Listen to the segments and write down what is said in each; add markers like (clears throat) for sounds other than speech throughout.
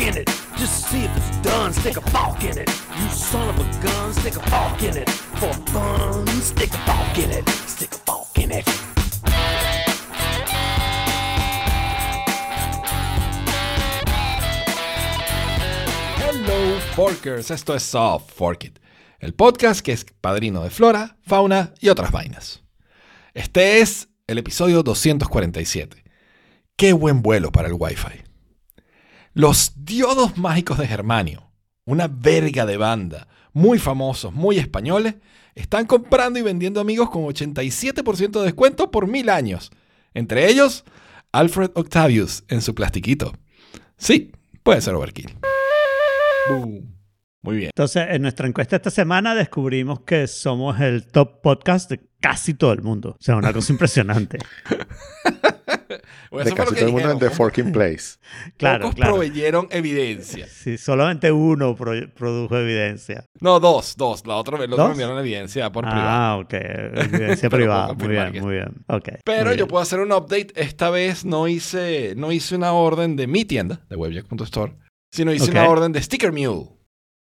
in it. Just see if it's done, stick a in it. You son of a gun, stick a in it. For fun, stick a in it. Hello, Forkers. Esto es Soft Fork It, el podcast que es padrino de flora, fauna y otras vainas. Este es el episodio 247. Qué buen vuelo para el Wi-Fi. Los diodos mágicos de Germanio, una verga de banda, muy famosos, muy españoles, están comprando y vendiendo amigos con 87% de descuento por mil años. Entre ellos, Alfred Octavius en su plastiquito. Sí, puede ser overkill. Boom. Muy bien. Entonces, en nuestra encuesta esta semana descubrimos que somos el top podcast de casi todo el mundo. O sea, una cosa impresionante. (laughs) Bueno, de eso fue casi lo que todo el mundo en The ¿no? Forking Place. (laughs) Claro, Pocos claro. proveyeron evidencia. Sí, solamente uno pro- produjo evidencia. No, dos, dos. La otra, ¿Dos? me enviaron evidencia por privado. ah, ok. Evidencia (laughs) privada. Muy bien, que- muy bien. Ok. Pero muy yo bien. puedo hacer un update. Esta vez no hice, no hice una orden de mi tienda, de webjack.store, sino hice Ok. una orden de Sticker Mule.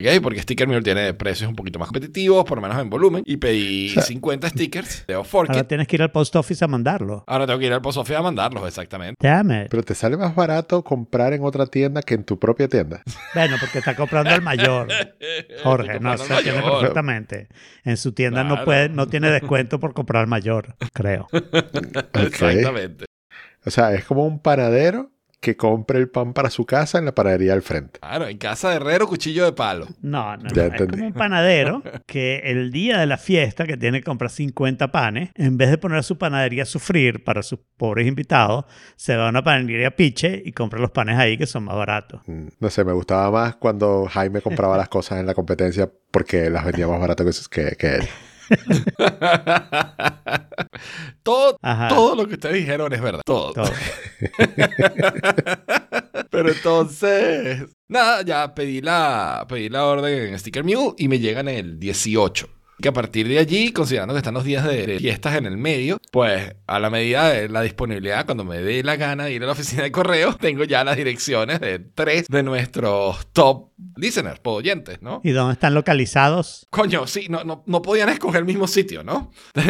¿Ok? Porque Sticker Mule tiene precios un poquito más competitivos, por lo menos en volumen. Y pedí 50 stickers de Ahora Forkit. tienes que ir al post office a mandarlo. Ahora tengo que ir al post office a mandarlos, exactamente. Damn it. Pero te sale más barato comprar en otra tienda que en tu propia tienda. Bueno, porque está comprando el mayor. (laughs) Jorge, no, se entiende perfectamente. En su tienda no puede, no tiene descuento por comprar mayor, creo. (laughs) Exactamente. O sea, es como un panadero que compre el pan para su casa en la panadería al frente. Claro, en casa de herrero, cuchillo de palo. No, no, Ya no. Es como un panadero que el día de la fiesta, que tiene que comprar 50 panes, en vez de poner a su panadería a sufrir para sus pobres invitados, se va a una panadería piche y compra los panes ahí que son más baratos. Mm, No sé, me gustaba más cuando Jaime compraba las cosas en la competencia porque las vendía más barato que, que, que él. Todo, Ajá. todo lo que ustedes dijeron es verdad. Todo. Todo. (laughs) Pero entonces, nada, ya pedí la, pedí la orden en Sticker Mule y me llegan el 18. Que a partir de allí, considerando que están los días de fiestas en el medio, pues a la medida de la disponibilidad, cuando me dé la gana de ir a la oficina de correo, (laughs) tengo ya las direcciones de tres de nuestros top listeners, oyentes, ¿no? ¿Y dónde están localizados? Coño, sí, no, no, no podían escoger el mismo sitio, ¿no? (laughs)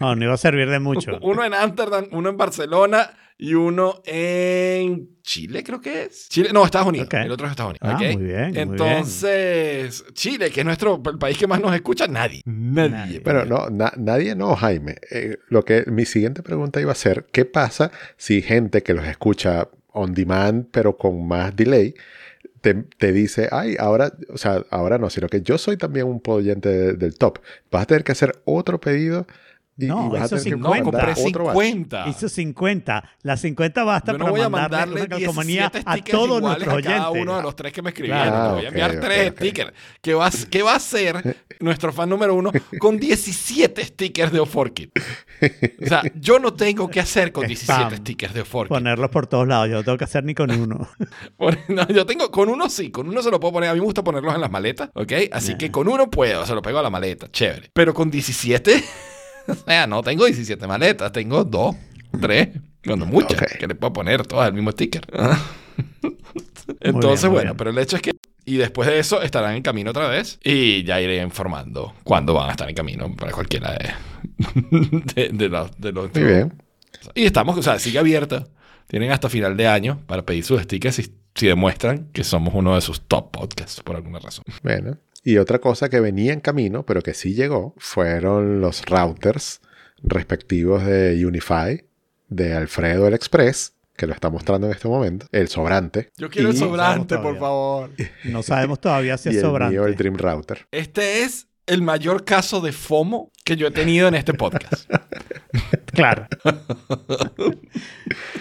No, no iba a servir de mucho. Uno en Ámsterdam, uno en Barcelona y uno en Chile, creo que es. Chile, no, Estados Unidos. Ok. El otro es Estados Unidos. Ah, muy bien, muy Entonces, Chile, que es nuestro el país que más nos escucha, nadie. Nadie. Nadie. Pero no, na- nadie no, Jaime. Eh, lo que mi siguiente pregunta iba a ser, ¿qué pasa si gente que los escucha on demand pero con más delay te, te dice, ay, ahora, o sea, ahora no, sino que yo soy también un oyente de- del top. Vas a tener que hacer otro pedido y, No, y No, 50. compré mandar otro batch. 50. Hizo 50. Las 50 basta Yo no para voy a mandarle una calcomanía 17 a stickers todos iguales nuestros a cada oyentes. uno de los tres que me escribieron. Claro. Te voy a Ah, enviar tres stickers. ¿Qué va, a- ¿Qué va a hacer nuestro fan número uno con 17 stickers de Oforkit? O sea, yo no tengo que hacer con 17 Spam. stickers de Oforkit. Ponerlos por todos lados. Yo no tengo que hacer ni con uno. (laughs) No, yo tengo, con uno sí, con uno se lo puedo poner. A mí me gusta ponerlos en las maletas, ¿ok? Así que con uno puedo, se lo pego a la maleta, chévere. Pero con 17, (laughs) o sea, no tengo 17 maletas, tengo dos, tres, cuando muchas, que le puedo poner todas el mismo sticker. (laughs) Entonces, muy bueno, bien. pero el hecho es que. Y después de eso estarán en camino otra vez. Y ya iré informando cuándo van a estar en camino para cualquiera de, (laughs) de, de los, de los Muy bien. y estamos, o sea, sigue abierta. Tienen hasta final de año para pedir sus stickers si, si demuestran que somos uno de sus top podcasts por alguna razón. Bueno. Y otra cosa que venía en camino, pero que sí llegó, fueron los routers respectivos de Unify, de Alfredo el Express, que lo está mostrando en este momento, el sobrante. Yo quiero el Y- sobrante, por favor. No sabemos todavía si (laughs) y es el sobrante. mío, el Dream Router. Este es el mayor caso de FOMO que yo he tenido en este podcast. (laughs) Claro. (laughs)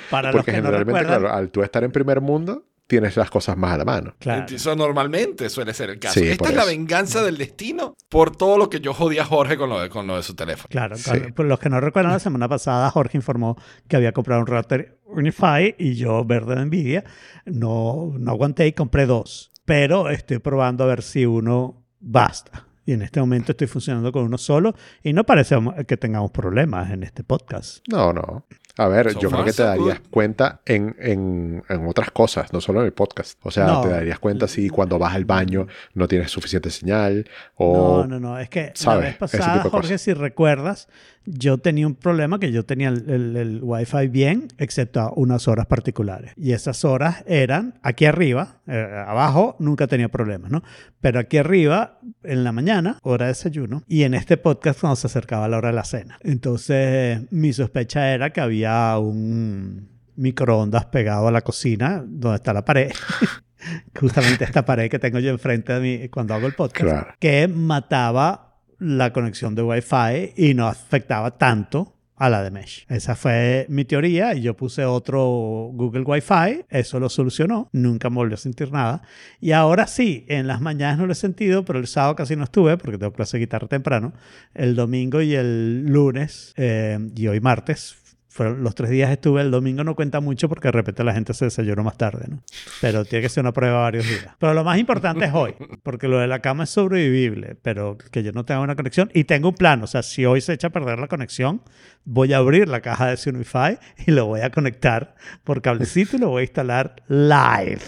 Para los Porque que no generalmente, recuerdan, claro, al tú estar en primer mundo, tienes las cosas más a la mano. claro. Eso normalmente suele ser el caso. Sí, Esta es la venganza del destino por todo lo que yo jodí a Jorge con lo de, con lo de su teléfono. Claro, Sí. claro. Por los que no recuerdan, la semana pasada Jorge informó que había comprado un router Unify y yo, verde de envidia, no, no aguanté y compré dos. Pero estoy probando a ver si uno basta. Y en este momento estoy funcionando con uno solo y no parece que tengamos problemas en este podcast. No, no. A ver, So yo creo que te so darías good. cuenta en, en- en otras cosas, no solo en el podcast. O sea, No. te darías cuenta si cuando vas al baño no tienes suficiente señal o... No, no, no. Es que la ¿sabes? vez Ese pasada, Jorge, cosas. si recuerdas, yo tenía un problema que yo tenía el, el, el Wi-Fi bien, excepto a unas horas particulares. Y esas horas eran aquí arriba, eh, abajo nunca tenía problemas, ¿no? Pero aquí arriba, en la mañana, hora de desayuno, y en este podcast cuando se acercaba la hora de la cena. Entonces, mi sospecha era que había un microondas pegado a la cocina donde está la pared. (laughs) Justamente esta pared que tengo yo enfrente de mí cuando hago el podcast Claro. que mataba la conexión de Wi-Fi y no afectaba tanto a la de Mesh. Esa fue mi teoría y yo puse otro Google Wi-Fi, eso lo solucionó, nunca me volvió a sentir nada. Y ahora sí, en las mañanas no lo he sentido, pero el sábado casi no estuve porque tengo clase de guitarra temprano. El domingo y el lunes eh, y hoy martes. Fueron los tres días estuve, el domingo no cuenta mucho porque de repente la gente se desayunó más tarde, ¿no? Pero tiene que ser una prueba varios días. Pero lo más importante es hoy, porque lo de la cama es sobrevivible, pero que yo no tenga una conexión y tengo un plan. O sea, si hoy se echa a perder la conexión, voy a abrir la caja de Sunify y lo voy a conectar por cablecito y lo voy a instalar live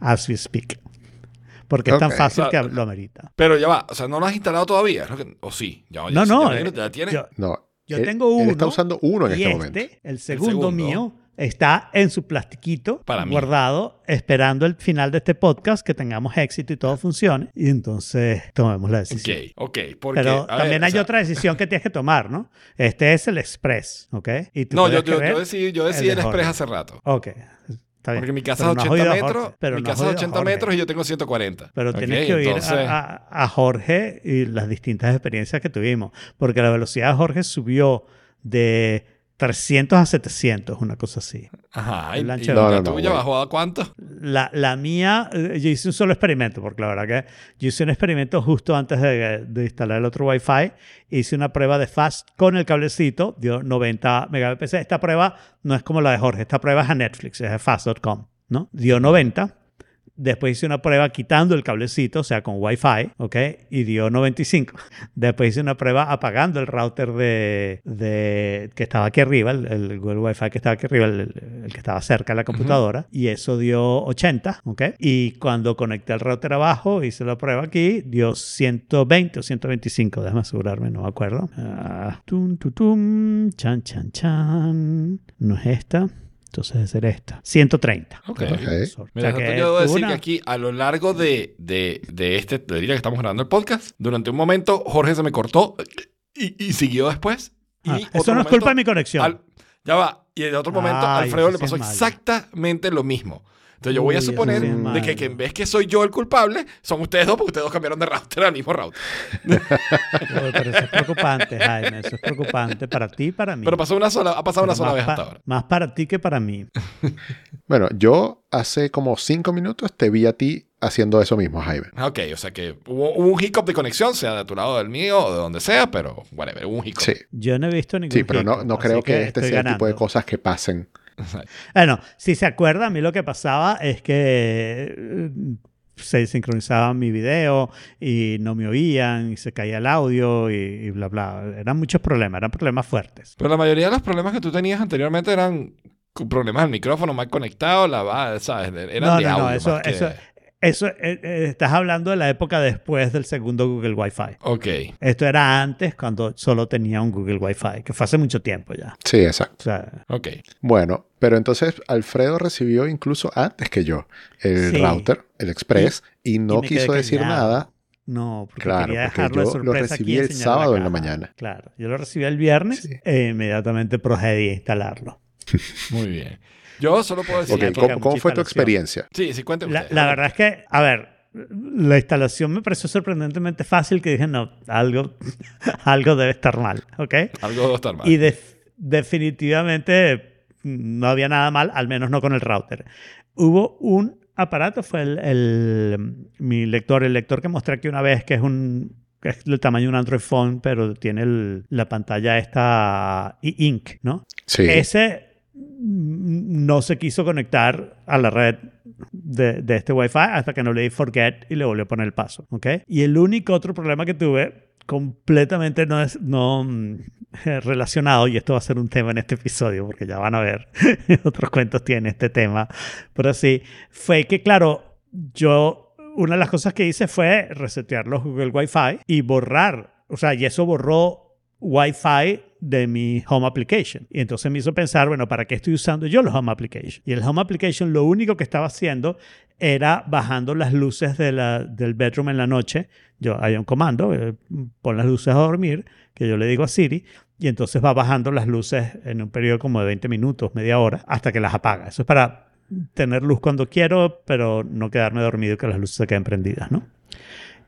as we speak. Porque es tan fácil O sea, que lo amerita. Pero ya va, o sea, no lo has instalado todavía. O sí, ya, No, ya- no. ya- eh, ya tienes. yo- No. Yo él- tengo uno. Él está usando uno en y este, momento. el segundo, segundo. mío, está en su plastiquito Para mí. guardado, esperando el final de este podcast, que tengamos éxito y todo funcione. Y entonces tomemos la decisión. Ok, ok. Porque, Pero ver, también o hay sea, otra decisión que tienes que tomar, ¿no? Este es el Express, ¿ok? Y tú No, yo, yo, yo decidí, yo decidí de el Express hace rato. Ok, está bien. Porque mi casa Pero es no has 80 oído a metros, Jorge, pero mi no casa es oído a 80 Jorge. metros y yo tengo 140. Pero Ok, tienes que oír a- entonces- a, a Jorge y las distintas experiencias que tuvimos. Porque la velocidad de Jorge subió de 300 a 700, una cosa así. Ajá, y, la No, no, no, tuya bajó a cuánto? La, la mía, eh, yo hice un solo experimento, porque la verdad que yo hice un experimento justo antes de, de instalar el otro Wi-Fi. Hice una prueba de fast con el cablecito, dio 90 megabps. Esta prueba no es como la de Jorge, esta prueba es a Netflix, es de fast.com, ¿no? Dio 90. Después hice una prueba quitando el cablecito, o sea, con Wi-Fi, ¿ok? Y dio 95. (laughs) Después hice una prueba apagando el router de, de- que estaba aquí arriba, el, el Google Wi-Fi que estaba aquí arriba, el, el- el que estaba cerca de la computadora, y eso dio 80, ¿ok? Y cuando conecté el router abajo, hice la prueba aquí, dio 120 o 125, déjame asegurarme, no me acuerdo. Ah, tum, tum, tum, chan, chan, chan. No es esta. Entonces debe ser esta. 130. Ok. Ok. O Mira, sea que yo debo decir una- que aquí, a lo largo de, de, de este, de día que estamos grabando el podcast, durante un momento Jorge se me cortó y, y siguió después. Y Ah, otro eso no es culpa de mi conexión. al- ya va. Y en otro momento, Alfredo le pasó exactamente lo mismo. Entonces yo voy a Uy, suponer de que, que en vez que soy yo el culpable, son ustedes dos, porque ustedes dos cambiaron de router al mismo router. (laughs) Pero eso es preocupante, Jaime. Eso es preocupante para ti y para mí. Pero pasó una sola, ha pasado una sola vez hasta ahora. Más para ti que para mí. (laughs) Bueno, yo hace como cinco minutos te vi a ti haciendo eso mismo, Jaime. Ah, Ok, o sea que hubo, hubo un hiccup de conexión, sea de tu lado del mío o de donde sea, pero whatever, hubo un hiccup. Sí, Yo no he visto ningún sí, pero no, hiccup, no creo que, este sea el tipo de cosas que pasen. (laughs) Bueno, si se acuerda, a mí lo que pasaba es que eh, se sincronizaba mi video y no me oían y se caía el audio y, y bla, bla. Eran muchos problemas, eran problemas fuertes. Pero la mayoría de los problemas que tú tenías anteriormente eran problemas del micrófono mal conectado, la ¿sabes? Eran No, de no, no, audio eso- más que- eso- eh, eh, estás hablando de la época después del segundo Google Wi-Fi. Ok. Esto era antes cuando solo tenía un Google Wi-Fi, que fue hace mucho tiempo ya. Sí, exacto. O sea, Ok. Bueno, pero entonces Alfredo recibió incluso antes que yo el Sí. router, el Express, y, no quiso decir callado. nada. no, porque Claro, quería porque dejarlo de yo lo sorpresa recibí aquí el la sábado en la mañana. Claro, yo lo recibí el viernes Sí. e inmediatamente procedí a instalarlo. (laughs) Muy bien. Yo solo puedo decir... Ok, porque ¿cómo, cómo fue tu experiencia? Sí, sí, cuénteme La, la verdad es que, a ver, la instalación me pareció sorprendentemente fácil que dije, no, algo, (laughs) algo debe estar mal, ¿ok? Algo debe estar mal. Y def- definitivamente no había nada mal, al menos no con el router. Hubo un aparato, fue el, el- mi lector, el lector que mostré aquí una vez, que es un que es del tamaño de un Android phone, pero tiene el- la pantalla esta e-ink, ¿no? Sí. Ese mm, no se quiso conectar a la red de, de este Wi-Fi hasta que no le di forget y le volví a poner el paso. ¿ok? Y el único otro problema que tuve completamente no es no mm, (laughs) relacionado y esto va a ser un tema en este episodio porque ya van a ver (laughs) otros cuentos tiene este tema pero sí fue que claro yo una de las cosas que hice fue resetear los Google Wi-Fi y borrar o sea y eso borró Wi-Fi de mi Home Application. Y entonces me hizo pensar, bueno, ¿para qué estoy usando yo los Home Application? Y el Home Application lo único que estaba haciendo era bajando las luces de del bedroom en la noche. Yo, hay un comando, eh, pon las luces a dormir, que yo le digo a Siri, y entonces va bajando las luces en un periodo como de 20 minutos, media hora, hasta que las apaga. Eso es para tener luz cuando quiero, pero no quedarme dormido y que las luces se queden prendidas, ¿no?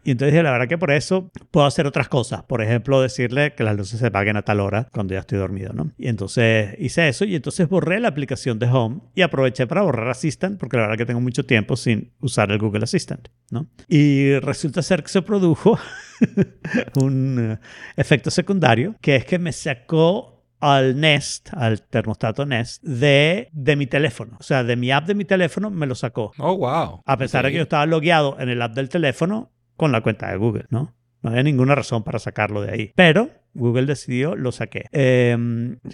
Y entonces dije, la verdad que por eso puedo hacer otras cosas. Por ejemplo, decirle que las luces se apaguen a tal hora cuando ya estoy dormido, ¿no? Y entonces hice eso y entonces borré la aplicación de Home y aproveché para borrar Assistant porque la verdad que tengo mucho tiempo sin usar el Google Assistant, ¿no? Y resulta ser que se produjo (laughs) un uh, efecto secundario que es que me sacó al Nest, al termostato Nest, de, de mi teléfono. O sea, de mi app de mi teléfono me lo sacó. Oh, wow. A pesar de que yo estaba logueado en el app del teléfono con la cuenta de Google, ¿no? No había ninguna razón para sacarlo de ahí. Pero Google decidió, lo saqué. Eh,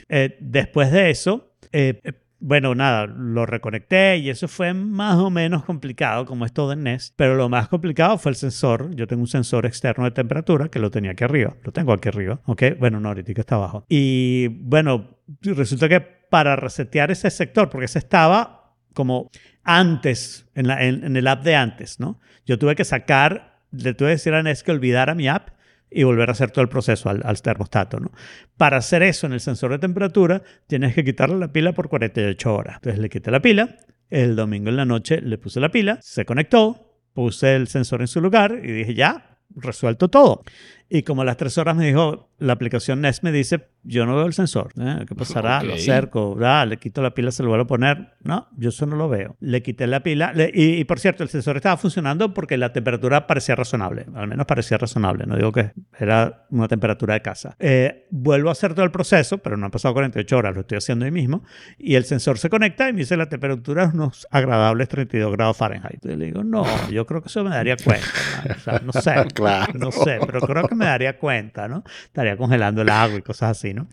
eh, después de eso, eh, bueno, nada, lo reconecté y eso fue más o menos complicado, como es todo en Nest. Pero lo más complicado fue el sensor. Yo tengo un sensor externo de temperatura que lo tenía aquí arriba. Lo tengo aquí arriba, ¿ok? Bueno, no, ahorita está abajo. Y bueno, resulta que para resetear ese sector, porque ese estaba como antes, en, la, en, en el app de antes, ¿no? Yo tuve que sacar le tuve que decir a Nest que olvidara mi app y volver a hacer todo el proceso al, al, termostato. ¿no? Para hacer eso en el sensor de temperatura, tienes que quitarle la pila por 48 horas. Entonces le quité la pila, el domingo en la noche le puse la pila, se conectó, puse el sensor en su lugar y dije, ya, resuelto todo. Y como a las tres horas me dijo, la aplicación Nest me dice, yo no veo el sensor. ¿eh? ¿Qué pasará? Okay. Lo acerco, ah, le quito la pila, se lo vuelvo a poner. No, yo eso no lo veo. Le quité la pila. Le, y, y, por cierto, el sensor estaba funcionando porque la temperatura parecía razonable. Al menos parecía razonable. No digo que era una temperatura de casa. Eh, vuelvo a hacer todo el proceso, pero no han pasado 48 horas, lo estoy haciendo ahí mismo. Y el sensor se conecta y me dice la temperatura es unos agradables 32 grados Fahrenheit. Y le digo, no, yo creo que eso me daría cuenta. ¿no? O sea, no sé. (laughs) claro. No sé, pero creo que me daría cuenta, ¿no? Estaría congelando el agua y cosas así, ¿no?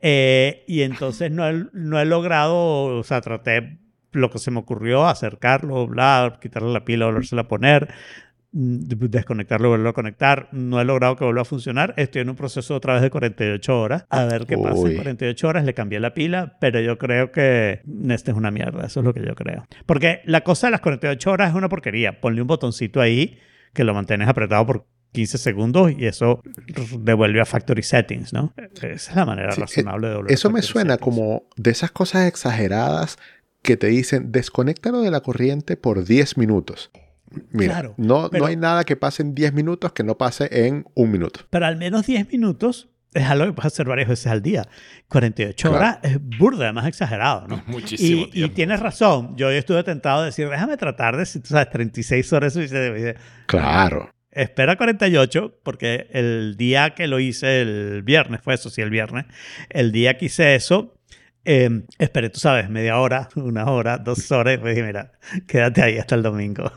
Eh, y entonces no he, no he logrado, o sea, traté lo que se me ocurrió, acercarlo, bla, quitarle la pila, volvérsela a poner, desconectarlo, volverlo a conectar. No he logrado que vuelva a funcionar. Estoy en un proceso otra vez de 48 horas. A ver qué pasa en 48 horas. Le cambié la pila, pero yo creo que este es una mierda. Eso es lo que yo creo. Porque la cosa de las 48 horas es una porquería. Ponle un botoncito ahí que lo mantienes apretado por 15 segundos y eso devuelve a factory settings, ¿no? Esa es la manera sí, razonable de devolver. Eso me suena settings. como de esas cosas exageradas que te dicen desconéctalo de la corriente por 10 minutos. Mira, claro, no, pero, no hay nada que pase en 10 minutos que no pase en un minuto. Pero al menos 10 minutos es algo que puedes hacer varias veces al día. 48 claro. horas es burda, además exagerado, ¿no? Muchísimo y, y, tienes razón. Yo estuve tentado de decir, déjame tratar de, si tú sabes, 36 horas. Claro. Espera 48, porque el día que lo hice, el viernes, fue eso, sí, el viernes, el día que hice eso, eh, esperé, tú sabes, media hora, (laughs) una hora, dos horas, y me dije, mira, quédate ahí hasta el domingo.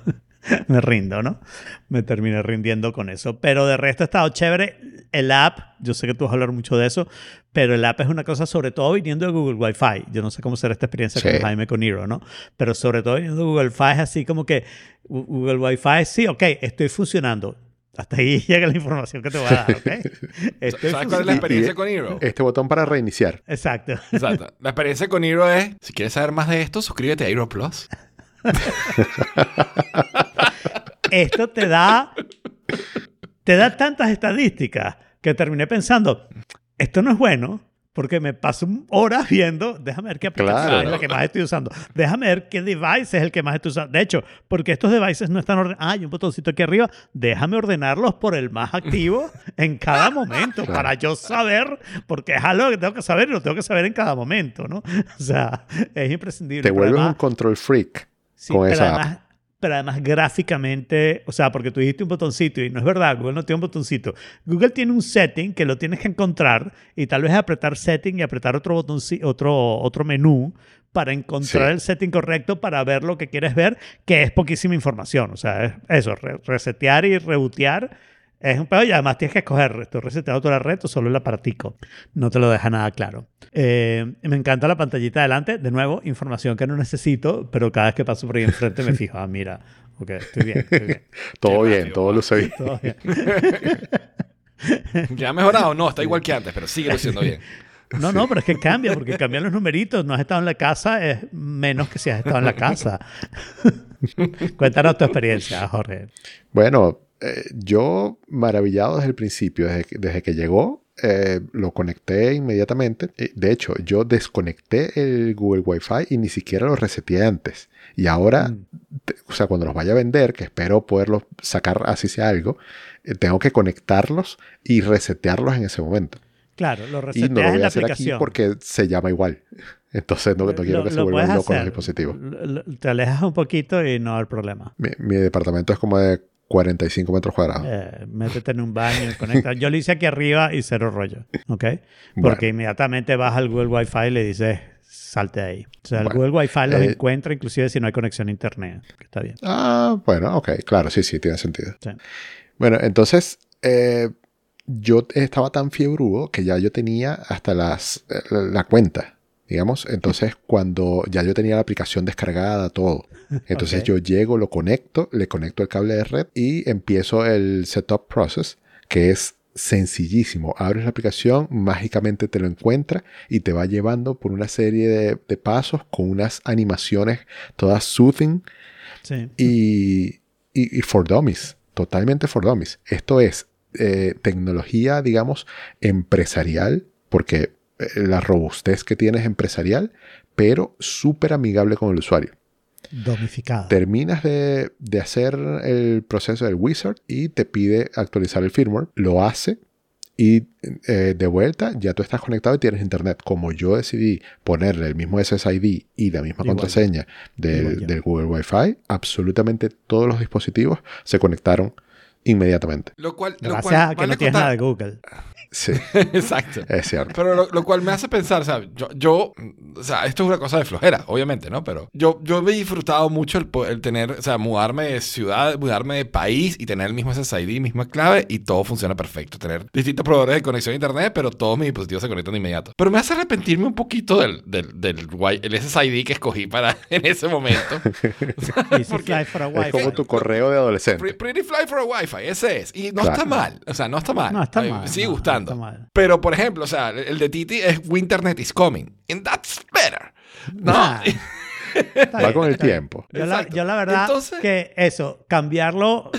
(laughs) me rindo, ¿no? Me terminé rindiendo con eso. Pero de resto ha estado chévere. El app, yo sé que tú vas a hablar mucho de eso, pero el app es una cosa sobre todo viniendo de Google Wi-Fi. Yo no sé cómo será esta experiencia sí. con Jaime con Hero, ¿no? Pero sobre todo viniendo de Google Wi-Fi es así como que Google Wi-Fi, sí, ok, estoy funcionando. Hasta ahí (laughs) llega la información que te voy a dar, ¿ok? (laughs) Estoy ¿Sabes cuál es la experiencia con Hero? Este botón para reiniciar. Exacto. Exacto. La experiencia con Hero es, si quieres saber más de esto, suscríbete a Hero Plus. (laughs) Esto te da, te da tantas estadísticas que terminé pensando, esto no es bueno porque me paso horas viendo, déjame ver qué aplicación claro. es la que más estoy usando, déjame ver qué device es el que más estoy usando. De hecho, porque estos devices no están ordenados, ah, hay un botoncito aquí arriba, déjame ordenarlos por el más activo (laughs) en cada momento claro. para yo saber, porque es algo que tengo que saber y lo tengo que saber en cada momento, ¿no? (laughs) O sea, es imprescindible. Te vuelves además, un control freak sí, con pero esa además, pero además gráficamente, o sea, porque tú dijiste un botoncito y no es verdad, Google no tiene un botoncito. Google tiene un setting que lo tienes que encontrar y tal vez apretar setting y apretar otro botoncito, otro, otro menú para encontrar Sí. el setting correcto para ver lo que quieres ver, que es poquísima información. O sea, es eso, re- resetear y rebotear es un pedo y además tienes que escoger, estoy reseteando toda la red o solo el aparatico. No te lo deja nada claro. Eh, me encanta la pantallita de adelante. De nuevo, información que no necesito, pero cada vez que paso por ahí enfrente me fijo, ah, mira, ok, estoy bien, estoy bien. (laughs) Todo Qué bien, rápido, todo luce bien. Todo bien. (laughs) ¿Que ha mejorado? No, está igual que antes, pero sigue luciendo bien. No, no, pero es que cambia, porque cambian los numeritos. No has estado en la casa, es menos que si has estado en la casa. (laughs) Cuéntanos tu experiencia, Jorge. Bueno, eh, yo maravillado desde el principio, desde, que- desde que llegó, eh, lo conecté inmediatamente. Eh, De hecho, yo desconecté el Google Wi-Fi y ni siquiera lo reseteé antes. Y ahora, Mm. o sea, cuando los vaya a vender, que espero poderlos sacar así sea algo, eh, tengo que conectarlos y resetearlos en ese momento. Claro, lo Y no reseteas lo en voy la a hacer aquí aplicación. porque se llama igual. (laughs) Entonces no, no quiero Lo- que se vuelvan locos los hacer. dispositivos. Te alejas un poquito y no hay problema. Mi, mi departamento es como de 45 metros cuadrados. Eh, métete en un baño y conecta. Yo lo hice aquí arriba y cero rollo, ¿ok? Porque Bueno. inmediatamente vas al Google Wi-Fi y le dices, salte de ahí. O sea, el Bueno, Google Wi-Fi los eh, encuentra inclusive si no hay conexión a internet. que Está bien. Ah, bueno, ok, claro, sí, sí, tiene sentido. Sí. Bueno, entonces eh, yo estaba tan fiebrudo que ya yo tenía hasta las, eh, la, la cuenta, digamos. Entonces, cuando ya yo tenía la aplicación descargada, todo. (laughs) Entonces yo llego, lo conecto, le conecto el cable de red y empiezo el setup process, que es sencillísimo. Abres la aplicación, mágicamente te lo encuentra y te va llevando por una serie de, de pasos con unas animaciones todas soothing Sí. y, y, y for dummies, totalmente for dummies. Esto es eh, tecnología, digamos, empresarial, porque la robustez que tiene es empresarial, pero súper amigable con el usuario. Domificado. Terminas de, de hacer el proceso del wizard y te pide actualizar el firmware, lo hace y eh, de vuelta ya tú estás conectado y tienes internet. Como yo decidí ponerle el mismo SSID y la misma Igual. contraseña del, del Google Wi-Fi, absolutamente todos los dispositivos se conectaron inmediatamente. Lo cual, lo Gracias cual a que vale no tienes contar- nada de Google. Sí, (laughs) Exacto. es cierto. Pero lo, lo cual me hace pensar, o sea, yo, yo, o sea, esto es una cosa de flojera, obviamente, ¿no? Pero yo, yo me he disfrutado mucho el, po- el tener, o sea, mudarme de ciudad, mudarme de país y tener el mismo SSID, misma clave y todo funciona perfecto. Tener distintos proveedores de conexión a internet, pero todos mis dispositivos se conectan de inmediato. Pero me hace arrepentirme un poquito del, del, del wi- el SSID que escogí para (laughs) en ese momento. (laughs) Porque- Fly for a Es Wi-Fi. como tu correo de adolescente. Pretty Fly for a Wi-Fi, ese es. Y no Claro. está mal, o sea, no está mal. No, está mal. Me sigue no gustando. Pero, por ejemplo, o sea, el de Titi es Winternet is coming. And that's better. No. Nah. (laughs) Va bien, con el tiempo. Yo la, yo la verdad Entonces- que eso, cambiarlo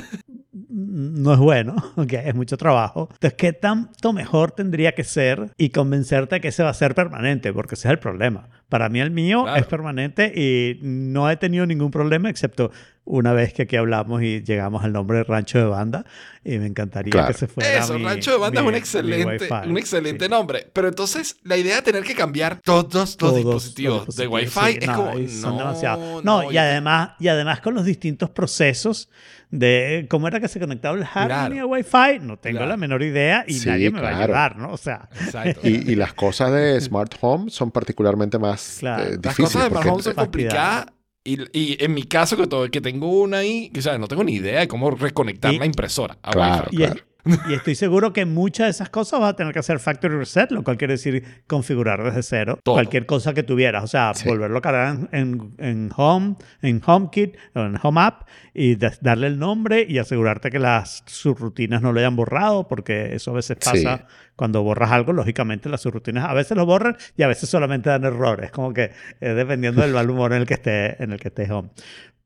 no es bueno, (laughs) ok, es mucho trabajo. Entonces, ¿qué tanto mejor tendría que ser y convencerte que ese va a ser permanente? Porque ese es el problema. Para mí el mío Claro. es permanente y no he tenido ningún problema excepto una vez que aquí hablamos y llegamos al nombre de Rancho de Banda y me encantaría Claro. que se fuera Eso, mi- Rancho de Banda mi- es un excelente, un excelente Sí. nombre. Pero entonces, la idea de tener que cambiar todos los Todos dispositivos, los de dispositivos, Wi-Fi sí, es no, como. y son no, demasiado. No, y yo- además, y además con los distintos procesos de cómo era que se conectaba el hardware Claro. a Wi-Fi, no tengo Claro. la menor idea y Sí, nadie me va a ayudar, ¿no? O sea, Exacto. Y, y las cosas de Smart Home son particularmente más Claro. eh, Las Las difíciles. cosas de Smart Home son complicadas. Y, y en mi caso, que, todo- que tengo una ahí, o sea, no tengo ni idea de cómo reconectar Y- la impresora a Claro. Wi-Fi. y, y estoy seguro que muchas de esas cosas vas a tener que hacer factory reset, lo cual quiere decir configurar desde cero Todo. cualquier cosa que tuvieras. O sea, Sí. volverlo a cargar en, en Home, en HomeKit o en Home App y da- darle el nombre y asegurarte que las subrutinas no lo hayan borrado, porque eso a veces Sí. Cuando borras algo. Lógicamente, las subrutinas a veces lo borran y a veces solamente dan errores, como que eh, dependiendo del mal humor en el que esté, en el que esté Home.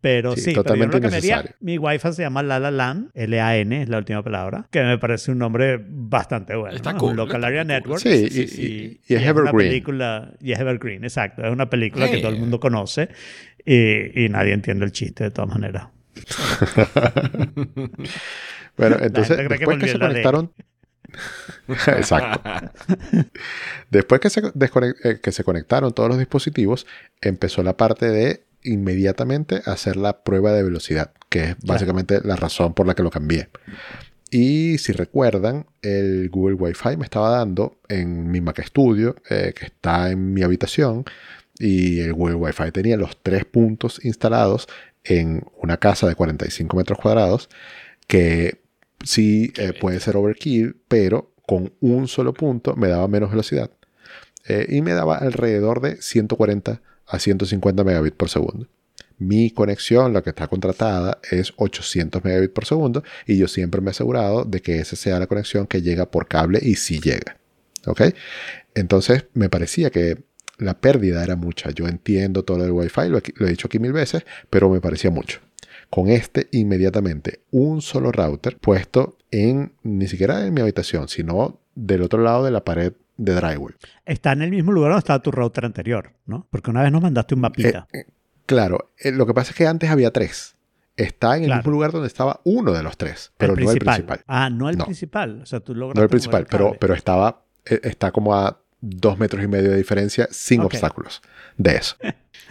Pero Sí, sí, pero yo totalmente lo cambiaría. Mi Wi-Fi se llama La La Land, L-A-N es la última palabra, que me parece un nombre bastante bueno. Está ¿no? cool, un Local Area cool. Network. Sí, y- y- y es una evergreen. película, y es Evergreen, exacto. Es una película que Sí. todo el mundo conoce y, y nadie entiende el chiste de todas maneras. (laughs) Bueno, (laughs) entonces, gente cree que después que se la ley. (laughs) Exacto. Después que se, eh, que se conectaron todos los dispositivos, empezó la parte de inmediatamente hacer la prueba de velocidad, que es básicamente la razón por la que lo cambié. Y si recuerdan, el Google Wi-Fi me estaba dando en mi Mac Studio, eh, que está en mi habitación, Y el Google Wi-Fi tenía los tres puntos instalados en una casa de 45 metros cuadrados que sí eh, puede ser overkill, pero con un solo punto me daba menos velocidad eh, y me daba alrededor de 140 a 150 megabits por segundo. Mi conexión, la que está contratada, es 800 megabits por segundo y yo siempre me he asegurado de que esa sea la conexión que llega por cable y si llega. ¿Ok? Entonces me parecía que la pérdida era mucha. Yo entiendo todo el Wi-Fi, lo, lo he dicho aquí mil veces, pero me parecía mucho. Con este inmediatamente un solo router puesto en ni siquiera en mi habitación, sino del otro lado de la pared de drywall. Está en el mismo lugar donde estaba tu router anterior, ¿no? Porque una vez nos mandaste un mapita. Eh, eh, claro, eh, lo que pasa es que antes había tres. Está en el Claro. mismo lugar donde estaba uno de los tres, pero no el principal. Ah, no el No. principal. O sea, tú lograste No el principal, pero, pero estaba, está como a dos metros y medio de diferencia sin obstáculos de eso.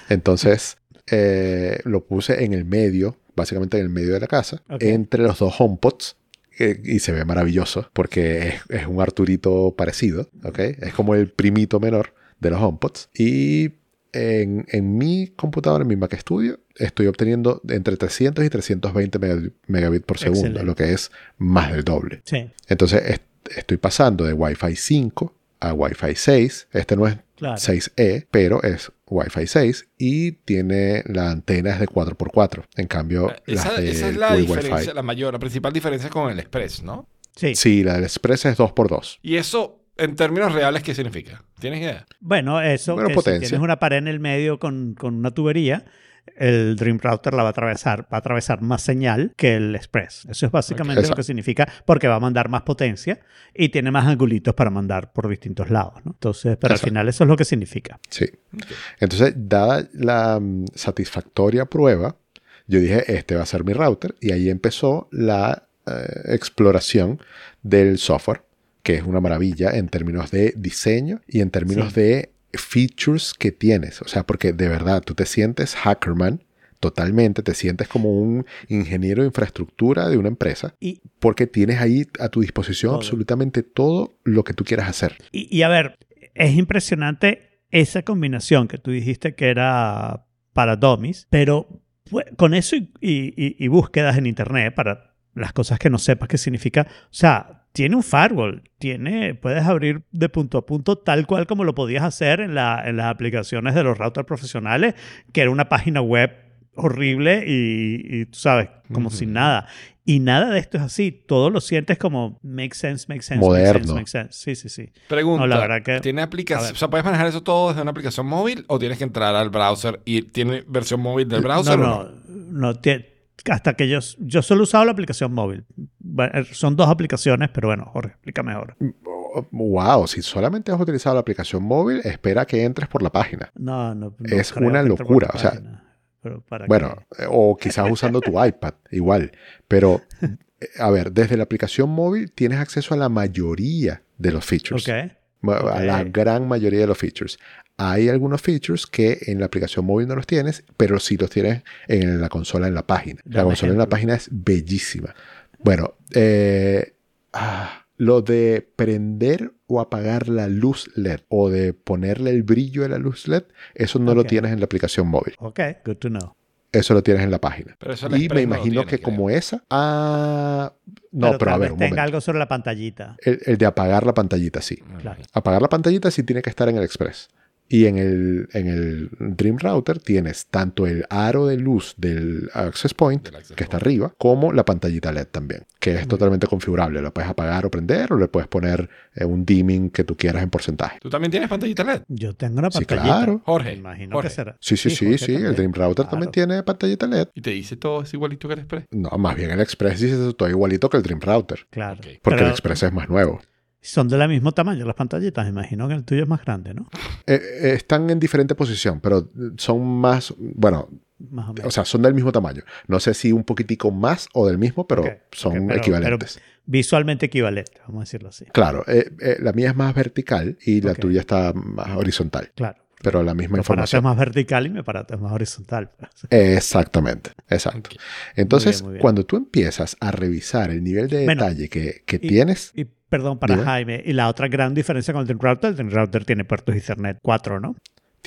Entonces eh, lo puse en el medio, básicamente en el medio de la casa, entre los dos HomePods. eh, y se ve maravilloso porque es, es un Arturito parecido, ¿ok? Es como el primito menor de los HomePods. Y en, en mi computadora, en mi Mac Studio, estoy obteniendo entre 300 y 320 mega- megabits por segundo, Excelente. lo que es más del doble. Sí, Entonces est- estoy pasando de Wi-Fi 5 a Wi-Fi 6. Este no es claro. 6E, pero es Wi-Fi 6 y tiene la antena es de 4x4. En cambio, Esa, las de esa es la Google diferencia, Wi-Fi. la mayor, la principal diferencia con el Express, ¿no? Sí. Sí, la del Express es 2x2. Y eso, en términos reales, ¿qué significa? ¿Tienes idea? Bueno, eso, Bueno, que potencia. si tienes una pared en el medio con, con una tubería, el Dream Router la va a atravesar, va a atravesar más señal que el Express. Eso es básicamente lo que significa, porque va a mandar más potencia y tiene más angulitos para mandar por distintos lados, ¿no? Entonces, pero Exacto. al final eso es lo que significa. Sí. Entonces, dada la satisfactoria prueba, yo dije, este va a ser mi router. Y ahí empezó la eh, exploración del software, que es una maravilla en términos de diseño y en términos Sí. de features que tienes. O sea, porque de verdad tú te sientes hackerman totalmente, te sientes como un ingeniero de infraestructura de una empresa, Y, porque tienes ahí a tu disposición Todo. absolutamente todo lo que tú quieras hacer. y, y a ver, es impresionante esa combinación que tú dijiste que era para dummies, pero pues, con eso y, y- y búsquedas en internet para las cosas que no sepas qué significa, o sea, tiene un firewall, tiene, puedes abrir de punto a punto tal cual como lo podías hacer en, la- en las aplicaciones de los routers profesionales, que era una página web horrible y, y tú sabes, como Ujú. sin nada. Y nada de esto es así, todo lo sientes como make sense, make sense, Moderno. make sense, make sense. Sí, sí, sí. Pregunta, No, la verdad que- ¿tiene aplicación? O sea, ¿puedes manejar eso todo desde una aplicación móvil o tienes que entrar al browser y tiene versión móvil del browser no, o no, no, tie- hasta que yo, yo solo he usado la aplicación móvil. Bueno, Son dos aplicaciones, pero bueno, Jorge, explica mejor. Wow, si solamente has utilizado la aplicación móvil, espera que entres por la página. No, no, no Es una locura, o sea, página. Pero para Bueno, qué. eh, o quizás usando tu iPad, igual. Pero, eh, a ver, desde la aplicación móvil tienes acceso a la mayoría de los features. Ok. Ma- A la gran mayoría de los features. Hay algunos features que en la aplicación móvil no los tienes, pero sí los tienes en la consola en la página. La Dame consola en la ejemplo. página es bellísima. Bueno, eh, ah, lo de prender o apagar la luz LED o de ponerle el brillo de la luz LED, eso no lo tienes en la aplicación móvil. Ok, good to know. Eso lo tienes en la página. Pero eso Y me imagino tiene, que creo. como esa. Ah, no, pero, a ver, un tenga momento. algo sobre la pantallita. El, el de apagar la pantallita, sí. Claro. Apagar la pantallita sí tiene que estar en el Express. Y en el, en el Dream Router tienes tanto el aro de luz del Access Point, Del access que está point. arriba, como la pantallita LED también, que es Mm. totalmente configurable. Lo puedes apagar o prender, o le puedes poner eh, un dimming que tú quieras en porcentaje. ¿Tú también tienes pantallita LED? Yo tengo una Sí, pantallita. claro. Jorge, imagino Jorge. que será. Sí, sí, sí, Jorge sí. El. Dream Router Claro. también tiene pantallita LED. Y te dice todo es igualito que el Express. No, más bien el Express dice todo igualito que el Dream Router. Claro. Porque Pero el Express es más nuevo. Son del mismo tamaño las pantallitas. Imagino que el tuyo es más grande, ¿no? Eh, eh, están en diferente posición, pero son más, bueno, Más o menos. o sea, son del mismo tamaño. No sé si un poquitico más o del mismo, pero son pero- equivalentes. Visualmente equivalente, vamos a decirlo así. Claro, eh, la mía es más vertical y la tuya está más horizontal, Claro. Pero la misma Mi aparato es información. más vertical y mi aparato es más horizontal. Exactamente, exacto. Entonces, muy bien. cuando tú empiezas a revisar el nivel de Bueno, detalle que, que y- tienes, Y perdón para Dime. Jaime. Y la otra gran diferencia con el Router, el Router tiene puertos Ethernet 4, ¿no?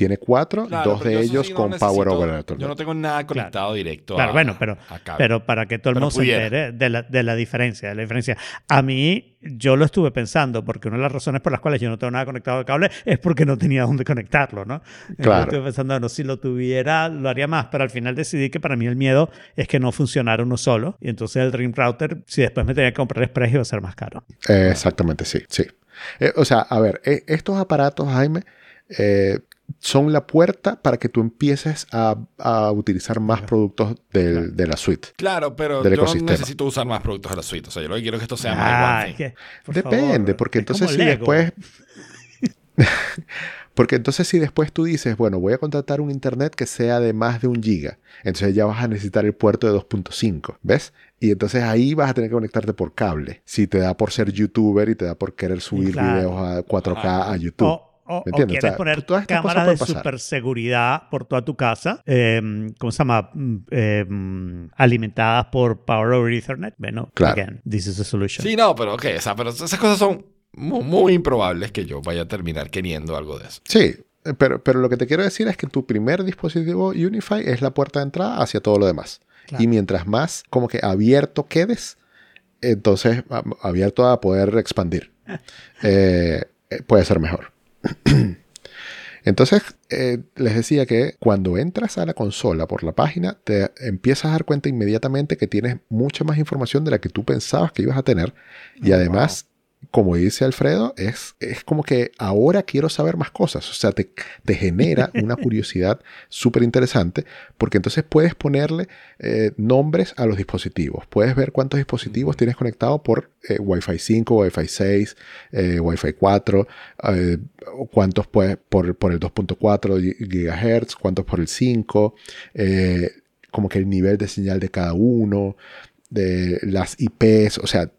Tiene cuatro, Claro, dos de ellos sí no con Power over Ethernet. Yo no tengo nada conectado directo Claro, a- bueno, pero, a pero para que todo el mundo se entere de la, de la diferencia, de la diferencia. A mí, yo lo estuve pensando, porque una de las razones por las cuales yo no tengo nada conectado al cable es porque no tenía dónde conectarlo, ¿no? Claro. estuve pensando, no, si lo tuviera, lo haría más, pero al final decidí que para mí el miedo es que no funcionara uno solo. Y entonces el Dream Router, si después me tenía que comprar Express, iba a ser más caro. Eh, exactamente, sí, sí. Eh, o sea, a ver, eh, estos aparatos, Jaime, eh, son la puerta para que tú empieces a, a utilizar más productos del- de la suite. Claro, pero del yo ecosistema. necesito usar más productos de la suite. O sea, yo lo que quiero es que esto sea más Ah, por Depende, favor, porque es entonces si Lego. después... (laughs) porque entonces si después tú dices, bueno, voy a contratar un internet que sea de más de un giga, entonces ya vas a necesitar el puerto de 2.5, ¿ves? Y entonces ahí vas a tener que conectarte por cable, si te da por ser youtuber y te da por querer subir claro. videos a 4K a YouTube. O, o- quieres O sea, poner cámaras de pueden pasar. superseguridad por toda tu casa, eh, ¿cómo se llama? Mm, eh, mm, alimentadas por Power over Ethernet. Bueno, Claro. again, this is a solution. Sí, no, pero ok, o sea, pero esas cosas son muy, muy improbables que yo vaya a terminar queriendo algo de eso. Sí, eh, pero, pero lo que te quiero decir es que tu primer dispositivo Unify es la puerta de entrada hacia todo lo demás. Claro. Y mientras más como que abierto quedes, entonces abierto a poder expandir, (laughs) eh, eh, puede ser mejor. (clears throat) Entonces, eh, les decía que cuando entras a la consola por la página, te empiezas a dar cuenta inmediatamente que tienes mucha más información de la que tú pensabas que ibas a tener. Y además, como dice Alfredo, es, es como que ahora quiero saber más cosas. O sea, te, te genera (laughs) una curiosidad súper interesante porque entonces puedes ponerle eh, nombres a los dispositivos. Puedes ver cuántos dispositivos tienes conectados por eh, Wi-Fi 5, Wi-Fi 6, eh, Wi-Fi 4, eh, cuántos puedes por, por el 2.4 GHz, cuántos por el 5, eh, como que el nivel de señal de cada uno, de las IPs, o sea,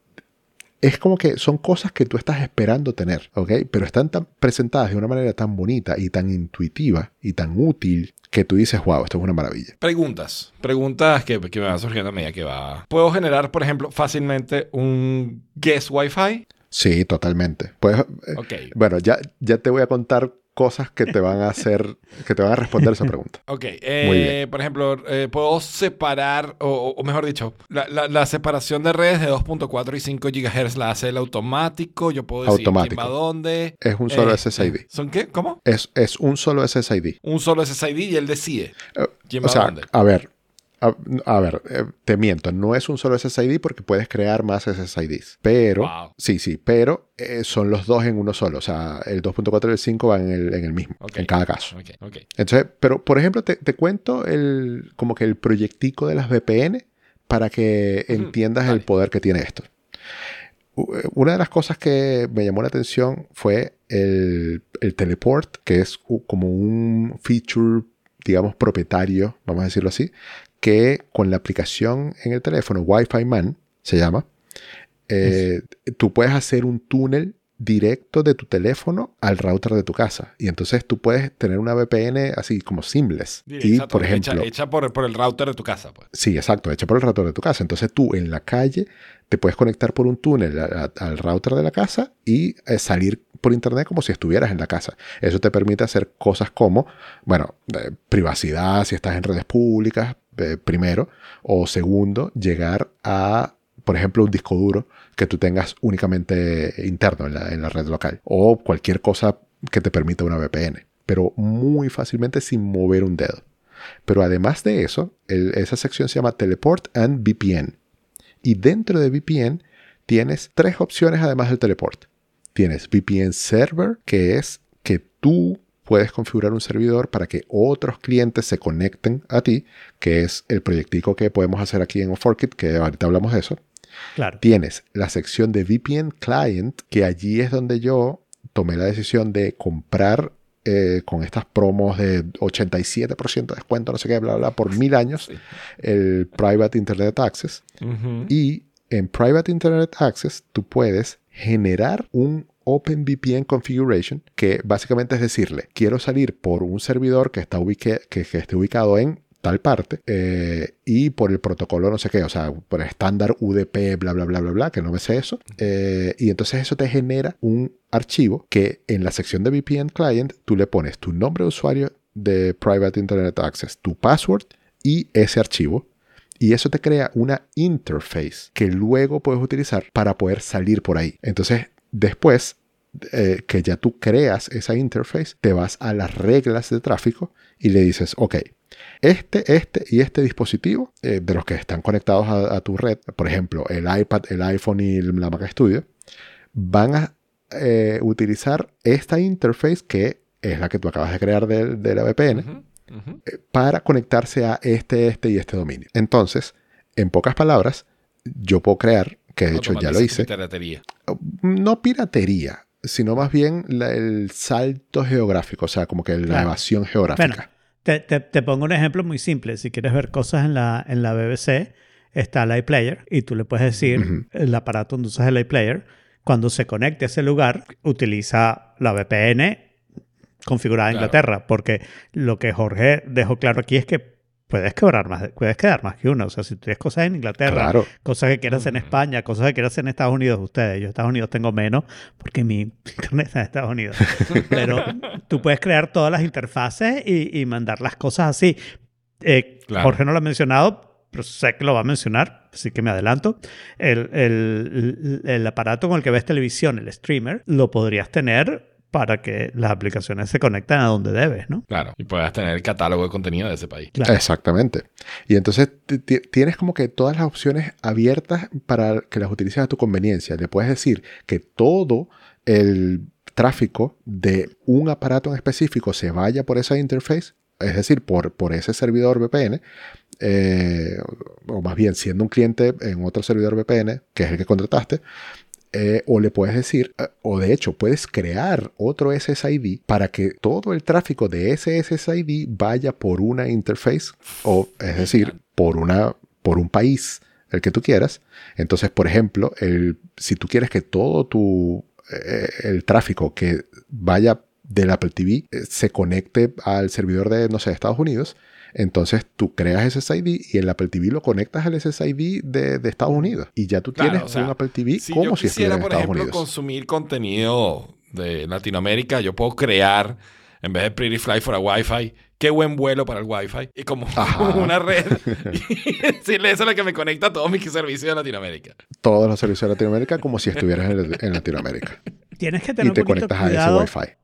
es como que son cosas que tú estás esperando tener, ¿ok? Pero están tan presentadas de una manera tan bonita y tan intuitiva y tan útil que tú dices, wow, esto es una maravilla. Preguntas. Preguntas que, que me van surgiendo a medida que va. ¿Puedo generar, por ejemplo, fácilmente un guest Wi-Fi? Sí, totalmente. Pues, eh, Ok. bueno, ya, ya te voy a contar cosas que te van a hacer, que te van a responder esa pregunta. (laughs) Ok, Muy eh, bien. por ejemplo, eh, puedo separar, o, o mejor dicho, la, la- la separación de redes de 2.4 y 5 GHz la hace el automático. Yo puedo decir Automático. a dónde. Es un solo Eh, SSID. ¿Son qué? ¿Cómo? Es, es un solo SSID. Un solo SSID y él decide Eh, quién O va a sea, dónde. a ver, a, a ver, eh, te miento, no es un solo SSID porque puedes crear más SSIDs. Pero, Wow. sí, sí, pero eh, son los dos en uno solo. O sea, el 2.4 y el 5 van en el, en el mismo, en cada caso. Entonces, pero por ejemplo, te, te cuento el, como que el proyectico de las VPN para que entiendas el poder que tiene esto. Eh, Una de las cosas que me llamó la atención fue el, el teleport, que es como un feature, digamos, propietario, vamos a decirlo así, que con la aplicación en el teléfono, Wi-Fi Man, se llama, eh, tú puedes hacer un túnel directo de tu teléfono al router de tu casa. Y entonces tú puedes tener una VPN así como seamless. Y, exacto, por ejemplo, hecha, hecha por, por el router de tu casa, pues. Sí, exacto, hecha por el router de tu casa. Entonces tú en la calle te puedes conectar por un túnel a- a- al router de la casa y eh, salir por internet como si estuvieras en la casa. Eso te permite hacer cosas como, bueno, eh, privacidad si estás en redes públicas, eh, primero, o segundo, llegar a, por ejemplo, un disco duro que tú tengas únicamente interno en la, en la red local o cualquier cosa que te permita una VPN, pero muy fácilmente sin mover un dedo. Pero además de eso, esa sección se llama Teleport and VPN. Y dentro de VPN tienes tres opciones además del teleport. Tienes VPN Server, que es que tú puedes configurar un servidor para que otros clientes se conecten a ti, que es el proyectico que podemos hacer aquí en Forkit, que ahorita hablamos de eso. Claro. Tienes la sección de VPN Client, que allí es donde yo tomé la decisión de comprar eh, con estas promos de 87% de descuento, no sé qué, bla, bla, por mil años, Sí. el Private Internet Access. Y en Private Internet Access tú puedes generar un OpenVPN Configuration, que básicamente es decirle, quiero salir por un servidor que, está ubique- que, que esté ubicado en tal parte eh, y por el protocolo no sé qué, o sea, por el estándar UDP, bla, bla, bla, bla, bla, que no me sé eso. Eh, y entonces eso te genera un archivo que en la sección de VPN Client tú le pones tu nombre de usuario de Private Internet Access, tu password y ese archivo. Y eso te crea una interface que luego puedes utilizar para poder salir por ahí. Entonces, después eh, que ya tú creas esa interface, te vas a las reglas de tráfico y le dices, ok, este, este y este dispositivo eh, de los que están conectados a, tu red, por ejemplo, el iPad, el iPhone y la Mac Studio, van a eh, utilizar esta interface que es la que tú acabas de crear de, la VPN para conectarse a este, este y este dominio. Entonces, en pocas palabras, yo puedo crear, que de hecho ya lo hice. Piratería. No piratería sino más bien el salto geográfico, o sea, como que la evasión geográfica. Bueno, te, pongo un ejemplo muy simple. Si quieres ver cosas en la, en la BBC, está el iPlayer y tú le puedes decir el aparato donde usas el iPlayer, cuando se conecte a ese lugar, utiliza la VPN configurada en Inglaterra, porque lo que Jorge dejó claro aquí es que puedes quedar más, puedes quedar más que uno. O sea, si tú tienes cosas en Inglaterra, cosas que quieras en España, cosas que quieras en Estados Unidos, ustedes, yo en Estados Unidos tengo menos porque mi (laughs) internet está en Estados Unidos. Pero (laughs) tú puedes crear todas las interfaces y, mandar las cosas así. Eh, Jorge no lo ha mencionado, pero sé que lo va a mencionar, así que me adelanto. El, el, el aparato con el que ves televisión, el streamer, lo podrías tener para que las aplicaciones se conecten a donde debes, ¿no? Claro, y puedas tener el catálogo de contenido de ese país. Exactamente. Y entonces tienes como que todas las opciones abiertas para que las utilices a tu conveniencia. Le puedes decir que todo el tráfico de un aparato en específico se vaya por esa interface, es decir, por, por ese servidor VPN, eh, o más bien siendo un cliente en otro servidor VPN, que es el que contrataste, eh, o le puedes decir, eh, o de hecho puedes crear otro SSID para que todo el tráfico de ese SSID vaya por una interface, o es decir, por, una, por un país, el que tú quieras. Entonces, por ejemplo, el, si tú quieres que todo tu, eh, el tráfico que vaya del Apple TV se conecte al servidor de, no sé, Estados Unidos, entonces tú creas SSID y el Apple TV lo conectas al SSID de, de Estados Unidos. Y ya tú tienes un Apple TV como si estuviera en por Estados ejemplo, Unidos. consumir contenido de Latinoamérica, yo puedo crear, en vez de Pretty Fly for a Wi-Fi, qué buen vuelo para el Wi-Fi. Y como (laughs) una red, (laughs) y decirle eso es lo que me conecta a todos mis servicios de Latinoamérica. Todos los servicios de Latinoamérica como si estuvieras en, Latinoamérica. Tienes que tener y te conectas a ese Wi-Fi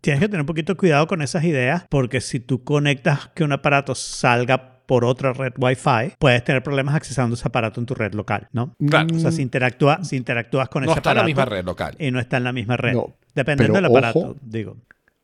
tienes que tener un poquito de cuidado con esas ideas porque si tú conectas que un aparato salga por otra red Wi-Fi, puedes tener problemas accesando ese aparato en tu red local, ¿no? Claro. O sea, si, interactúa, si interactúas con ese aparato. No está en la misma red local. Y no está en la misma red. Dependiendo del aparato, digo.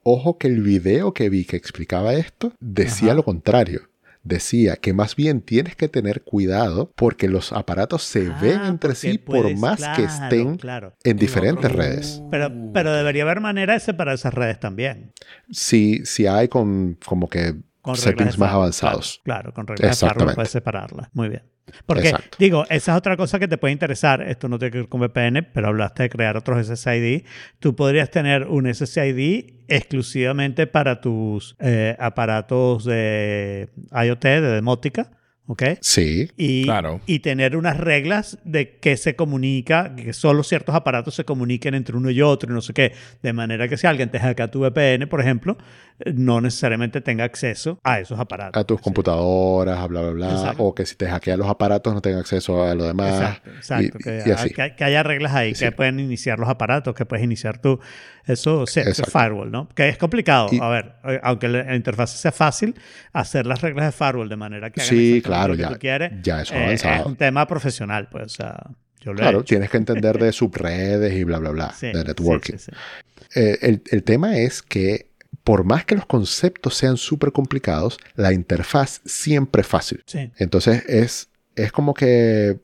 Ojo que el video que vi que explicaba esto decía lo contrario decía que más bien tienes que tener cuidado porque los aparatos se ah, ven entre sí por más que estén en diferentes redes. Pero, pero debería haber manera de separar esas redes también. Sí, sí hay con como que settings más avanzados. Claro, con reglas de puedes separarlas. Muy bien. Porque, digo, esa es otra cosa que te puede interesar. Esto no tiene que ver con VPN, pero hablaste de crear otros SSID. Tú podrías tener un SSID exclusivamente para tus eh, aparatos de IoT, de demótica ¿ok? Sí, y, claro. Y tener unas reglas de que se comunica, que solo ciertos aparatos se comuniquen entre uno y otro y no sé qué. De manera que si alguien te hackea tu VPN, por ejemplo, no necesariamente tenga acceso a esos aparatos. A tus computadoras, a bla, bla, bla. O que si te hackean los aparatos no tenga acceso a lo demás. Exacto, que, haya reglas ahí, que pueden iniciar los aparatos, que puedes iniciar tú. Eso es firewall, ¿no? Que es complicado. a ver, eh, aunque la interfaz sea fácil, hacer las reglas de firewall de manera que hagan sí, claro, ya, que quieres, ya eso eh, es un tema profesional, pues, o sea, yo lo Claro, tienes que entender de (laughs) subredes y bla, bla, bla, de networking. Eh, el, el tema es que por más que los conceptos sean súper complicados, la interfaz siempre es fácil. Entonces es, es como que,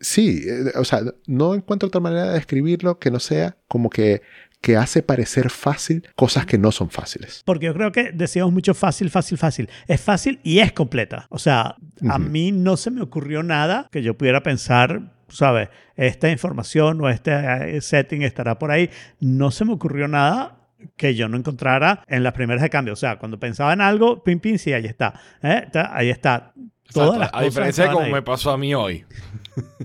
sí, eh, o sea, no encuentro otra manera de describirlo que no sea como que que hace parecer fácil cosas que no son fáciles. Porque yo creo que decíamos mucho fácil, fácil, fácil. Es fácil y es completa. O sea, a mí no se me ocurrió nada que yo pudiera pensar, ¿sabes? Esta información o este eh, setting estará por ahí. No se me ocurrió nada que yo no encontrara en las primeras de cambio. O sea, cuando pensaba en algo, pim, pim, sí, ahí está. ¿Eh? Está- Ahí está. Todas Exacto, las a diferencia de como ahí. me pasó a mí hoy.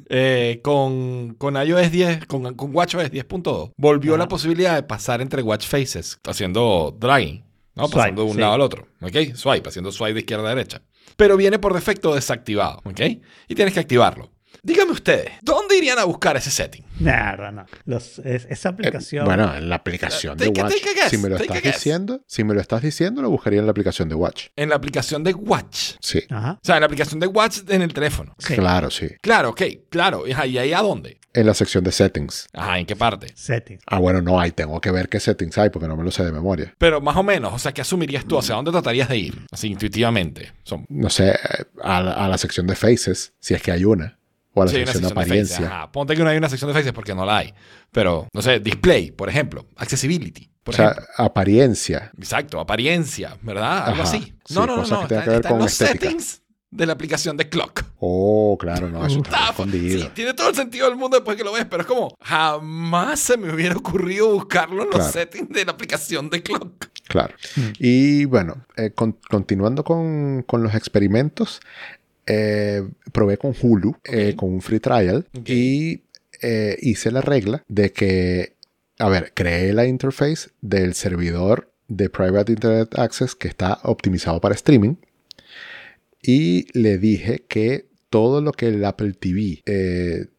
Eh, con, con iOS 10, con, con WatchOS 10.2, volvió Ajá. la posibilidad de pasar entre watch faces, haciendo dragging, ¿no? Swipe, Pasando de un sí. lado al otro, ¿ok? Swipe, haciendo swipe de izquierda a derecha. Pero viene por defecto desactivado, ¿ok? Y tienes que activarlo. Díganme ustedes, ¿dónde irían a buscar ese setting? Nah, no. Los- es- esa Eh, aplicación. bueno, en la aplicación de Take Watch. a guess, si me lo estás diciendo, si me lo estás diciendo, lo buscaría en la aplicación de Watch. En la aplicación de Watch. Sí. Ajá. O sea, en la aplicación de Watch en el teléfono. Sí. Claro, sí. Claro, ok, claro. ¿Y ahí a dónde? En la sección de settings. Ajá, ¿en qué parte? Settings. Ah, bueno, no, ahí tengo que ver qué settings hay porque no me lo sé de memoria. Pero más o menos, o sea, ¿qué asumirías tú? ¿Hacia dónde tratarías de ir? Así intuitivamente. Son No sé, a la, a la sección de faces, si es que hay una. O a la Sí, hay una sección de apariencia. Ajá. Ponte que no hay una sección de faces porque no la hay. Pero, no sé, display, por ejemplo. Accessibility, por o sea, ejemplo. apariencia. Exacto, apariencia, ¿verdad? Algo Ajá. así. Sí, No, no, no, no. que Está, que ver está en con los estética. settings de la aplicación de Clock. Oh, claro, no, eso está escondido. sí, tiene todo el sentido del mundo después que lo ves, pero es como, jamás se me hubiera ocurrido buscarlo en los settings de la aplicación de Clock. Claro. Mm. Y bueno, eh, con- continuando con, con los experimentos, eh, probé con Hulu, eh, con un free trial, y eh, hice la regla de que, a ver, creé la interface del servidor de Private Internet Access que está optimizado para streaming, y le dije que todo lo que el Apple TV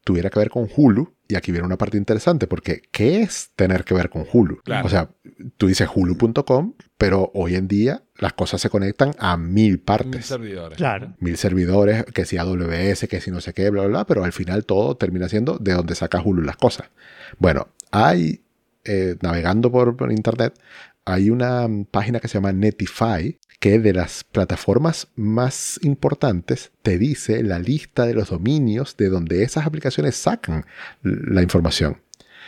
tuviera que ver con Hulu, y aquí viene una parte interesante, porque ¿qué es tener que ver con Hulu? Claro. O sea, tú dices hulu.com, pero hoy en día las cosas se conectan a mil partes. servidores. Claro. Mil servidores, que si AWS, que si no sé qué, bla, bla, bla, pero al final todo termina siendo de donde saca Hulu las cosas. Bueno, hay, eh, navegando por, por internet, hay una mm, página que se llama Netify, que de las plataformas más importantes te dice la lista de los dominios de donde esas aplicaciones sacan la información.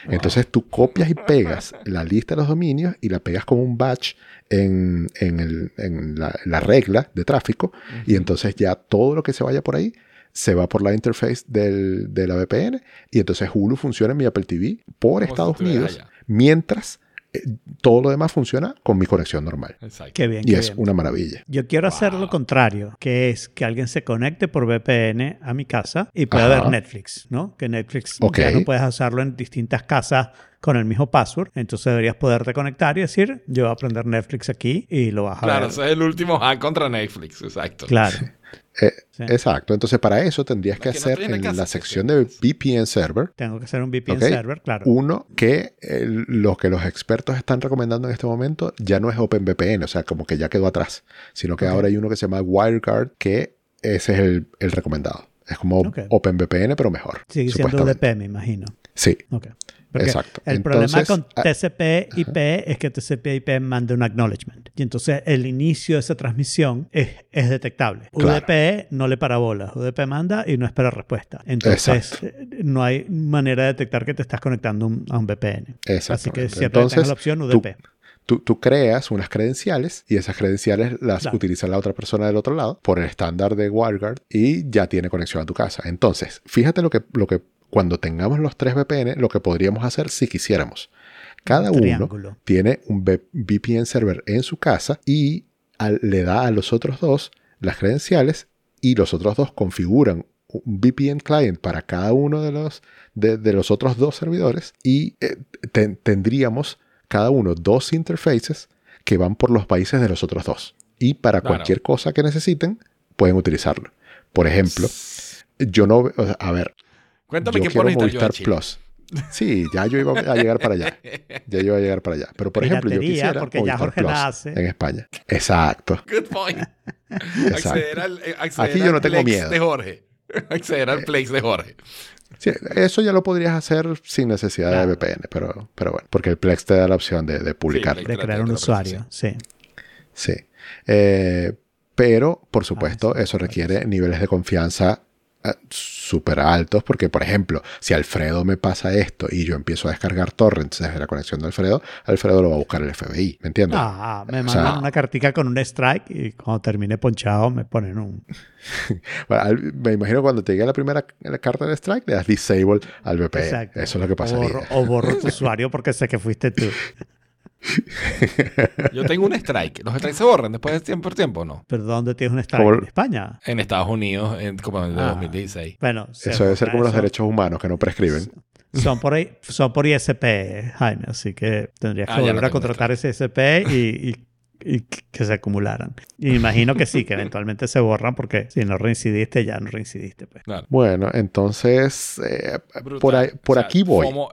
Entonces tú copias y pegas la lista de los dominios y la pegas como un batch en, en el- en la, la regla de tráfico y entonces ya todo lo que se vaya por ahí se va por la interface del, de la VPN y entonces Hulu funciona en mi Apple TV por si Estados Unidos allá. mientras todo lo demás funciona con mi conexión normal. Exacto. Qué bien. Y qué es bien. una maravilla. Yo quiero hacer lo contrario, que es que alguien se conecte por VPN a mi casa y pueda Ajá. ver Netflix, ¿no? Que Netflix ya no puedes usarlo en distintas casas con el mismo password. Entonces deberías poderte conectar y decir, yo voy a aprender Netflix aquí y lo vas a Claro, ver. ese es el último hack contra Netflix, exacto. Claro. Eh, Sí. Exacto. Entonces para eso tendrías que hacer en la casa, sección de. VPN server Tengo que hacer un VPN server, claro. Uno, que eh, lo que los expertos están recomendando en este momento ya no es OpenVPN, o sea, como que ya quedó atrás, sino que ahora hay uno que se llama WireGuard, que ese es el, el recomendado. Es como. OpenVPN, pero mejor. Sigue siendo. UDP, me imagino. Sí, Ok. Porque exacto. El Entonces, problema con ah, TCP/IP es que TCP/IP manda un acknowledgement. Y entonces el inicio de esa transmisión es, es detectable. Claro. UDP no le para bolas. UDP manda y no espera respuesta. Entonces Exacto. eh, no hay manera de detectar que te estás conectando un- a un VPN. Así que siempre Entonces, la opción tú- UDP. Tú, tú creas unas credenciales y esas credenciales las Claro. utiliza la otra persona del otro lado por el estándar de WireGuard y ya tiene conexión a tu casa. Entonces, fíjate lo que, lo que cuando tengamos los tres VPN, lo que podríamos hacer si quisiéramos. Cada Un uno tiene un VPN server en su casa y al- le da a los otros dos las credenciales y los otros dos configuran un VPN client para cada uno de los, de, de los otros dos servidores y eh, ten- tendríamos cada uno dos interfaces que van por los países de los otros dos. Y para Claro. cualquier cosa que necesiten, pueden utilizarlo. Por ejemplo, yo no... o sea, a ver, Cuéntame yo qué pones Movistar Plus. Sí, ya yo iba a llegar para allá. Ya yo iba a llegar para allá. Pero por ejemplo, yo quisiera porque ya Movistar Jorge Plus la hace. en España. Exacto. Good point. Exacto. acceder al, eh, acceder Aquí yo no tengo Plex miedo. de Jorge. (laughs) acceder al Plex de Jorge. Sí, eso ya lo podrías hacer sin necesidad Claro. de VPN, pero, pero bueno, porque el Plex te da la opción de, de publicar. Plex. De crear un usuario. Sí. Sí. Eh, pero, por Ah, supuesto, sí, eso sí. requiere niveles de confianza eh, súper altos, porque, por ejemplo, si Alfredo me pasa esto y yo empiezo a descargar torrents desde la conexión de Alfredo, Alfredo lo va a buscar el FBI, ¿me entiendes? Ah, me O mandan sea- una cartica con un strike y cuando termine ponchado me ponen un... (laughs) Bueno, me imagino cuando te llegue la primera la carta de strike, le das disable al VPN. Exacto. Eso es lo que O pasaría. borro, o borro tu usuario porque sé que fuiste tú. (laughs) Yo tengo un strike. ¿Los strikes se borran después de tiempo por tiempo o no? ¿Pero dónde tienes un strike? ¿En España? En Estados Unidos, en, como en el de Ah. 2016. Bueno, se Eso debe ser como los derechos humanos que no prescriben. Son por, ahí- son por ISP, Jaime, así que tendrías que Ah, volver a contratar ese ISP y, y- y que se acumularan. Y imagino que sí, que eventualmente se borran porque si no reincidiste, ya no reincidiste. Pues. Claro. Bueno, entonces, eh, por, ahí- por O sea, aquí voy. FOMO,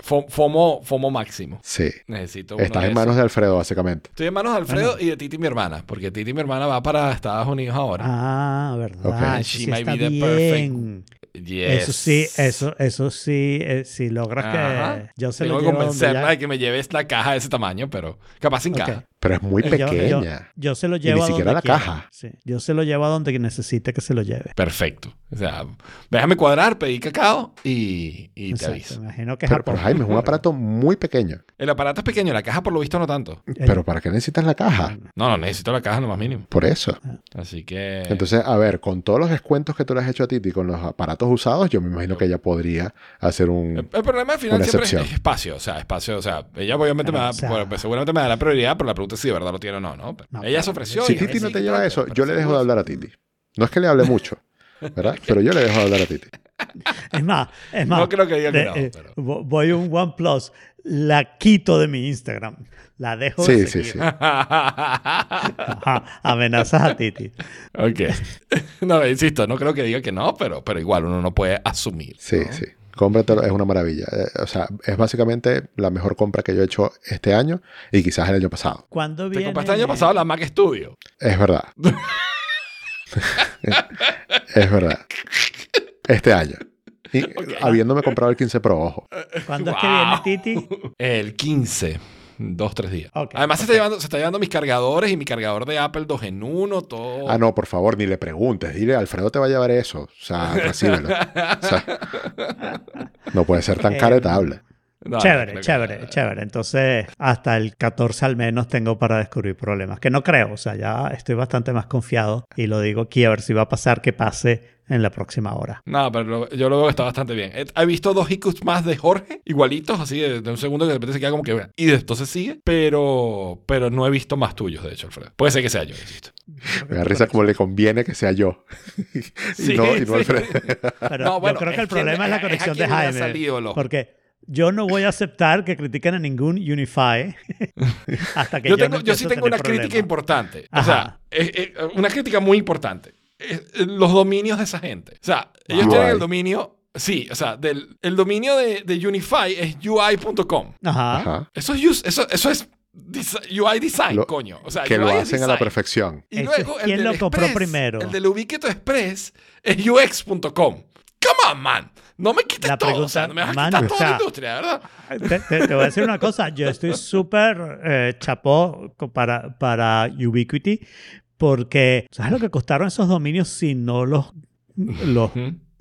FOMO, FOMO máximo. Sí. Necesito uno Estás de en manos esos. de Alfredo, básicamente. Estoy en manos de Alfredo y de Titi, mi hermana. Porque Titi, mi hermana, va para Estados Unidos ahora. Ah, verdad. Eso She sí might está be the perfect- bien. Yes. Eso sí, eso, eso sí, eh, si logras Ajá. que yo se Tengo lo que convencerla ya- de que me lleves la caja de ese tamaño, pero capaz sin caja. Pero es muy Yo- yo- pequeña. Yo, se lo ni llevo a siquiera donde la quiera. caja. Sí, Yo se lo llevo a donde necesite que se lo lleve. Perfecto. O sea, déjame cuadrar, pedí cacao y, y te Exacto, aviso. Me imagino que es Pero, pero Japón. Jaime, es un aparato muy pequeño. El aparato es pequeño, la caja por lo visto no tanto. Pero ¿para qué necesitas la caja? No, no, necesito la caja lo más mínimo. Por eso. Así que... Entonces, a ver, con todos los descuentos que tú le has hecho a Titi con los aparatos usados, yo me imagino que ella podría hacer un... el problema al final siempre es, espacio, o sea, espacio, o sea, ella obviamente me da, o sea- bueno, pues seguramente me dará prioridad, pero la pregunta es si de verdad lo tiene o no, ¿no? No, ella claro. se ofreció. Si y Titi sí, no te lleva eso, yo le dejo de hablar a Titi. No es que le hable mucho, ¿verdad? (laughs) Pero yo le dejo de hablar a Titi. Es más, es más. No creo que diga que de- no, eh, pero- vo- Voy a un OnePlus, la quito de mi Instagram. La dejo de Sí, sí, seguir. sí. (laughs) Ajá, amenazas a Titi. ok. (laughs) No, insisto, no creo que diga que no, pero, pero igual uno no puede asumir. Sí, ¿no? sí. Cómpratelo, es una maravilla. Eh, o sea, es básicamente la mejor compra que yo he hecho este año y quizás el año pasado. ¿Cuándo Te viene? compraste el año pasado la Mac Studio. Es verdad. (laughs) es verdad. Este año. Y habiéndome comprado el 15 Pro, ojo. ¿Cuándo es que Wow. viene Titi? El 15. Dos, tres días. Además, se, está llevando, se está llevando mis cargadores y mi cargador de Apple 2 en 1, todo. Ah, no, por favor, ni le preguntes. Dile, Alfredo te va a llevar eso. O sea, (laughs) recíbelo. O sea, no puede ser tan Eh, caretable. No, chévere, que- chévere, chévere. Entonces, hasta el 14 al menos tengo para descubrir problemas. Que no creo, o sea, ya estoy bastante más confiado y lo digo aquí a ver si va a pasar que pase en la próxima hora. No, pero lo- yo lo veo que está bastante bien. He, he visto dos hiccups más de Jorge, igualitos, así de, de un segundo que de repente se queda como que... Y entonces sigue, pero, pero no he visto más tuyos, de hecho, Alfredo. Puede ser que sea yo, insisto. Me da risa como le conviene que sea yo. (laughs) y, Sí, no, y no sí. Alfredo. Pero No, bueno, yo creo que es el problema quien- es la es a conexión de Jaime. salido. Porque yo no voy a aceptar que critiquen a ningún Unify (laughs) hasta que Yo, yo, tengo, no yo sí tengo una crítica problemas. importante. O sea, eh, eh, una crítica muy importante. Eh, eh, los dominios de esa gente. O sea, ellos UI. tienen el dominio... Sí, o sea, del, el dominio de, de Unify es ui.com. Ajá. Ajá. Eso es, use- eso, eso es desi- UI design, Lo- coño. O sea, Que lo UI es hacen a la perfección. Y luego el del lo compró Express, primero. El del Ubiquito Express es ux.com. Come on, man. No me quites La todo. pregunta, o sea, no me vas a quitar o toda sea, la industria, ¿verdad? Te, te- te voy a decir una cosa. Yo estoy súper eh, chapó para, para Ubiquity porque ¿sabes lo que costaron esos dominios si no los, los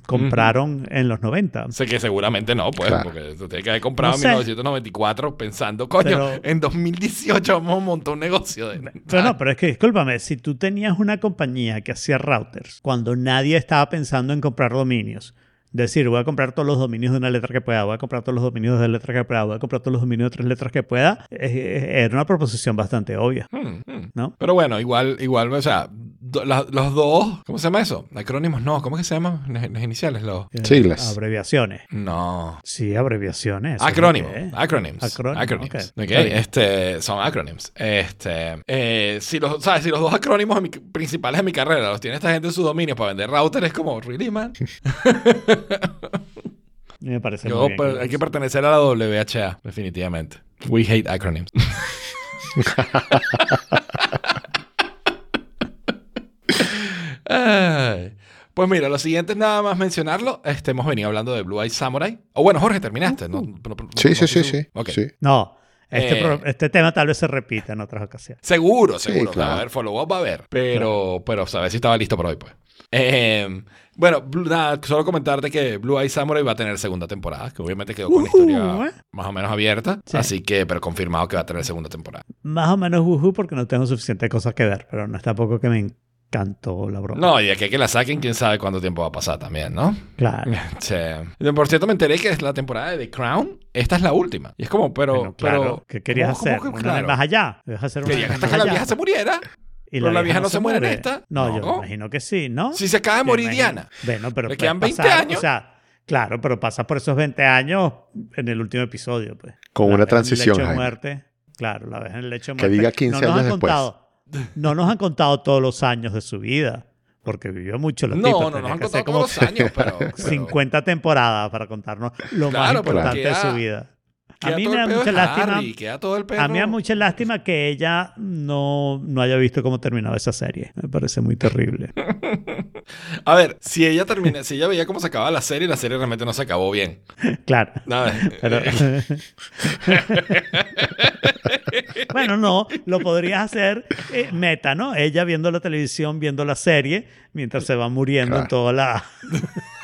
compraron en los 90? Sé que seguramente no, pues, Claro. porque se tiene que haber comprado No en sé. 1994 pensando, coño, Pero- en 2018 vamos a montar un negocio de... Pero no, pero es que discúlpame, si tú tenías una compañía que hacía routers cuando nadie estaba pensando en comprar dominios, decir, voy a comprar todos los dominios de una letra que pueda, voy a comprar todos los dominios de letra que pueda, voy a comprar todos los dominios de tres letras que pueda, era una proposición bastante obvia, Hmm, hmm. ¿no? Pero bueno, igual, igual, o sea, do- la- los dos, ¿cómo se llama eso? Acrónimos, no, ¿cómo que se llaman? Las las iniciales, los... Eh, Siglas. Abreviaciones. No. Sí, abreviaciones. es Acrónimo, que es. acronyms. Acrónimo, acronyms. ok. Ok, Está bien. Este, son acronyms. Este, eh, si, los, ¿sabes? si los dos acrónimos principales de mi carrera los tiene esta gente en su dominio para vender router, es como, ¿really, man? (laughs) (laughs) Me parece Yo, muy bien. hay que pertenecer a la WHA, definitivamente. We hate acronyms. (laughs) Ay. Pues mira, lo siguiente es nada más mencionarlo. Este, hemos venido hablando de Blue Eye Samurai. O bueno, Jorge, terminaste. ¿no? No- no- no- Sí, sí, sí, sí. No, este, Eh. este tema tal vez se repita en otras ocasiones. Seguro, Sí, seguro. claro. Va a haber follow-up, va a haber. Pero, pero a ver si estaba listo para hoy, pues. Eh, bueno, nada, solo comentarte que Blue Eye Samurai va a tener segunda temporada, que obviamente quedó con la Ujú, historia ¿eh? más o menos abierta. Sí. Así que, pero confirmado que va a tener segunda temporada. Más o menos woohoo porque no tengo suficiente cosas que ver, pero no es tampoco que me encantó la broma. No, y de que, que la saquen, quién sabe cuánto tiempo va a pasar también, ¿no? Claro. (laughs) Sí. Por cierto, me enteré que es la temporada de The Crown. Esta es la última. Y es como, pero. Bueno, claro, pero ¿qué querías ¿cómo- hacer? cómo claro? más allá. Debes hacer una Quería que hasta que la vieja se muriera. Y pero la vieja no se muere en muere. esta. No, yo No. me imagino que sí, ¿no? Si se acaba de morir Diana. Bueno, pero Le quedan 20 pasar, años. O sea, claro, pero pasa por esos 20 años en el último episodio, pues. Con La una ves en el transición, lecho de muerte. Claro, la ves en el lecho de Que muerte. diga 15 no nos años han después. Contado, no nos han contado todos los años de su vida, porque vivió mucho la No, tipa. no, tenía nos han que contado todos los años, pero. (laughs) pero- 50 temporadas para contarnos lo Claro, más importante de su vida. A mí me da mucha lástima. Harry, A mí me da mucha lástima que ella no, no haya visto cómo terminaba esa serie. Me parece muy terrible. (laughs) A ver, si ella termina, si ella veía cómo se acababa la serie, la serie realmente no se acabó bien. (laughs) claro. A ver, Pero- eh, (laughs) bueno, no, lo podrías hacer eh, meta, ¿no? Ella viendo la televisión, viendo la serie, mientras se va muriendo en Claro. todas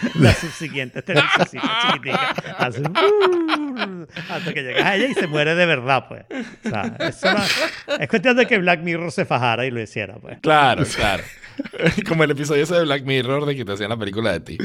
(laughs) la, televisiones chiquiticas. Hace, uh, hasta que llegas a ella y se muere de verdad, pues. No- es cuestión de que Black Mirror se fajara y lo hiciera, pues. claro, claro. (laughs) Como el episodio ese de Black Mirror de que te hacían la película de ti.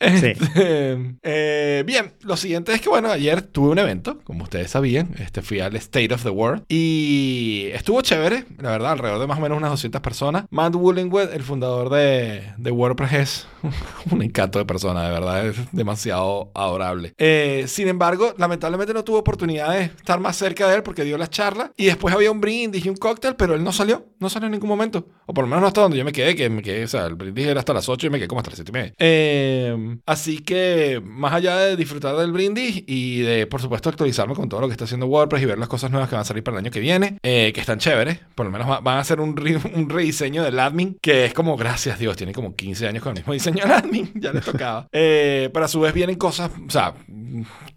Sí. Este, eh, bien, lo siguiente es que, bueno, ayer tuve un evento, como ustedes sabían, este, fui al State of the World y estuvo chévere, la verdad, alrededor de más o menos unas 200 personas. Matt Wollingwood, el fundador de, de WordPress, es (laughs) un encanto de persona, de verdad, es demasiado adorable. Eh, sin embargo, lamentablemente no tuve oportunidad de estar más cerca de él porque dio la charla y después había un brindis y un cóctel, pero él no salió, no salió en ningún momento, o por lo menos no hasta donde yo me quedé, que me quedé, o sea, el brindis era hasta las 8 y me quedé como hasta las 7 y media. Eh, así que, más allá de disfrutar del brindis y de, por supuesto, actualizarme con todo lo que está haciendo WordPress y ver las cosas nuevas que van a salir para el año que viene, eh, que están chéveres, por lo menos va- van a hacer un (laughs) rediseño del admin, que es como, gracias Dios, tiene como 15 años con el mismo diseño del admin, (laughs) ya les tocaba. Eh, pero a su vez vienen cosas, o sea,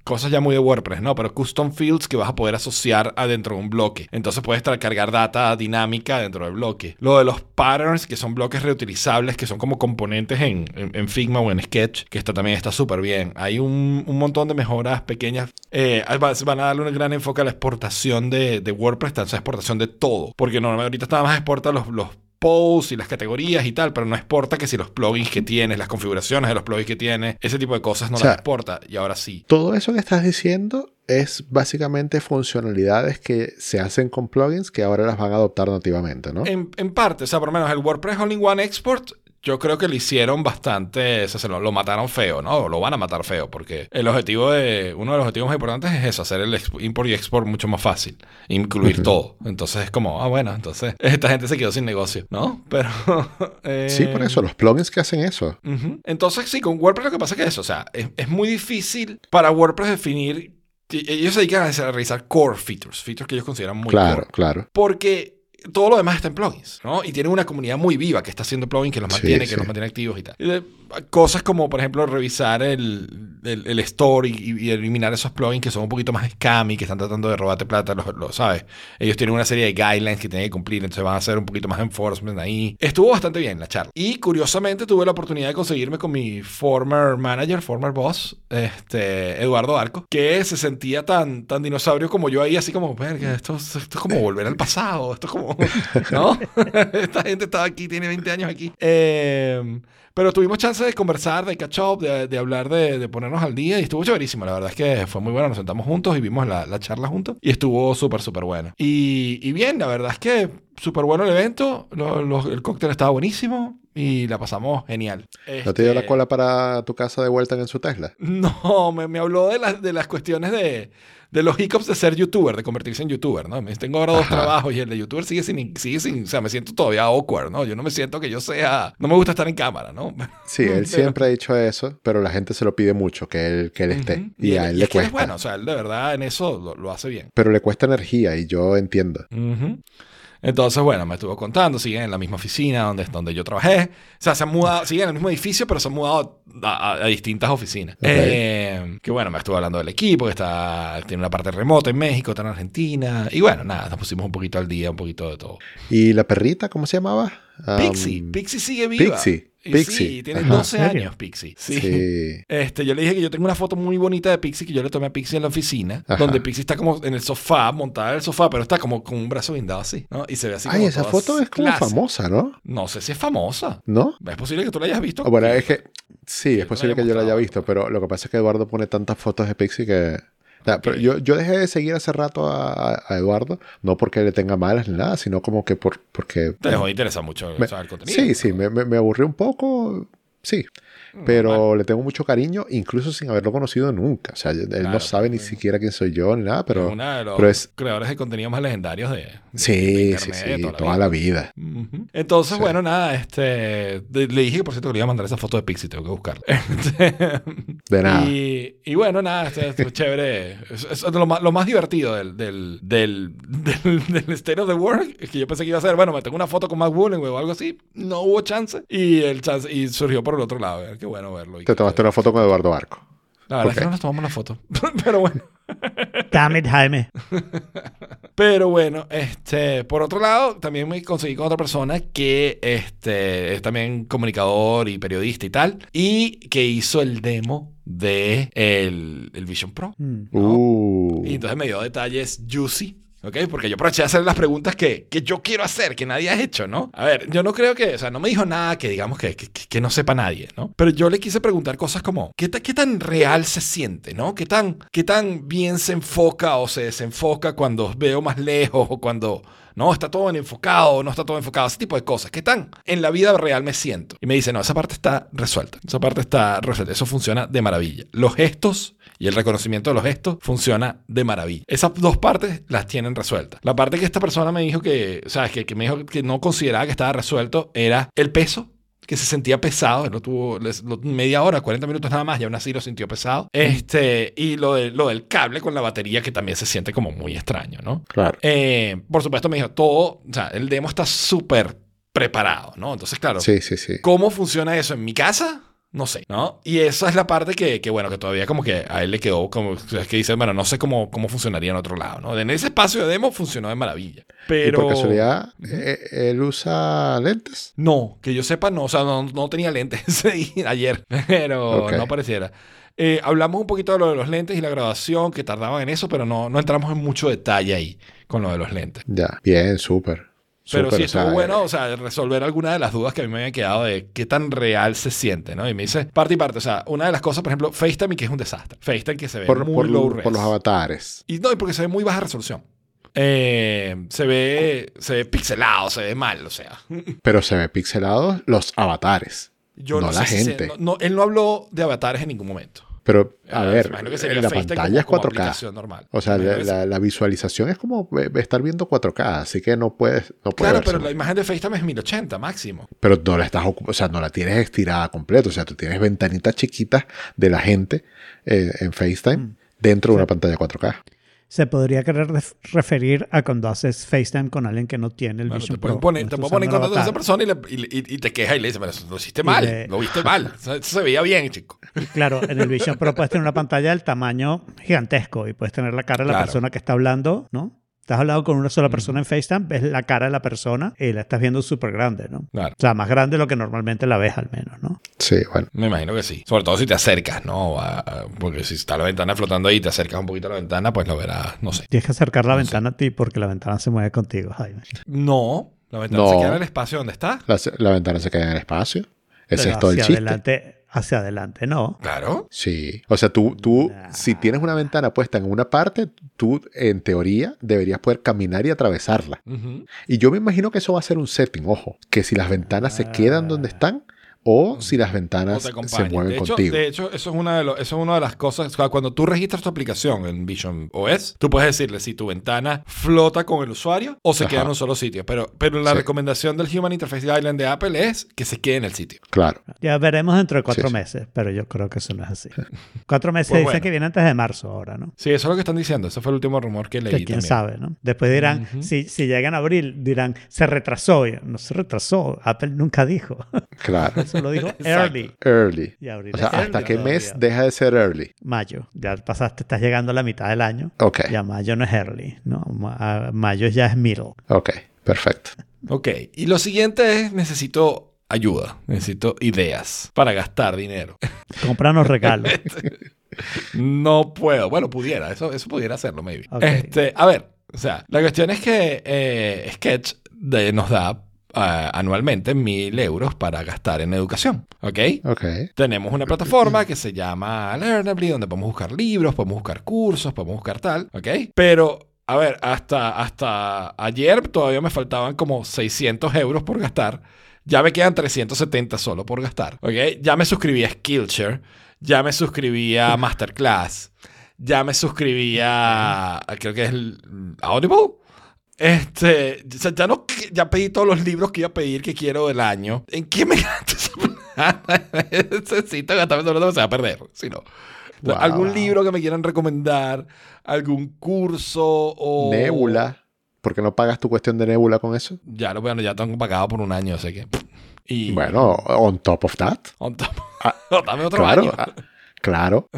cosas ya muy de WordPress, ¿no? Pero custom fields que vas a poder asociar adentro de un bloque. Entonces puedes cargar data dinámica dentro del bloque. Lo de los patterns, que son bloques reutilizables, que son como componentes en, en- Figma o en Sketch, que esto también está súper bien. Hay un, un montón de mejoras pequeñas. Eh, va- van a darle un gran enfoque a la exportación de, de WordPress, tanto exportación de todo. Porque normalmente ahorita nada más exporta los, los posts y las categorías y tal, pero no exporta que si los plugins que tienes, las configuraciones de los plugins que tienes, ese tipo de cosas no O sea, las exporta. Y ahora sí. Todo eso que estás diciendo es básicamente funcionalidades que se hacen con plugins que ahora las van a adoptar nativamente, ¿no? En, en parte, o sea, por lo menos el WordPress All-in-One Export, yo creo que lo hicieron bastante, o sea, se lo, lo mataron feo, ¿no? Lo van a matar feo, porque el objetivo de, uno de los objetivos más importantes es eso, hacer el import y export mucho más fácil, incluir todo. Entonces es como, ah, bueno, entonces (laughs) esta gente se quedó sin negocio, ¿no? Pero... (laughs) eh, Sí, por eso, los plugins que hacen eso. Entonces, sí, con WordPress lo que pasa es que eso, o sea, es, es muy difícil para WordPress definir. Ellos se dedican a realizar core features, features que ellos consideran muy claro, core. claro. Porque todo lo demás está en plugins, ¿no? Y tienen una comunidad muy viva que está haciendo plugins, que los Sí, mantiene, que los mantiene activos y tal. Y cosas como, por ejemplo, revisar el, el, el store y, y eliminar esos plugins que son un poquito más scammy, que están tratando de robarte plata, lo, lo sabes. Ellos tienen una serie de guidelines que tienen que cumplir, entonces van a hacer un poquito más enforcement ahí. Estuvo bastante bien la charla. Y curiosamente tuve la oportunidad de conseguirme con mi former manager, former boss, este, Eduardo Arco, que se sentía tan, tan dinosaurio como yo ahí, así como, verga, esto, es- esto es como volver al pasado, esto es como, ¿no? (laughs) Esta gente estaba aquí, tiene 20 años aquí. Eh, pero tuvimos chance de conversar, de catch up, de, de hablar, de, de ponernos al día y estuvo chéverísimo. La verdad es que fue muy bueno. Nos sentamos juntos y vimos la, la charla juntos y estuvo súper, súper bueno. Y, y bien, la verdad es que súper bueno el evento. Lo- lo- el cóctel estaba buenísimo y la pasamos genial. ¿No te dio la Este, cola para tu casa de vuelta en su Tesla? (laughs) no, me, me habló de, las de las cuestiones de, de los hiccups de ser youtuber, de convertirse en youtuber, ¿no? Tengo ahora dos Ajá. trabajos y el de youtuber sigue sin, sigue sin, o sea, me siento todavía awkward, ¿no? Yo no me siento que yo sea, no me gusta estar en cámara, ¿no? (laughs) Sí, él Pero- siempre ha dicho eso, pero la gente se lo pide mucho, que él, que él esté. Ujú. Y, a él le es que él es cuesta. bueno, o sea, él de verdad en eso lo, lo hace bien. Pero le cuesta energía y yo entiendo. Ujú. Entonces, bueno, me estuvo contando, siguen en la misma oficina donde, donde yo trabajé. O sea, se han mudado, siguen en el mismo edificio, pero se han mudado a, a- a distintas oficinas. Eh, que bueno, me estuvo hablando del equipo, que está, tiene una parte remota en México, otra en Argentina. Y bueno, nada, nos pusimos un poquito al día, un poquito de todo. ¿Y la perrita, cómo se llamaba? Um, Pixie, Pixie sigue viva. Pixie. Pixie. Sí, tiene Ajá. 12 ¿En serio? años Pixie. Sí. Sí. Este, yo le dije que yo tengo una foto muy bonita de Pixie que yo le tomé a Pixie en la oficina, Ajá. donde Pixie está como en el sofá, montada en el sofá, pero está como con un brazo guindado así, ¿no? Y se ve así Ay, como esa foto es como clase. famosa, ¿no? No sé si es famosa. ¿No? Es posible que tú la hayas visto. Bueno, es que sí, es posible que yo la haya visto, pero lo que pasa es que Eduardo pone tantas fotos de Pixie que... o sea, pero yo, yo dejé de seguir hace rato a, a Eduardo, no porque le tenga malas ni nada, sino como que por, porque... Te dejó de interesar mucho me- saber el contenido. sí, sí, me, me, me aburrió un poco, sí. Pero le tengo mucho cariño, incluso sin haberlo conocido nunca. O sea, él Claro, no sabe ni siquiera quién soy yo ni nada, Pero pero... uno de los pero es- creadores de contenido más legendarios de, Sí, de sí, internet, sí, de toda la vida. Ujú. Entonces, Sí. bueno, nada, este, le dije que por cierto que le iba a mandar esa foto de Pixie, tengo que buscarla. Este, (laughs) De nada. Y, y bueno, nada, este, esto es chévere. Es, es lo, más, lo más divertido del, del, del, del, del State of the World, es que yo pensé que iba a ser, bueno, me tengo una foto con Matt Woolen o algo así, no hubo chance. Y el chance, y surgió por el otro lado, qué bueno verlo. Y Te tomaste una foto con Eduardo Barco. La verdad Ok. es que no nos tomamos la foto, (laughs) pero bueno. Damn it, Jaime. (laughs) Pero bueno, este, por otro lado, también me conseguí con otra persona que este, es también comunicador y periodista y tal, y que hizo el demo de el, el Vision Pro. Mm. Uh. Y entonces me dio detalles juicy. ¿Ok? Porque yo aproveché de hacer las preguntas que, que yo quiero hacer, que nadie ha hecho, ¿no? A ver, yo no creo que, o sea, no me dijo nada que digamos que, que, que no sepa nadie, ¿no? Pero yo le quise preguntar cosas como, ¿qué, ta- qué tan real se siente, ¿no? ¿Qué tan, ¿Qué tan bien se enfoca o se desenfoca cuando veo más lejos o cuando, no, está todo bien enfocado o no está todo enfocado? Ese tipo de cosas. ¿Qué tan en la vida real me siento? Y me dice, no, esa parte está resuelta. Esa parte está resuelta. Eso funciona de maravilla. Los gestos y el reconocimiento de los gestos funciona de maravilla. Esas dos partes las tienen resueltas. La parte que esta persona me dijo que, o sea, que, que me dijo que no consideraba que estaba resuelto era el peso que se sentía pesado, él lo tuvo lo- media hora, 40 minutos nada más, y aún así lo sintió pesado. Este, y lo, de, lo del cable con la batería que también se siente como muy extraño, ¿no? Claro. Eh, por supuesto me dijo, todo, o sea, el demo está súper preparado, ¿no? Entonces, claro, Sí, sí, sí. ¿Cómo funciona eso en mi casa? No sé, ¿no? Y esa es la parte que, que, bueno, que todavía como que a él le quedó como, es que dice, bueno, no sé cómo, cómo funcionaría en otro lado, ¿no? En ese espacio de demo funcionó de maravilla. Pero... ¿Y por casualidad eh, él usa lentes? No, que yo sepa, no, o sea, no, no tenía lentes (laughs) ayer, pero no pareciera. Eh, hablamos un poquito de lo de los lentes y la grabación, que tardaban en eso, pero no, no entramos en mucho detalle ahí con lo de los lentes. Ya, bien, súper. Pero sí estuvo bueno, o sea, resolver alguna de las dudas que a mí me habían quedado de qué tan real se siente, ¿no? Y me dice parte y parte. O sea, una de las cosas, por ejemplo, FaceTime, que es un desastre. FaceTime que se ve por, muy por- low res. por los avatares. Y no, y porque se ve muy baja resolución. Eh, se ve se ve pixelado, se ve mal, o sea. Pero se ve pixelados los avatares. Yo No no, la sé si se- gente. no- no, él no habló de avatares en ningún momento. Pero, a Ah, ver, en la pantalla es como- como 4K. aplicación normal. O sea, la, que la- la visualización es como eh, estar viendo 4K, así que no puedes, no puede Claro, pero mal. la imagen de FaceTime es 1080 máximo. Pero no la estás o sea, no la tienes estirada completa. O sea, tú tienes ventanitas chiquitas de la gente eh, en FaceTime Mm. dentro de una pantalla 4K. Se podría querer ref- referir a cuando haces FaceTime con alguien que no tiene el Bueno, Vision te Pro. poner, no te puedo poner en contacto con esa persona y, le- y- y- te quejas y le dices, pero eso lo hiciste mal, le- lo viste mal. (laughs) Eso, eso se veía bien, chico. Y Claro, en el Vision Pro puedes tener una pantalla del tamaño gigantesco y puedes tener la cara de la Claro. persona que está hablando, ¿no? Estás hablando con una sola persona en FaceTime, ves la cara de la persona y la estás viendo súper grande, ¿no? Claro. O sea, más grande de lo que normalmente la ves al menos, ¿no? Sí, bueno. Me imagino que sí. Sobre todo si te acercas, ¿no? A- a- porque si está la ventana flotando ahí y te acercas un poquito a la ventana, pues lo verás, no sé. Tienes que acercar la No sé. ventana a ti porque la ventana se mueve contigo, Jaime. No, la ventana No. se queda en el espacio donde está. La, la ventana se queda en el espacio. Ese Pero es todo el chiste. adelante, hacia adelante, no. Claro. Sí. O sea, tú, tú Nah. si tienes una ventana puesta en una parte, tú, en teoría, deberías poder caminar y atravesarla. Y yo me imagino que eso va a ser un setting, ojo. Que si las ventanas se quedan donde están o si las ventanas se mueven de, hecho, contigo. de hecho, eso es, una de lo- eso es una de las cosas. Cuando tú registras tu aplicación en Vision OS, tú puedes decirle si tu ventana flota con el usuario o se Ajá. queda en un solo sitio. Pero, pero la Sí. recomendación del Human Interface Guideline de Apple es que se quede en el sitio. Claro. Ya veremos dentro de cuatro Sí, sí. meses, pero yo creo que eso no es así. (laughs) Cuatro meses Pues dicen bueno. que viene antes de marzo ahora, ¿no? Sí, eso es lo que están diciendo. Ese fue el último rumor que leí. Que quién también. sabe, ¿no? Después dirán, si, si llegan a abril, dirán, se retrasó. No se retrasó, Apple nunca dijo. Claro. (laughs) Lo dijo (laughs) early. Early. Y abril O sea, ¿hasta early qué todavía. mes deja de ser early? Mayo. Ya pasaste, estás llegando a la mitad del año. Ok. Ya mayo no es early, ¿no? Ma- mayo ya es middle. Ok. Perfecto. Ok. Y lo siguiente es, necesito ayuda, necesito ideas para gastar dinero. (laughs) Compranos regalos. (laughs) No puedo. Bueno, pudiera. Eso, eso pudiera hacerlo, maybe. Este, a ver, o sea, la cuestión es que eh, Sketch de- nos da anualmente mil euros para gastar en educación. ¿Ok? Ok. Tenemos una plataforma que se llama Learnably, donde podemos buscar libros, podemos buscar cursos, podemos buscar tal. ¿Ok? Pero. A ver, hasta, hasta ayer todavía me faltaban como 600 euros por gastar. Ya me quedan 370 solo por gastar. ¿Ok? Ya me suscribí a Skillshare. Ya me suscribí a Masterclass. Ya me suscribí a. a- Creo que es el Audible. Este. ya, no, ya pedí todos los libros que iba a pedir que quiero del año. ¿En qué me gasto esa plata? (laughs) Necesito gastarme todo no se va a perder. Si no. Wow. Algún libro que me quieran recomendar. Algún curso o. Nebula. ¿Por qué no pagas tu cuestión de Nebula con eso? Ya lo bueno, ya tengo pagado por un año, así que. Y. Bueno, on top of that. on top- Ah, (laughs) Dame otro Claro, año. Claro.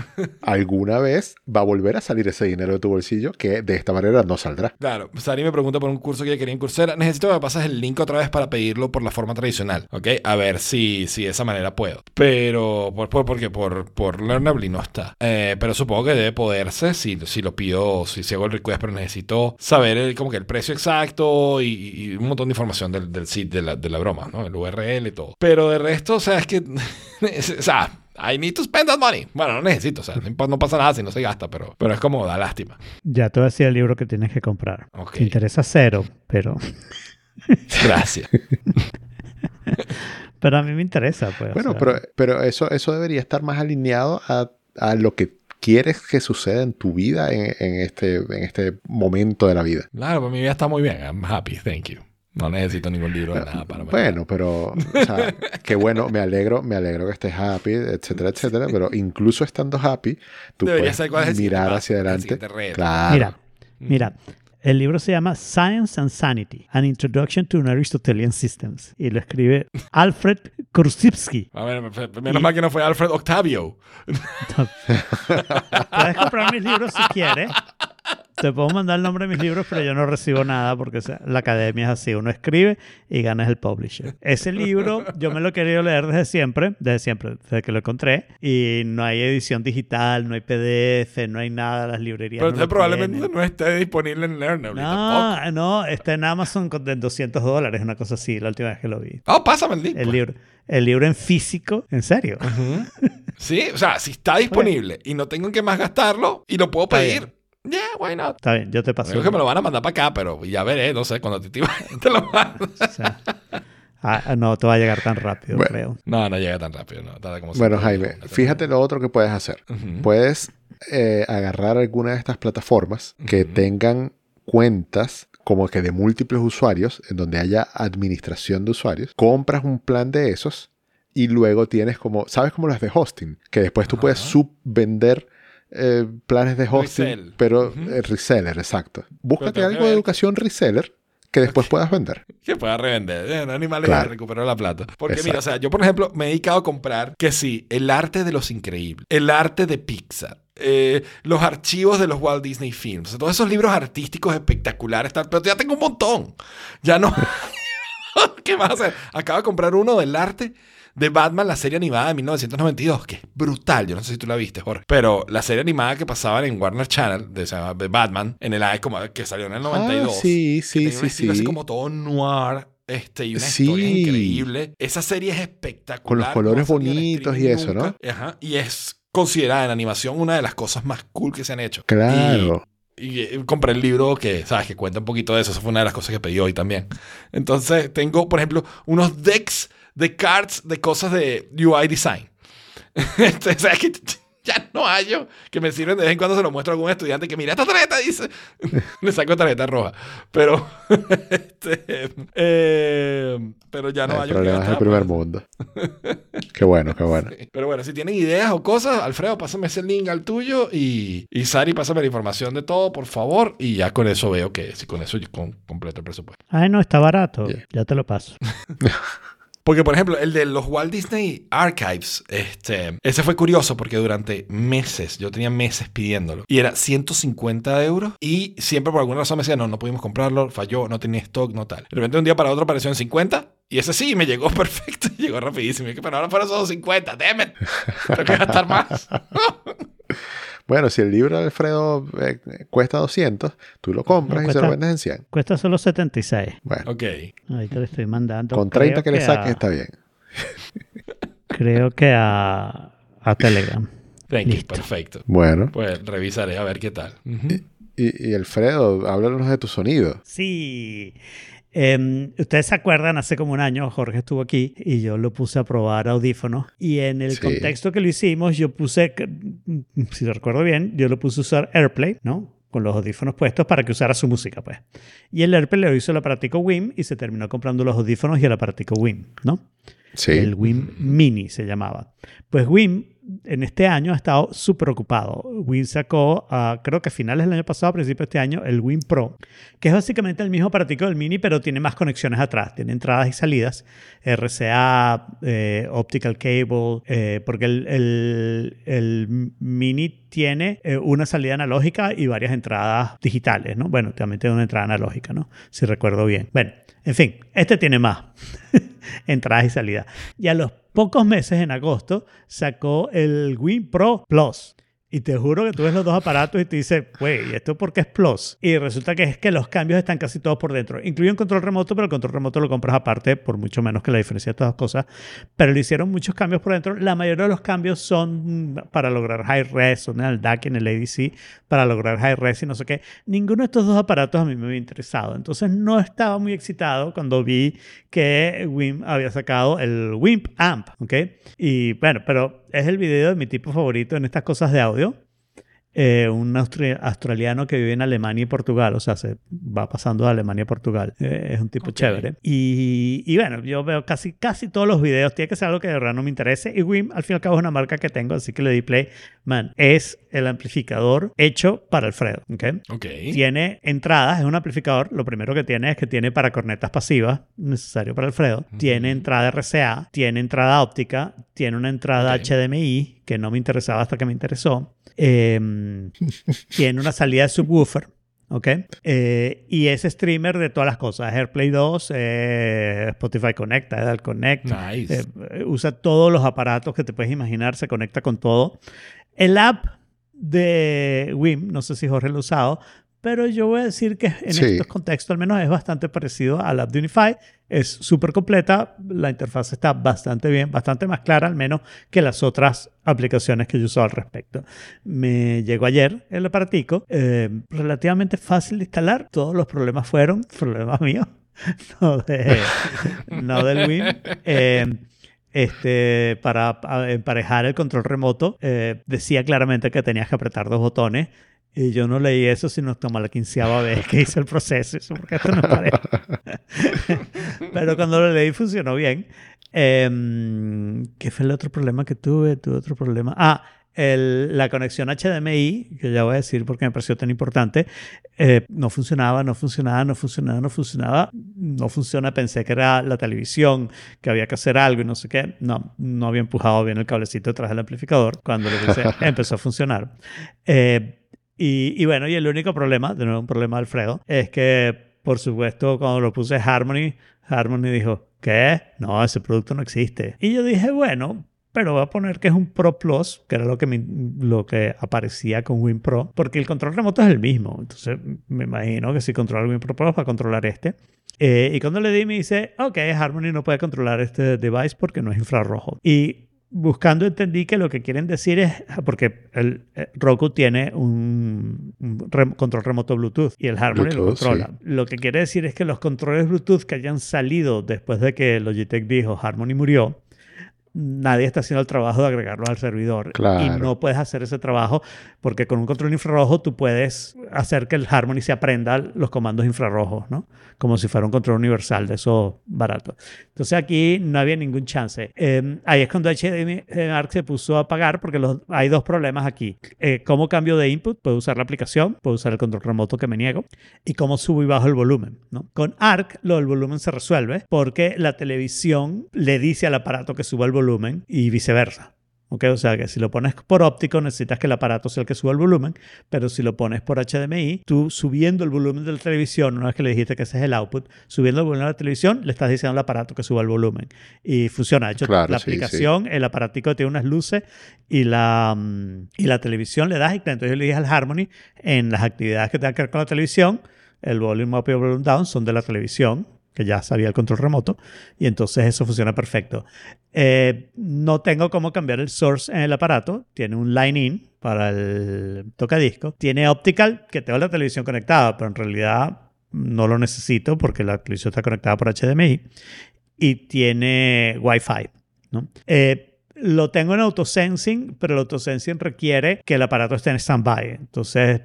Alguna vez va a volver a salir ese dinero de tu bolsillo que de esta manera no saldrá. Claro, Sari me pregunta por un curso que ella quería en Coursera. Necesito que me pases el link otra vez para pedirlo por la forma tradicional, ¿ok? A ver si, si de esa manera puedo. Pero, por, por, porque por, por Learnably no está. Eh, pero supongo que debe poderse si, si lo pido, si, si hago el request, pero necesito saber el, como que el precio exacto y, y un montón de información del, del sitio de la, de la broma, ¿no? El URL y todo. Pero de resto, o sea, es que, (laughs) o sea, I need to spend that money. Bueno, no necesito, o sea, no, pasa nada si no se gasta, pero, pero es como da lástima. Ya te voy a decir el libro que tienes que comprar. Ok. Te interesa cero, pero, (laughs) Gracias. (laughs) pero a mí me interesa. Pues, o Bueno, sea, pero, pero eso, eso debería estar más alineado a, a lo que quieres que suceda en tu vida en, en este, en este momento de la vida. Claro, pues mi vida está muy bien. I'm happy, thank you. No necesito ningún libro de nada para Bueno, pero, o sea, (laughs) qué bueno, me alegro, me alegro que estés happy, etcétera, etcétera, pero incluso estando happy, tú Debería puedes mirar hacia el adelante. reto. Claro. Mira, mira. El libro se llama Science and Sanity, An Introduction to Aristotelian Systems. Y lo escribe Alfred Kursivsky. A ver, menos mal que no fue Alfred Octavio. (laughs) Puedes comprar mis libros si quieres. Te puedo mandar el nombre de mis libros, pero yo no recibo nada porque o sea, la academia es así. Uno escribe y ganas el publisher. Ese libro yo me lo he querido leer desde siempre, desde siempre, desde que lo encontré. Y no hay edición digital, no hay PDF, no hay nada. Las librerías Pero no probablemente tienen. no esté disponible en Learnably tampoco. No, no, está en Amazon con de 200 dólares, una cosa así, la última vez que lo vi. Oh, pásame el link. El pues. libro, el libro en físico, en serio. Sí, o sea, si está disponible y no tengo en qué más gastarlo y lo puedo pedir. Yeah, why not? Está bien, yo te paso. Creo que me lo van a mandar para acá, pero ya veré, no sé, cuando te, te, (laughs) te lo mando. O sea, ah, no te va a llegar tan rápido, Bueno. creo. No, no llega tan rápido, no. Tarda como Bueno, Jaime, fíjate lo otro que puedes hacer. Puedes eh, agarrar alguna de estas plataformas que tengan cuentas como que de múltiples usuarios, en donde haya administración de usuarios, compras un plan de esos y luego tienes como, ¿sabes como las de hosting? Que después tú puedes subvender eh, planes de hosting, Resell. pero Ujú. eh, reseller, exacto. Búscate que algo de educación reseller que después puedas vender. (laughs) Que pueda revender. Eh, no, animales Claro. ya recuperó la plata. Porque Exacto. mira, o sea, yo por ejemplo me he dedicado a comprar que sí, el arte de los increíbles, el arte de Pixar. eh, los archivos de los Walt Disney Films, todos esos libros artísticos espectaculares, tal, pero ya tengo un montón. Ya no. (laughs) ¿Qué más hacer? Acabo de comprar uno del arte de Batman, la serie animada de 1992, que es brutal. Yo no sé si tú la viste, Jorge. Pero la serie animada que pasaban en Warner Channel de, de Batman, en el como que salió en el 92. Ah, sí, sí, sí, sí. así como todo noir. Este, y una Sí. historia increíble. Esa serie es espectacular. Con los colores no bonitos y eso, ¿no? Ajá. Y es considerada en animación una de las cosas más cool que se han hecho. Claro. Y, y, eh, compré el libro que, ¿sabes? Que cuenta un poquito de eso. Esa fue una de las cosas que pedí hoy también. Entonces, tengo, por ejemplo, unos decks de cards de cosas de UI design. (laughs) Sea, que (laughs) ya no hallo que me sirven de vez en cuando se lo muestro a algún estudiante que mira esta tarjeta dice (laughs) le saco tarjeta roja pero este, eh, pero ya no el hallo problema que es el está, primer pues. mundo. Qué bueno, qué bueno. pero bueno si tienen ideas o cosas Alfredo pásame ese link al tuyo y, y Sari pásame la información de todo por favor y ya con eso veo que si con eso yo con- completo el presupuesto Ay, no, está barato. Yeah. Ya te lo paso. Porque, por ejemplo, el de los Walt Disney Archives, este, ese fue curioso porque durante meses, yo tenía meses pidiéndolo, y era 150 euros, y siempre por alguna razón me decían, no, no pudimos comprarlo, falló, no tenía stock, no tal. De repente, un día para otro apareció en 50, Y ese sí, me llegó (laughs) perfecto, llegó rapidísimo. Y que, pero ahora fueron solo 50, déme. Tengo que gastar más. (laughs) Bueno, si el libro de Alfredo eh, cuesta 200, tú lo compras No, y se lo vendes en 100. Cuesta solo 76. Bueno, ok. Ahí te lo estoy mandando. con 30 Creo que le saques a- está bien. Creo que a, a Telegram. Thank you, perfecto. Bueno, Pues revisaré a ver qué tal. Y Alfredo, háblanos de tu sonido. Sí. Em, Ustedes se acuerdan, hace como un año Jorge estuvo aquí y yo lo puse a probar audífonos. Y en el Sí. contexto que lo hicimos, yo puse, si lo recuerdo bien, yo lo puse a usar AirPlay, ¿no? Con los audífonos puestos para que usara su música, pues. Y el AirPlay lo hizo el aparatico WIM y se terminó comprando los audífonos y el aparatico WIM, ¿no? Sí. El WIM Mini se llamaba. Pues WIM en este año ha estado súper ocupado. WIM sacó, ah, creo que a finales del año pasado, a principios de este año, el WIM Pro, que es básicamente el mismo aparatico del Mini, pero tiene más conexiones atrás. Tiene entradas y salidas, RCA, eh, Optical Cable, eh, porque el, el- el Mini tiene eh, una salida analógica y varias entradas digitales, ¿no? Bueno, también tiene una entrada analógica, ¿no? Si recuerdo bien. Bueno, en fin, este tiene más (laughs) entradas y salidas. Y a los pocos meses, en agosto, sacó el Win Pro Plus. Y te juro que tú ves los dos aparatos y te dices, güey, ¿esto por qué es Plus? Y resulta que es que los cambios están casi todos por dentro. Incluye un control remoto, pero el control remoto lo compras aparte por mucho menos que la diferencia de todas las cosas. Pero le hicieron muchos cambios por dentro. La mayoría de los cambios son para lograr high res, son en el DAC en el ADC, para lograr high res y no sé qué. Ninguno de estos dos aparatos a mí me había interesado. Entonces no estaba muy excitado cuando vi que WIMP había sacado el WIMP Amp, ¿ok? Y bueno, pero es el video de mi tipo favorito en estas cosas de audio. Eh, un australiano que vive en Alemania y Portugal, o sea, se va pasando de Alemania a Portugal. Eh, es un tipo chévere. Y, y bueno, yo veo casi, casi todos los videos. Tiene que ser algo que de verdad no me interese. Y WIM, al fin y al cabo, es una marca que tengo, así que le di play. Man, es el amplificador hecho para Alfredo, ¿ok? Ok. Tiene entradas, es un amplificador. Lo primero que tiene es que tiene para cornetas pasivas, necesario para Alfredo. Tiene entrada RCA, tiene entrada óptica, tiene una entrada. HDMI, que no me interesaba hasta que me interesó. Em, (laughs) tiene una salida de subwoofer. ¿Ok? Eh, y es streamer de todas las cosas. AirPlay 2, eh, Spotify Connect, Tidal Connect, Nice. eh, usa todos los aparatos que te puedes imaginar, se conecta con todo. El app de WIM, no sé si Jorge lo ha usado, pero yo voy a decir que en Sí. estos contextos al menos es bastante parecido al app de Unify. Es súper completa, la interfaz está bastante bien, bastante más clara al menos que las otras aplicaciones que yo usado al respecto. Me llegó ayer el aparatico, eh, relativamente fácil de instalar, todos los problemas fueron (laughs) problemas míos, (laughs) no, de, (laughs) no del WIM. Eh, este, para a- emparejar el control remoto, eh, decía claramente que tenías que apretar dos botones. Y yo no leí eso, sino como la quinceava vez que hice el proceso. Eso porque esto no es parejo. (laughs) Pero cuando lo leí funcionó bien. Em, ¿Qué fue el otro problema que tuve? Tuve otro problema. Ah, el- la conexión HDMI, que ya voy a decir porque me pareció tan importante, eh, no funcionaba, no funcionaba, no funcionaba, no funcionaba. No funciona, pensé que era la televisión, que había que hacer algo y no sé qué. No, no había empujado bien el cablecito detrás del amplificador. Cuando lo puse, (laughs) empezó a funcionar. Eh, y, y bueno, y el único problema, de nuevo un problema de Alfredo, es que, por supuesto, cuando lo puse Harmony, Harmony dijo, ¿qué? No, ese producto no existe. Y yo dije, bueno, pero voy a poner que es un Pro Plus, que era lo que, lo que aparecía con Win Pro, porque el control remoto es el mismo. Entonces, me imagino que si controla el Win Pro Plus, va a controlar este. Eh, y cuando le di, me dice, ok, Harmony no puede controlar este device porque no es infrarrojo. Y buscando entendí que lo que quieren decir es, porque el eh, Roku tiene un, un rem- control remoto Bluetooth y el Harmony lo controla. Lo que quiere decir es que los controles Bluetooth que hayan salido después de que Logitech dijo Harmony murió, nadie está haciendo el trabajo de agregarlos al servidor. Claro. Y no puedes hacer ese trabajo porque con un control infrarrojo tú puedes hacer que el Harmony se aprenda los comandos infrarrojos, ¿no? Como si fuera un control universal de esos baratos. Entonces aquí no había ningún chance. Eh, ahí es cuando HDMI Arc se puso a pagar porque los- hay dos problemas aquí. Eh, ¿Cómo cambio de input? Puedo usar la aplicación, puedo usar el control remoto que me niego y cómo subo y bajo el volumen. ¿no? Con ARC lo del volumen se resuelve porque la televisión le dice al aparato que suba el volumen y viceversa. ¿ok? O sea que si lo pones por óptico necesitas que el aparato sea el que suba el volumen, pero si lo pones por HDMI, tú subiendo el volumen de la televisión, una vez que le dijiste que ese es el output, subiendo el volumen de la televisión, le estás diciendo al aparato que suba el volumen. Y funciona. De hecho, Claro, la sí, sí. aplicación, el aparatico tiene unas luces y la, mm, y la televisión le das y entonces yo le dije al Harmony en las actividades que tengan que ver con la televisión, el volume up y el volume down son de la televisión, que ya sabía el control remoto, y entonces eso funciona perfecto. Eh, no tengo cómo cambiar el source en el aparato, tiene un line in para el tocadisco, tiene optical, que tengo la televisión conectada, pero en realidad no lo necesito porque la televisión está conectada por HDMI, y tiene Wi-Fi. ¿no? Eh, lo tengo en autosensing, pero el autosensing requiere que el aparato esté en standby. Entonces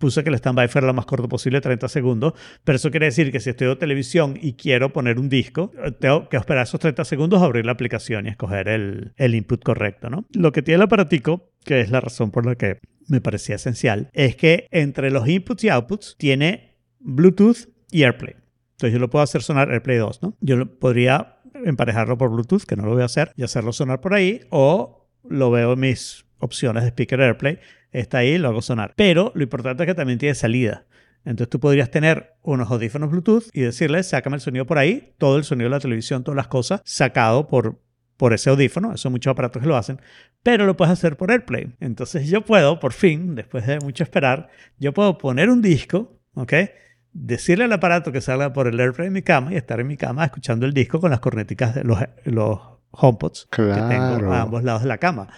puse que el standby fuera lo más corto posible, 30 segundos. Pero eso quiere decir que si estoy en televisión y quiero poner un disco, tengo que esperar esos 30 segundos, abrir la aplicación y escoger el, el input correcto. ¿no? Lo que tiene el aparatico, que es la razón por la que me parecía esencial, es que entre los inputs y outputs tiene Bluetooth y AirPlay. Entonces yo lo puedo hacer sonar AirPlay 2, ¿no? Yo lo podría emparejarlo por Bluetooth, que no lo voy a hacer, y hacerlo sonar por ahí, o lo veo en mis opciones de speaker AirPlay, está ahí, lo hago sonar. Pero lo importante es que también tiene salida. Entonces tú podrías tener unos audífonos Bluetooth y decirle, sácame el sonido por ahí, todo el sonido de la televisión, todas las cosas, sacado por, por ese audífono. Eso muchos aparatos que lo hacen. Pero lo puedes hacer por AirPlay. Entonces yo puedo, por fin, después de mucho esperar, yo puedo poner un disco, ¿ok? decirle al aparato que salga por el AirPlay en mi cama y estar en mi cama escuchando el disco con las corneticas de los, los HomePods que tengo a ambos lados de la cama.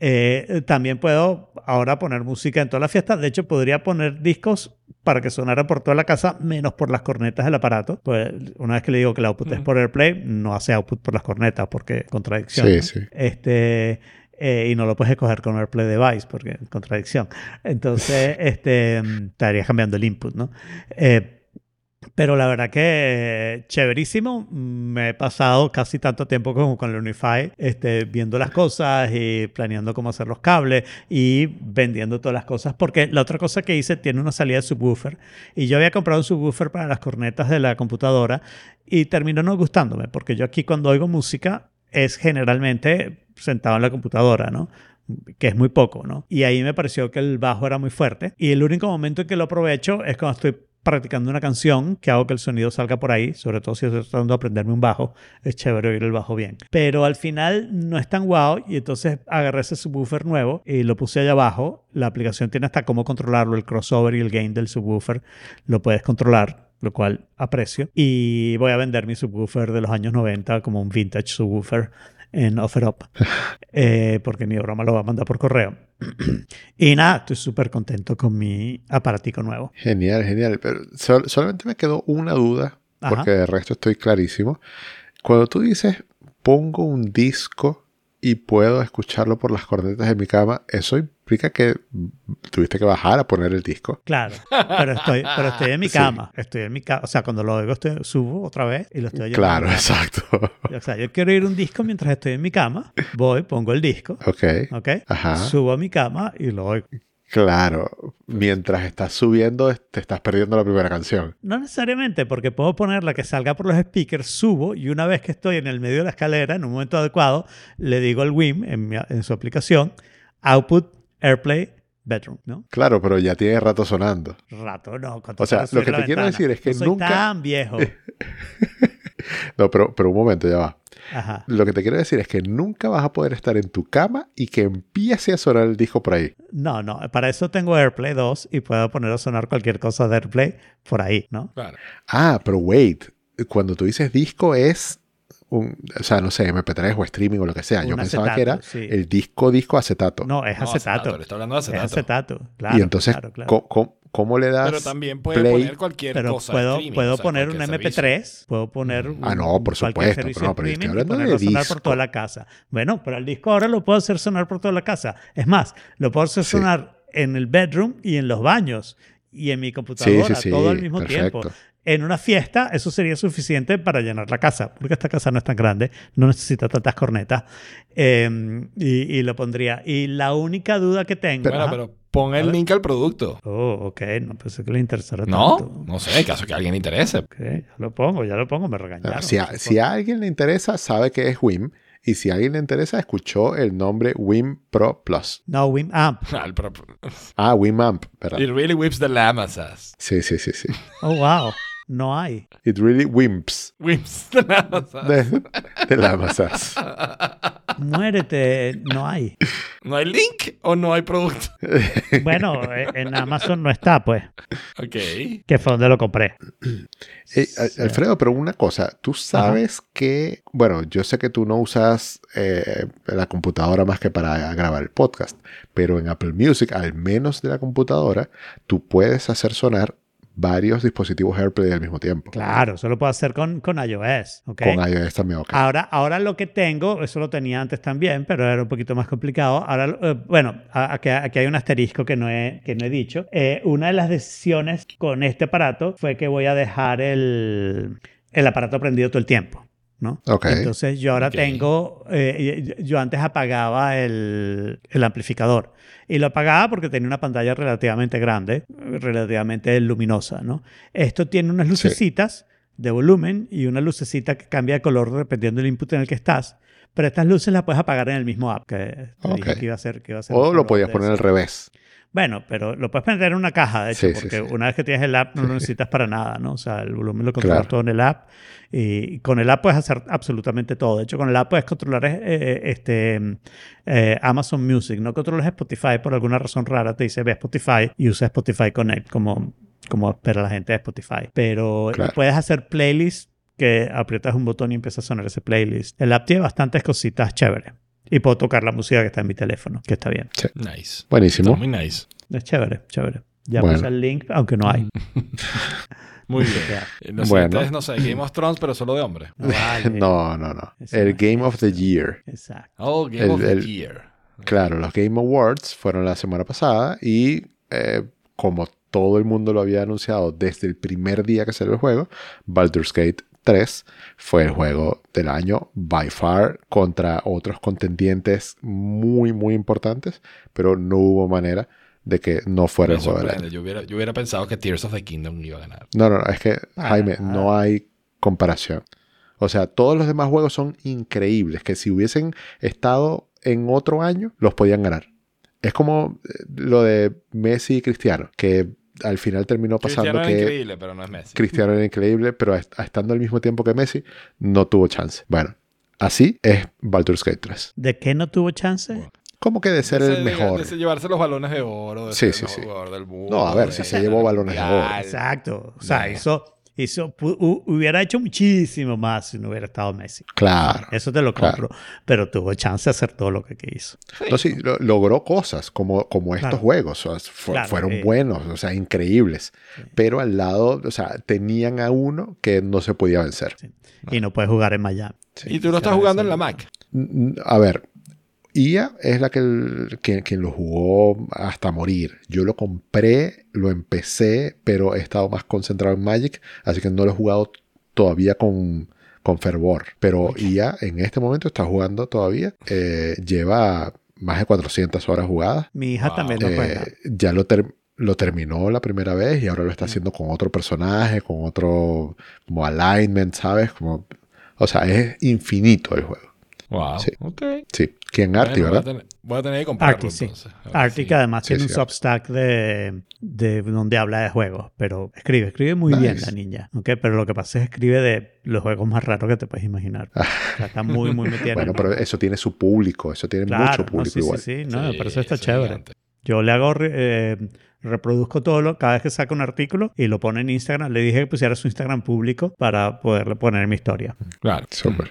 Eh, también puedo ahora poner música en toda la fiesta. De hecho, podría poner discos para que sonara por toda la casa, menos por las cornetas del aparato. Pues una vez que le digo que el output es por AirPlay, no hace output por las cornetas, porque contradicción. Sí, ¿no? sí. Este, eh, y no lo puedes escoger con AirPlay Device, porque contradicción. Entonces, (laughs) este, mm, estarías cambiando el input, ¿no? Eh, pero la verdad que chéverísimo. Me he pasado casi tanto tiempo como con el Unify, este, viendo las cosas y planeando cómo hacer los cables y vendiendo todas las cosas. Porque la otra cosa que hice tiene una salida de subwoofer. Y yo había comprado un subwoofer para las cornetas de la computadora y terminó no gustándome. Porque yo aquí cuando oigo música es generalmente sentado en la computadora, ¿no? que es muy poco, ¿no? Y ahí me pareció que el bajo era muy fuerte. Y el único momento en que lo aprovecho es cuando estoy practicando una canción que hago que el sonido salga por ahí, sobre todo si estoy tratando de aprenderme un bajo, es chévere oír el bajo bien. Pero al final no es tan guau y entonces agarré ese subwoofer nuevo y lo puse allá abajo. La aplicación tiene hasta cómo controlarlo, el crossover y el gain del subwoofer, lo puedes controlar lo cual aprecio. Y voy a vender mi subwoofer de los años 90 como un vintage subwoofer en OfferUp, eh, porque ni broma lo va a mandar por correo. (clears throat) y nada, estoy súper contento con mi aparatico nuevo. Genial, genial. Pero sol- solamente me quedó una duda, Ajá. porque de resto estoy clarísimo. Cuando tú dices, pongo un disco y puedo escucharlo por las cornetas de mi cama, eso implica que tuviste que bajar a poner el disco. Claro, pero estoy, pero estoy en mi (laughs) Sí. cama. Estoy en mi cama. O sea, cuando lo oigo, estoy, subo otra vez y lo estoy oyendo. Claro, (laughs) exacto. O sea, yo quiero ir un disco mientras estoy en mi cama. Voy, pongo el disco. ok. ¿Ok? Ajá. Subo a mi cama y lo oigo. Claro. Mientras estás subiendo, te estás perdiendo la primera canción. No necesariamente, porque puedo ponerla que salga por los speakers, subo y una vez que estoy en el medio de la escalera, en un momento adecuado, le digo al WIM en, mi- en su aplicación, output, AirPlay, bedroom, ¿no? Claro, pero ya tiene rato sonando. Rato, no. cuando O sea, lo que te la quiero decir es que No soy nunca- tan viejo. (laughs) No, pero, pero un momento, ya va. Ajá. Lo que te quiero decir es que nunca vas a poder estar en tu cama y que empiece a sonar el disco por ahí. No, no, para eso tengo AirPlay 2 y puedo poner a sonar cualquier cosa de AirPlay por ahí, ¿no? Claro. Ah, pero wait. Cuando tú dices disco es un, o sea, no sé, MP3 o streaming o lo que sea. Yo pensaba que era acetato, sí. el disco, disco acetato. No, es No, acetato. Le está hablando de Es acetato. acetato, claro. y entonces, claro, claro. ¿cómo, cómo- le das Pero también puede play? poner cualquier Pero cosa. puedo, puedo o sea, poner un cualquier servicio. MP3, puedo poner un, Ah, no, por cualquier supuesto, servicio pero no, pero estoy hablando de sonar por toda la casa. Bueno, pero el disco ahora lo puedo hacer sonar por toda la casa. Es más, lo puedo hacer Sí. sonar en el bedroom y en los baños y en mi computadora, Sí, sí, sí, todo al mismo perfecto. tiempo. En una fiesta, eso sería suficiente para llenar la casa, porque esta casa no es tan grande, no necesita tantas cornetas. Eh, y, y lo pondría. Y la única duda que tengo. Bueno, Ajá. pero pon el link al producto. Oh, ok, no pensé que le interesara No, tanto. no sé, en caso que a alguien le interese. Ok, ya lo pongo, ya lo pongo, me regañaron. Ah, si, a, si a alguien le interesa, sabe que es WIM Y si a alguien le interesa, escuchó el nombre Wim Pro Plus. No. Ah, (laughs) el pro- Ah, Winamp, ¿verdad? It really whips the llamas ass. Sí, sí, sí, sí. Oh, wow. No hay. It really wimps the llamas ass. de, de la masas. Muérete. No hay. ¿No hay link o no hay producto? (laughs) Bueno, eh, en Amazon no está, pues. Ok. Que fue donde lo compré. (clears throat) Alfredo, pero una cosa, tú sabes que, bueno, yo sé que tú no usas eh, la computadora más que para grabar el podcast, pero en Apple Music, al menos de la computadora, tú puedes hacer sonar varios dispositivos AirPlay al mismo tiempo. Claro, eso lo puedo hacer con, con iOS. ¿ok? Con iOS también, ok. Ahora, ahora lo que tengo, eso lo tenía antes también, pero era un poquito más complicado. Ahora, eh, bueno, aquí, aquí hay un asterisco que no he, que no he dicho. Eh, una de las decisiones con este aparato fue que voy a dejar el, el aparato prendido todo el tiempo. Entonces yo ahora tengo, eh, yo antes apagaba el, el amplificador y lo apagaba porque tenía una pantalla relativamente grande, relativamente luminosa, ¿no? Esto tiene unas lucecitas de volumen y una lucecita que cambia de color dependiendo del input en el que estás. Pero estas luces las puedes apagar en el mismo app que te dije que iba a hacer. Que iba a hacer o lo podías poner al revés. Bueno, pero lo puedes poner en una caja, de hecho, Sí, porque sí. una vez que tienes el app no lo necesitas para nada, ¿no? O sea, el volumen lo controlas Claro. todo en el app y con el app puedes hacer absolutamente todo. De hecho, con el app puedes controlar eh, este, eh, Amazon Music, no controlas Spotify por alguna razón rara, te dice ve a Spotify y usa Spotify Connect como, como espera la gente de Spotify. Pero Claro. puedes hacer playlists que aprietas un botón y empieza a sonar ese playlist. El app tiene bastantes cositas chéveres. Y puedo tocar la música que está en mi teléfono, que está bien. Nice. Buenísimo. Está muy nice. Es chévere, chévere. Ya Bueno. puse el link, aunque no hay. (laughs) Muy bien. Eh, No sé, Bueno. ustedes no sé, Game of Thrones, pero solo de hombres. No vale. (laughs) No, no, no. El Game of the Year. Exacto. Oh, Game El- of the el- Year. Claro, los Game Awards fueron la semana pasada y eh, como todo el mundo lo había anunciado desde el primer día que salió el juego, Baldur's Gate 3 fue el juego del año by far contra otros contendientes muy muy importantes, pero no hubo manera de que no fuera el juego del año. Yo hubiera, yo hubiera pensado que Tears of the Kingdom iba a ganar. No, no, no, es que Jaime, ah. no hay comparación. O sea, todos los demás juegos son increíbles, que si hubiesen estado en otro año, los podían ganar. Es como eh, lo de Messi y Cristiano, que al final terminó pasando Cristiano era que increíble, pero no es Messi. Cristiano era increíble, pero est- estando al mismo tiempo que Messi, no tuvo chance. Bueno, así es Baldur's Gate 3. ¿De qué no tuvo chance? Bueno. Como que de ser el de- mejor. de llevarse los balones de oro. De Sí, ser sí, el mejor sí. jugador del mundo, No, a ver, de si se llevó balones de oro. Exacto. O sea, No. hizo, hu- hubiera hecho muchísimo más si no hubiera estado Messi. Claro. Eso te lo Claro. compro. Pero tuvo chance de hacer todo lo que quiso. No, sí, lo- logró cosas como, como estos Claro. juegos. o sea, fu- Claro, fueron eh. buenos, o sea, increíbles. Pero al lado, o sea, tenían a uno que no se podía vencer. Sí. Y no puedes jugar en Miami. Y tú lo estás Sí, jugando sí. en la Mac. A ver, IA es la que, quien lo jugó hasta morir. Yo lo compré, lo empecé, pero he estado más concentrado en Magic, así que no lo he jugado todavía con, con fervor. Pero IA en este momento está jugando todavía. eh, lleva más de 400 horas jugadas. Mi hija Wow. también lo juega. Eh, ya lo, ter- lo terminó la primera vez y ahora lo está haciendo con otro personaje, con otro como alignment, ¿sabes? Como, o sea, es infinito el juego. Wow. Sí. Ok. Sí, quien Arti, Bueno, voy a ¿verdad? tener- Voy a tener que comprarlo Arti, sí. entonces. A ver Arctic si- además Sí, tiene sí, un. Substack de, de donde habla de juegos, pero escribe, escribe muy bien la niña, ¿ok? Pero lo que pasa es que escribe de los juegos más raros que te puedes imaginar. O sea, está muy, muy metida en (laughs) Bueno, pero eso tiene su público, eso tiene Claro, mucho no, público sí, igual. sí, sí, no, Sí, pero eso está es chévere. gigante. Yo le hago, eh, reproduzco todo lo, cada vez que saco un artículo y lo pone en Instagram. Le dije que pusiera su Instagram público para poderle poner mi historia. Claro. Súper.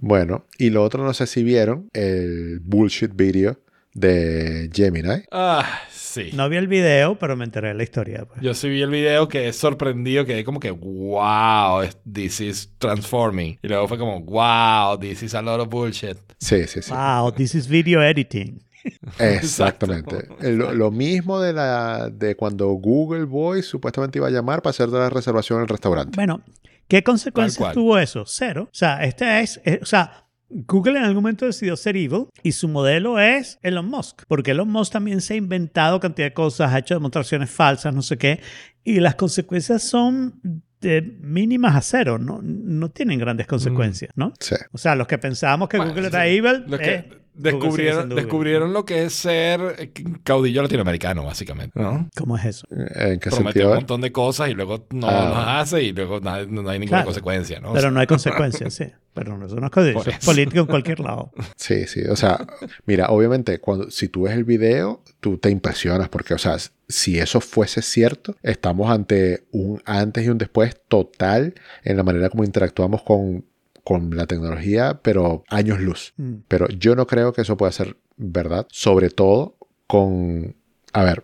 Bueno, y lo otro, no sé si vieron el bullshit video de Gemini. Ah, sí. No vi el video, pero me enteré de la historia. pues. Yo sí vi el video que es sorprendido, que como que, wow, this is transforming. Y luego fue como, wow, this is a lot of bullshit. Sí, sí, sí. Wow, this is video editing. (laughs) Exactamente. Lo, lo mismo de, la, de cuando Google Voice supuestamente iba a llamar para hacer la reservación en el restaurante. Bueno, ¿qué consecuencias tuvo eso? Cero. O sea, este es, es- o sea, Google en algún momento decidió ser evil y su modelo es Elon Musk, porque Elon Musk también se ha inventado cantidad de cosas, ha hecho demostraciones falsas, no sé qué, y las consecuencias son de mínimas a cero, no, no tienen grandes consecuencias, ¿no? Sí. O sea, los que pensábamos que Bueno, Google sí. era evil, Los eh, que sigue descubrieron, descubrieron lo que es ser eh, caudillo latinoamericano, básicamente. ¿no? ¿Cómo es eso? ¿En qué Promete sentido? un montón de cosas y luego no Ah. las hace y luego no hay, no hay ninguna Claro. consecuencia, ¿no? O Pero sea, no hay consecuencias, sí. Pero no, eso no es cosa- Por eso es político en cualquier lado. (laughs) Sí, sí. O sea, mira, obviamente, cuando, si tú ves el video, tú te impresionas porque, o sea, si eso fuese cierto, estamos ante un antes y un después total en la manera como interactuamos con, con la tecnología, pero años luz. Mm. Pero yo no creo que eso pueda ser verdad, sobre todo con, a ver,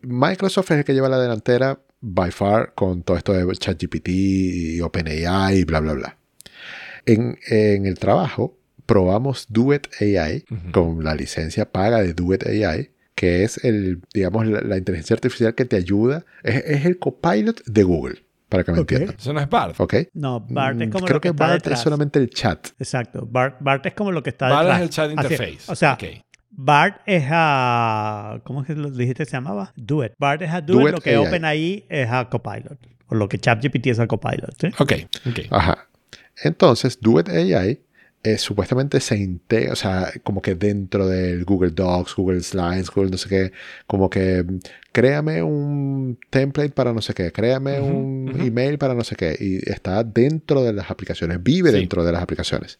Microsoft es el que lleva la delantera by far con todo esto de ChatGPT y OpenAI y bla, bla, bla. En, en el trabajo probamos Duet AI con la licencia paga de Duet AI, que es el, digamos, la, la inteligencia artificial que te ayuda, es, es el copilot de Google, para que me Ok. entiendan. Eso no es Bard. ¿Ok? No, BART es Mm, como Creo lo que, que está BART detrás. es solamente el chat. Exacto. BART, BART es como lo que está Bard detrás. es el chat interface. O sea, Ok. BART es a... ¿Cómo es que lo dijiste que se llamaba? Duet. BART es a Duet, Duet lo que AI. OpenAI es a Copilot. O lo que ChatGPT es a Copilot. ¿sí? Ok, ok. Ajá. Entonces, Duet AI eh, supuestamente se integra, o sea, como que dentro del Google Docs, Google Slides, Google no sé qué, como que mm, créame un template para no sé qué, créame un email para no sé qué, y está dentro de las aplicaciones, vive Sí. dentro de las aplicaciones.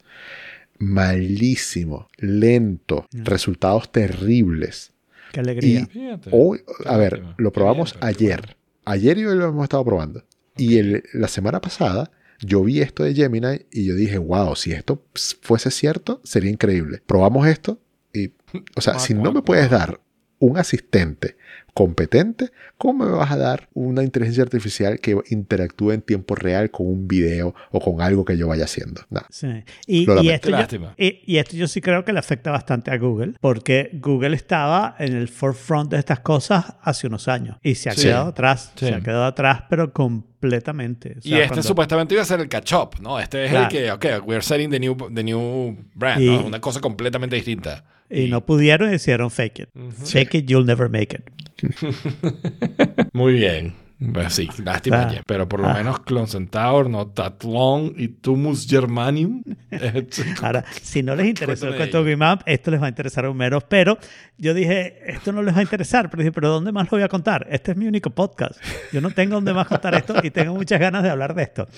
Malísimo, lento, resultados terribles. Qué alegría. Fíjate. Hoy, a ver, lo probamos ayer. Ayer y hoy lo hemos estado probando. Y el- la semana pasada yo vi esto de Gemini y yo dije, wow, si esto fuese cierto, sería increíble. Probamos esto y, o sea, Guau, si no me puedes dar un asistente competente, ¿cómo me vas a dar una inteligencia artificial que interactúe en tiempo real con un video o con algo que yo vaya haciendo? Nada. Sí. Y, y esto yo, y, y esto yo sí creo que le afecta bastante a Google, porque Google estaba en el forefront de estas cosas hace unos años y se ha Sí. quedado atrás, Sí. se ha quedado atrás, pero completamente. O Y sea, este cuando- supuestamente iba a ser el catch-up, ¿no? Este es Claro. el que, ok, we're setting the new, the new brand, Y- ¿no? Una cosa completamente distinta. Y no pudieron y hicieron fake it. Fake it, you'll never make it. (laughs) Muy bien. Pues sí, lástima. Ah. Pero por lo Ah. menos Clone Centaur, no That Long y Tumus Germanium. (laughs) (laughs) Ahora, si no les interesó el cuento de esto les va a interesar aún menos. Pero yo dije, esto no les va a interesar. Pero dije, ¿pero dónde más lo voy a contar? Este es mi único podcast. Yo no tengo dónde más contar esto y tengo muchas ganas de hablar de esto.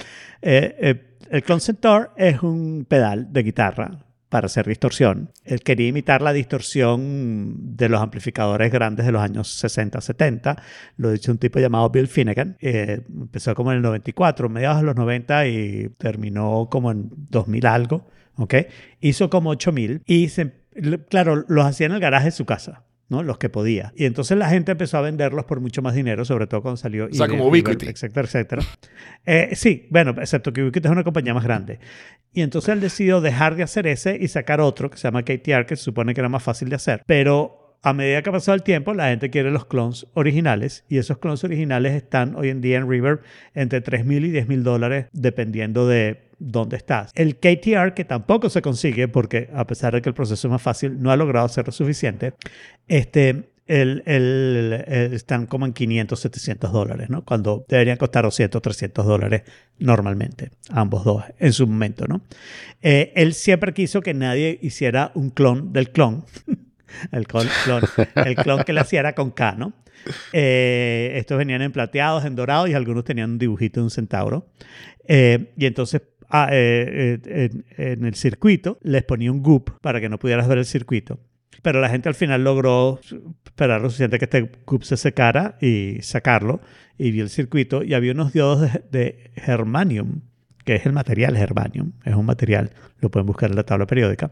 Eh, eh, el Clone Centaur es un pedal de guitarra para hacer distorsión. Él quería imitar la distorsión de los amplificadores grandes de los años 60, 70. Lo hizo un tipo llamado Bill Finnegan. Eh, empezó como en el 94, mediados de los 90 y terminó como en 2000 algo. ¿ok? Hizo como 8000 y claro, los hacía en el garaje de su casa. ¿No? Los que podía. Y entonces la gente empezó a venderlos por mucho más dinero, sobre todo cuando salió. sea, eBay, como Ubiquiti. Etcétera, etcétera. Eh, sí, bueno, excepto que Ubiquiti es una compañía más grande. Y entonces él decidió dejar de hacer ese y sacar otro que se llama KTR, que se supone que era más fácil de hacer. Pero a medida que ha pasado el tiempo, la gente quiere los clones originales y esos clones originales están hoy en día en Reverb entre 3.000 y 10.000 dólares dependiendo de dónde estás. El KTR, que tampoco se consigue porque a pesar de que el proceso es más fácil, no ha logrado ser lo suficiente, este, el- el- están como en 500, 700 dólares, ¿no? Cuando deberían costar 200, 300 dólares normalmente, ambos dos, en su momento, ¿no? Eh, él siempre quiso que nadie hiciera un clon del clon. (laughs) el, clon, el clon que le hacía era con K, ¿no? Eh, estos venían en plateados, en dorados y algunos tenían un dibujito de un centauro. Eh, y entonces ah, eh, en, en el circuito les ponía un goop para que no pudieras ver el circuito. Pero la gente al final logró esperar lo suficiente que este goop se secara y sacarlo y vio el circuito y había unos diodos de, de germanium, que es el material germanium, es un material, lo pueden buscar en la tabla periódica.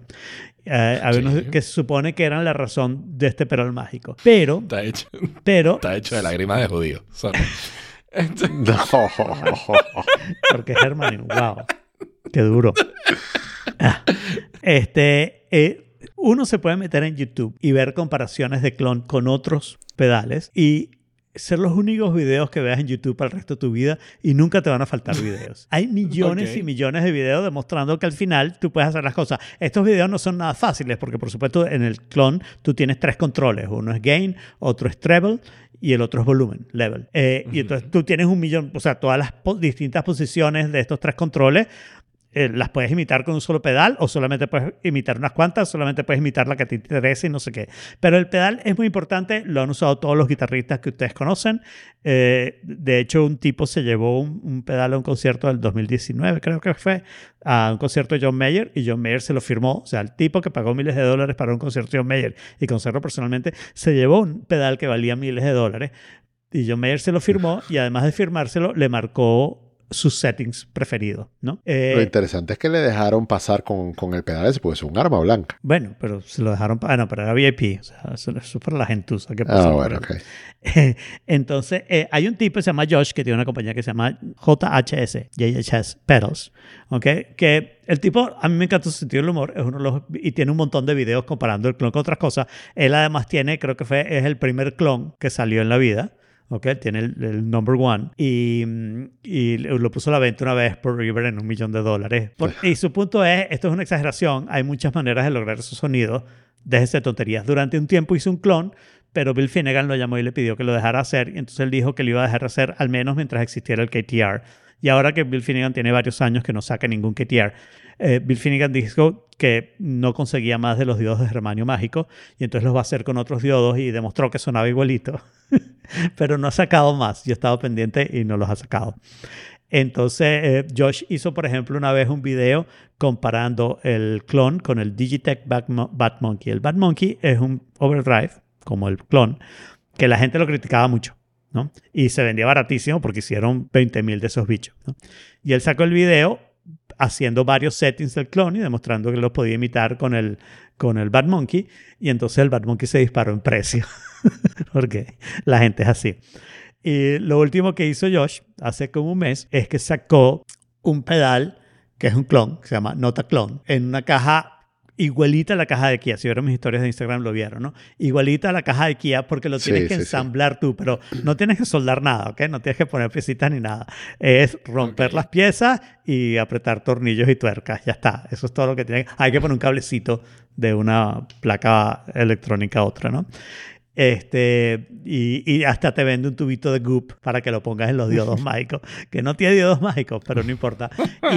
Eh, había Sí. unos que se supone que eran la razón de este perol mágico. Pero, Está hecho, pero, está hecho de lágrimas de judío. Este- (laughs) No. (laughs) porque es germanium, wow, qué duro. Ah, Este, eh, uno se puede meter en YouTube y ver comparaciones de clon con otros pedales y ser los únicos videos que veas en YouTube para el resto de tu vida y nunca te van a faltar (laughs) videos. Hay millones y millones de videos demostrando que al final tú puedes hacer las cosas. Estos videos no son nada fáciles porque por supuesto en el clon tú tienes tres controles. Uno es gain, otro es treble y el otro es volumen, level. Eh, Y entonces tú tienes un millón, o sea, todas las po- distintas posiciones de estos tres controles eh, las puedes imitar con un solo pedal o solamente puedes imitar unas cuantas, solamente puedes imitar la que te interese y no sé qué. Pero el pedal es muy importante, lo han usado todos los guitarristas que ustedes conocen. Eh, de hecho, un tipo se llevó un, pedal a un concierto del 2019, creo que fue, a un concierto de John Mayer y John Mayer se lo firmó. O sea, el tipo que pagó miles de dólares para un concierto de John Mayer y conocerlo personalmente, se llevó un pedal que valía miles de dólares. Y John Mayer se lo firmó y además de firmárselo, le marcó sus settings preferidos, ¿no? Eh, Lo interesante es que le dejaron pasar con, con el pedal ese, porque es un arma blanca. bueno, pero se lo dejaron... Ah, no, pero era VIP. O sea, eso, es para la gentuza que Ah, pasó por bueno, ok. (laughs) Entonces, eh, hay un tipo que se llama Josh que tiene una compañía que se llama JHS, JHS Pedals, ¿ok? Que el tipo, a mí me encanta su sentido del humor, es uno de los, y tiene un montón de videos comparando el clon con otras cosas. Él además tiene, creo que fue, es el primer clon que salió en la vida. ¿Ok? Tiene el, el number one y, mm, y lo puso a la venta una vez por River en un millón de dólares. Por- (laughs) y su punto es, esto es una exageración, hay muchas maneras de lograr esos sonidos, déjese de tonterías. Durante un tiempo hizo un clon, pero Bill Finnegan lo llamó y le pidió que lo dejara hacer, y entonces él dijo que lo iba a dejar hacer al menos mientras existiera el KTR. Y ahora que Bill Finnegan tiene varios años que no saca ningún KTR, eh, Bill Finnegan dijo que no conseguía más de los diodos de germanio mágico, y entonces los va a hacer con otros diodos y demostró que sonaba igualito. (laughs) pero no ha sacado más. Yo he estado pendiente y no los ha sacado. Entonces, eh, Josh hizo, por ejemplo, una vez un video comparando el clon con el Digitech Batmo- Batmonkey. El Batmonkey es un overdrive, como el clon, que la gente lo criticaba mucho. ¿no? Y se vendía baratísimo porque hicieron 20.000 de esos bichos. Y él sacó el video haciendo varios settings del clon y demostrando que lo podía imitar con el, con el Batmonkey. Y entonces el Batmonkey se disparó en precio. (laughs) porque la gente es así. Y lo último que hizo Josh hace como un mes es que sacó un pedal que es un clon, que se llama Nota Clon, en una caja igualita a la caja de Kia. Si vieron mis historias de Instagram lo vieron, ¿no? Igualita a la caja de Kia porque lo Sí, tienes que sí, sí. ensamblar tú, pero no tienes que soldar nada, ¿ok? No tienes que poner piecitas ni nada. Es romper las piezas y apretar tornillos y tuercas. Ya está. Eso es todo lo que tiene. Hay que poner un cablecito de una placa electrónica a otra, ¿no? Este, y, y hasta te vende un tubito de goop para que lo pongas en los diodos (laughs) mágicos, que no tiene diodos mágicos, pero no importa.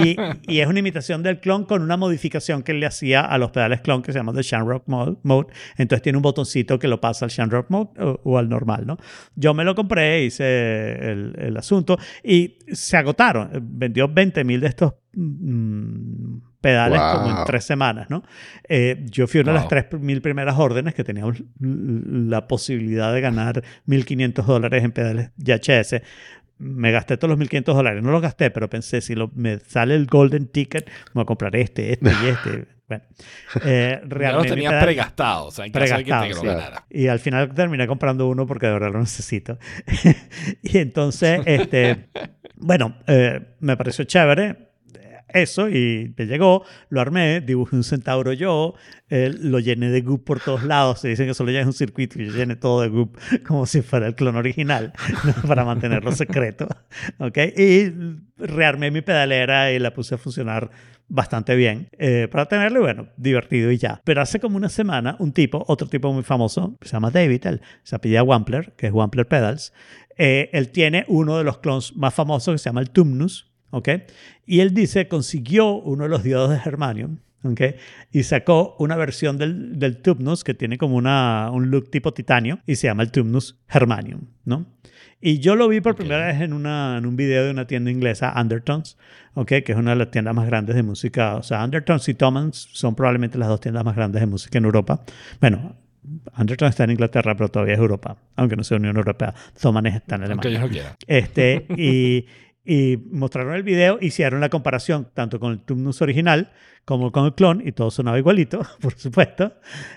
Y, y es una imitación del clon con una modificación que le hacía a los pedales clon que se llama de Shamrock Mode. mode. Entonces tiene un botoncito que lo pasa al Shamrock Mode o, o al normal, ¿no? Yo me lo compré, hice el, el asunto y se agotaron. Vendió 20 mil de estos mm, pedales como en Wow. tres semanas, ¿no? Eh, yo fui una de las Wow. 3.000 primeras órdenes que teníamos la posibilidad de ganar 1.500 dólares en pedales YHS. Me gasté todos los 1.500 dólares. No los gasté, pero pensé, si lo- me sale el golden ticket, me voy a comprar este, este y este. (laughs) Bueno, eh, los realmente mi tenías pregastados, o sea, en caso de que te lo sí. ganara. y al final terminé comprando uno porque de verdad lo necesito. (laughs) y entonces, (laughs) este, bueno, eh, me pareció chévere eso y me llegó, lo armé, dibujé un centauro yo, eh, lo llené de goop por todos lados. Se dicen que solo llenas un circuito y yo llené todo de goop (laughs) como si fuera el clon original (laughs) para mantenerlo secreto. (laughs) ¿ok? Y rearmé mi pedalera y la puse a funcionar bastante bien eh, para tenerlo, bueno, divertido y ya. Pero hace como una semana, un tipo, otro tipo muy famoso, se llama David, él se apellida Wampler, que es Wampler Pedals, eh, él tiene uno de los clones más famosos que se llama el Tumnus, ¿ok? Y él dice, consiguió uno de los diodos de Germanium, ¿ok? Y sacó una versión del, del Tumnus que tiene como una, un look tipo titanio y se llama el Tumnus Germanium, ¿no? Y yo lo vi por Ok. primera vez en, una, en un video de una tienda inglesa, Undertones, ¿ok? que es una de las tiendas más grandes de música. O sea, Undertones y Thomas son probablemente las dos tiendas más grandes de música en Europa. Bueno, Undertones está en Inglaterra, pero todavía es Europa, aunque no sea Unión Europea. Thomann está en Aunque Alemania. ellos no quieran. Este, y, (laughs) y mostraron el video, hicieron la comparación tanto con el Tumnus original como con el clon, y todo sonaba igualito, (laughs) por supuesto.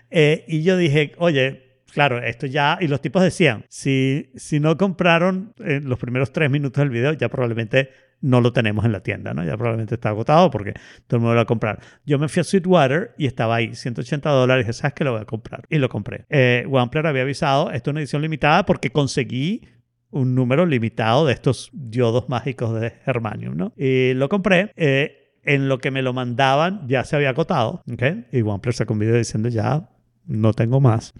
Eh, y yo dije, oye, claro, esto ya. Y los tipos decían, si, si no compraron en los primeros tres minutos del video, ya probablemente no lo tenemos en la tienda, ¿no? Ya probablemente está agotado porque todo el mundo lo va a comprar. Yo me fui a Sweetwater y estaba ahí, 180 dólares. Y dije, ¿sabes qué? Lo voy a comprar. Y lo compré. Eh, Wampler había avisado, esto es una edición limitada porque conseguí un número limitado de estos diodos mágicos de Germanium, ¿no? Y lo compré. eh, en lo que me lo mandaban ya se había acotado, ¿ok? Y OnePlus sacó un diciendo ya no tengo más.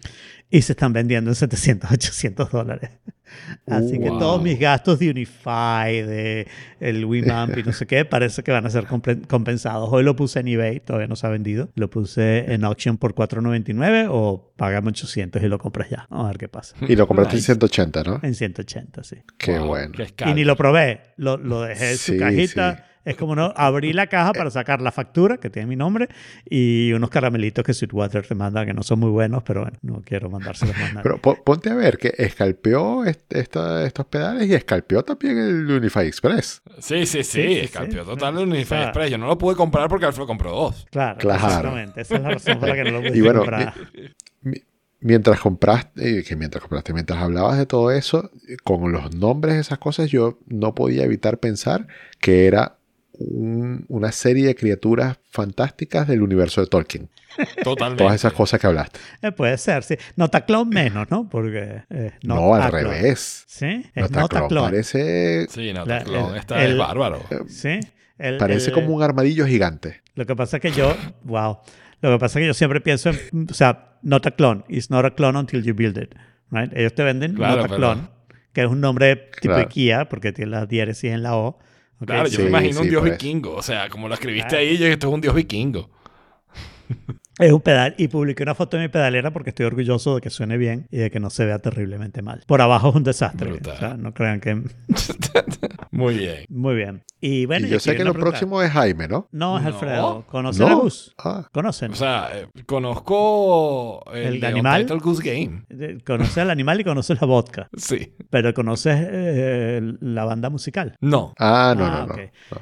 Y se están vendiendo en 700, 800 dólares. (laughs) Así que todos mis gastos de Unify, de el Winamp y no sé qué, parece que van a ser compensados. Hoy lo puse en eBay, todavía no se ha vendido. Lo puse en auction por 4.99 o pagame 800 y lo compras ya. Vamos a ver qué pasa. Y lo compraste Nice. en 180, ¿no? En 180, sí. Qué Wow, bueno. qué Y ni lo probé, lo, lo dejé en su cajita. sí. Es como no, abrí la caja para sacar la factura, que tiene mi nombre, y unos caramelitos que Sweetwater te manda, que no son muy buenos, pero bueno, no quiero mandárselos más nada. Pero po- ponte a ver que escalpeó est- esta- estos pedales y escalpeó también el Unify Express. Sí, sí, sí, Sí, sí, escalpió sí. total el Unify Express. Yo no lo pude comprar porque Alfredo compró dos. Claro, Claro. exactamente. Esa es la razón por la que no lo pude Y bueno, comprar. Mi- Mientras compraste, eh, que mientras compraste, mientras hablabas de todo eso, con los nombres de esas cosas, yo no podía evitar pensar que era un- una serie de criaturas fantásticas del universo de Tolkien. Totalmente. Todas esas cosas que hablaste. Eh, puede ser, sí. Notaclon menos, ¿no? Porque. eh, No, al revés. Sí, es Notaclon Notaclon. parece, Sí, no, La- Taclón, el- está el- es bárbaro. Sí. El- parece el- como un armadillo gigante. Lo que pasa es que yo, wow, lo que pasa es que yo siempre pienso en, o sea, not a clone, it's not a clone until you build it, right? Ellos te venden Claro, not a pero- clone, que es un nombre tipo Claro. IKEA, porque tiene la diéresis en la O. Claro, yo Sí, me imagino un dios pues. vikingo. O sea, como lo escribiste ahí, yo esto es un dios vikingo. Es un pedal y publiqué una foto de mi pedalera porque estoy orgulloso de que suene bien y de que no se vea terriblemente mal. Por abajo es un desastre, o sea, no crean que (laughs) Muy bien. muy bien. Y bueno, y yo sé que lo próximo es Jaime, ¿no? No, es No. Alfredo. ¿Conocen No. a Gus? Ah, ¿Conocen? O sea, eh, conozco el, ¿El de animal? Untitled Goose Game. Eh, conoces al animal y conoces la vodka, Sí. pero conoces eh, la banda musical. No. ah, no, Ah, no, no.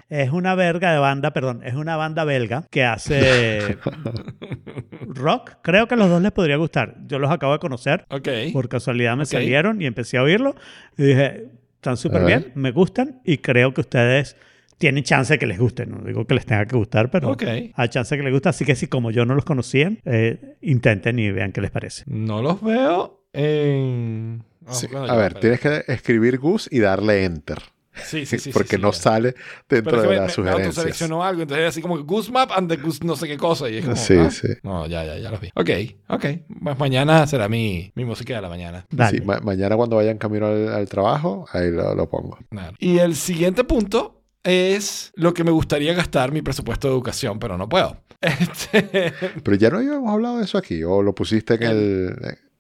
Es una verga de banda, perdón, es una banda belga que hace (laughs) rock. Creo que a los dos les podría gustar. Yo los acabo de conocer. Ok. Por casualidad me salieron y empecé a oírlo. Y dije, están súper bien, me gustan y creo que ustedes tienen chance de que les gusten. No digo que les tenga que gustar, pero Ok. hay chance de que les guste. Así que si como yo no los conocían, eh, intenten y vean qué les parece. No los veo en... Ah, Sí, bueno, A ver, tienes que escribir Gus y darle enter. Sí, sí, sí. porque sí, no sale dentro de las me, me sugerencias. autoseleccionó algo, entonces era así como Goose Map and the Goose no sé qué cosa. Y es como, Sí, ah, sí. No, ya, ya, ya los vi. Ok, ok. Pues mañana será mi, mi música de la mañana. Dale. Sí, ma- mañana cuando vayan camino al, al trabajo, ahí lo, lo pongo. Claro. Y el siguiente punto es lo que me gustaría gastar mi presupuesto de educación, pero no puedo. (laughs) Este, Pero ya no habíamos hablado de eso aquí, o lo pusiste en el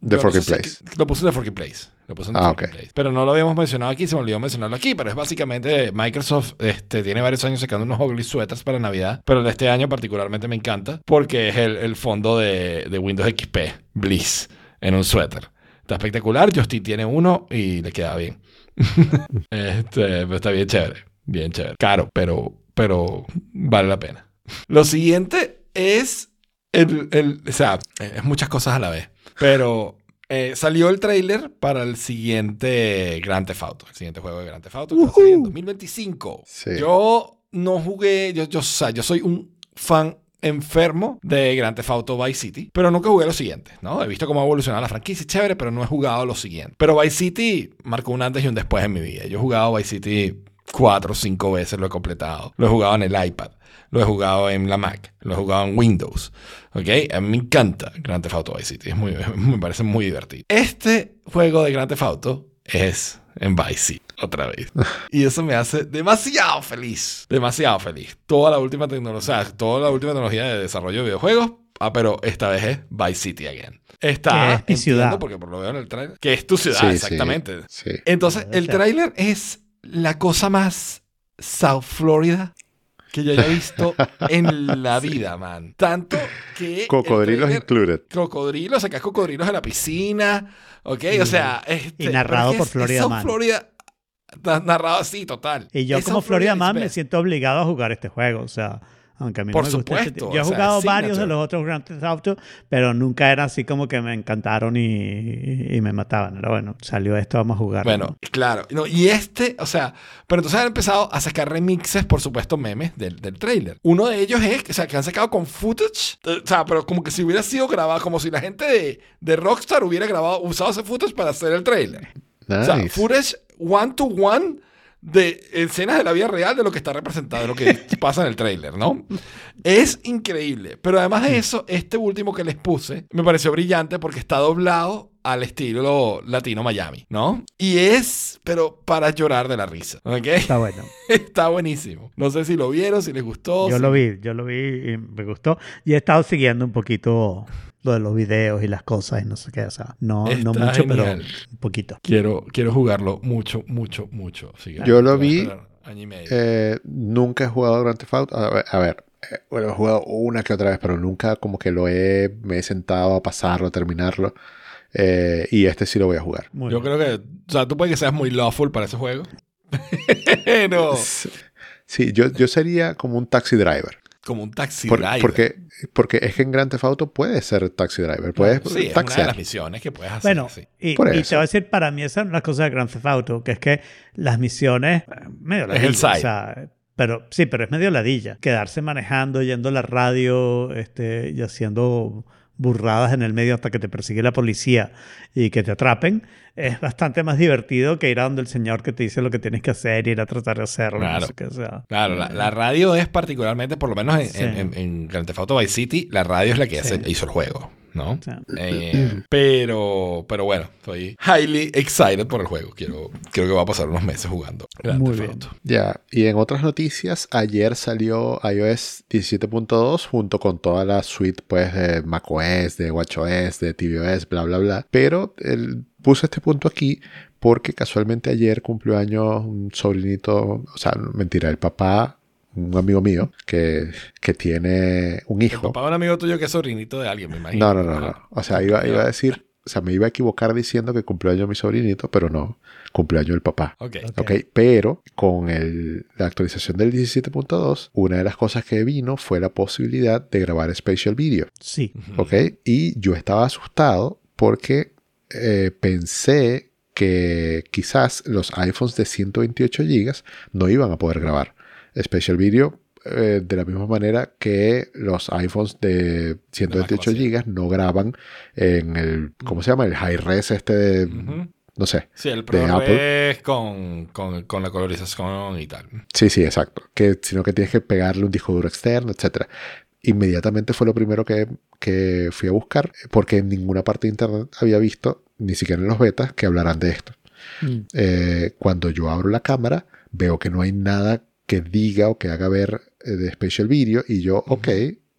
The si- Place. Lo puse en The Forking Place. Lo puse en The Ah. Place. Pero no lo habíamos mencionado aquí, se me olvidó mencionarlo aquí. Pero es básicamente Microsoft este, tiene varios años sacando unos ugly sweaters para Navidad. Pero el de este año particularmente me encanta porque es el, el fondo de, de Windows XP, Bliss, en un suéter. Está espectacular. Justin tiene uno y le queda bien. (laughs) este, pero está bien chévere. Bien chévere. Caro, pero, pero vale la pena. Lo siguiente es el, el- o sea, es muchas cosas a la vez. Pero eh, salió el tráiler para el siguiente Grand Theft Auto, el siguiente juego de Grand Theft Auto que va a salir en 2025. Sí. Yo no jugué, yo, yo, o sea, yo soy un fan enfermo de Grand Theft Auto Vice City, pero nunca jugué lo siguiente, ¿no? He visto cómo ha evolucionado la franquicia, chévere, pero no he jugado lo siguiente. Pero Vice City marcó un antes y un después en mi vida. Yo he jugado Vice City cuatro o cinco veces, lo he completado. Lo he jugado en el iPad, lo he jugado en la Mac, lo he jugado en Windows. ¿Ok? A mí me encanta Grand Theft Auto Vice City, es muy, (laughs) me parece muy divertido. Este juego de Grand Theft Auto es en Vice City, otra vez. (laughs) Y eso me hace demasiado feliz. Demasiado feliz. Toda la última tecnología, o sea, toda la última tecnología de desarrollo de videojuegos. Ah, pero esta vez es Vice City again. Está Que es mi entiendo, ciudad. porque por lo veo en el trailer, que es tu ciudad, Sí, exactamente. Sí. Entonces, el tráiler es la cosa más South Florida que yo haya visto en la (laughs) vida, man. Tanto que... Cocodrilos included. Cocodrilos, sacas cocodrilos en la piscina, ¿ok? O sea... Este, Y narrado pero es por Florida es Man. Florida, na- narrado así, total. Y yo Es como Florida Man me siento obligado a jugar este juego, o sea, aunque a mí no Por me gusta este supuesto, tipo- Yo he o sea, jugado varios de los otros Grand Theft Auto, pero nunca era así como que me encantaron y, y me mataban. Pero bueno, salió esto, vamos a jugar. Bueno, claro. No, y este, o sea, pero entonces han empezado a sacar remixes, por supuesto, memes del, del trailer. Uno de ellos es, o sea, que han sacado con footage, o sea, pero como que si hubiera sido grabado, como si la gente de, de Rockstar hubiera grabado, usado ese footage para hacer el trailer. O sea, footage, one to one de escenas de la vida real de lo que está representado, de lo que (laughs) pasa en el tráiler, ¿no? Es increíble. Pero además de eso, este último que les puse me pareció brillante porque está doblado al estilo latino Miami, ¿no? Y es, pero para llorar de la risa, ¿ok? Está bueno. (laughs) Está buenísimo. No sé si lo vieron, si les gustó. Yo si- lo vi, yo lo vi y me gustó. Y he estado siguiendo un poquito lo de los videos y las cosas y no sé qué. O sea, no, no mucho, pero genial. un poquito. Quiero, quiero jugarlo mucho, mucho, mucho. Así que Yo lo vi, año y medio. Eh, nunca he jugado Grand Theft Auto. A ver, a ver, eh, bueno, he jugado una que otra vez, pero nunca como que lo he, me he sentado a pasarlo, a terminarlo. Eh, y este sí lo voy a jugar. Muy Yo bien. creo que, o sea, tú puedes que seas muy lawful para ese juego. (laughs) Pero Sí, yo, yo sería como un taxi driver. como un taxi Por- driver. porque, porque es que en Grand Theft Auto puedes ser taxi driver. Puedes sí, es una de taxiar. las misiones que puedes hacer. Bueno, sí. y, Por y te voy a decir, para mí esa es una cosa de Grand Theft Auto, que es que las misiones, eh, medio Es el ladilla, side. o sea, pero sí, pero es medio ladilla. Quedarse manejando, yendo a la radio este, y haciendo burradas en el medio hasta que te persigue la policía y que te atrapen, es bastante más divertido que ir a donde el señor que te dice lo que tienes que hacer y ir a tratar de hacerlo. no Claro. sé qué, sea. Claro, la, la radio es particularmente, por lo menos en, Sí. en, en- en Grand Theft Auto Vice City, la radio es la que hace- hizo el juego, ¿no? o sea, Eh, (clears throat) pero, pero bueno, estoy highly excited por el juego. Quiero, creo que va a pasar unos meses jugando. Grand Muy bien. Ya, y en otras noticias, ayer salió iOS 17.2 junto con toda la suite pues de macOS, de watchOS, de tvOS, bla, bla, bla. Pero el- puse este punto aquí porque casualmente ayer cumplió años un sobrinito, o sea, mentira, el papá, un amigo mío que, que tiene un El hijo. papá de un amigo tuyo que es sobrinito de alguien, me imagino. No, no, no, no. O sea, iba, iba a decir, o sea, me iba a equivocar diciendo que cumplió años mi sobrinito, pero no, cumplió años el papá. Ok. Ok. Ok, pero con el- la actualización del 17.2, una de las cosas que vino fue la posibilidad de grabar Spatial Video. sí. Ok, y yo estaba asustado porque eh, pensé que quizás los iPhones de 128 GB no iban a poder grabar Spatial Video. eh, de la misma manera que los iPhones de 128 capacidad. GB no graban en el, ¿cómo se llama? El high res este de, no sé, Sí, el de Apple. ProRes con, con, con la colorización y tal. Sí, sí, exacto. Que, sino que tienes que pegarle un disco duro externo, etcétera. Inmediatamente fue lo primero que, que fui a buscar, porque en ninguna parte de internet había visto, ni siquiera en los betas, que hablaran de esto. Mm. Eh, cuando yo abro la cámara, veo que no hay nada que diga o que haga ver eh, de Special Video y yo, ok,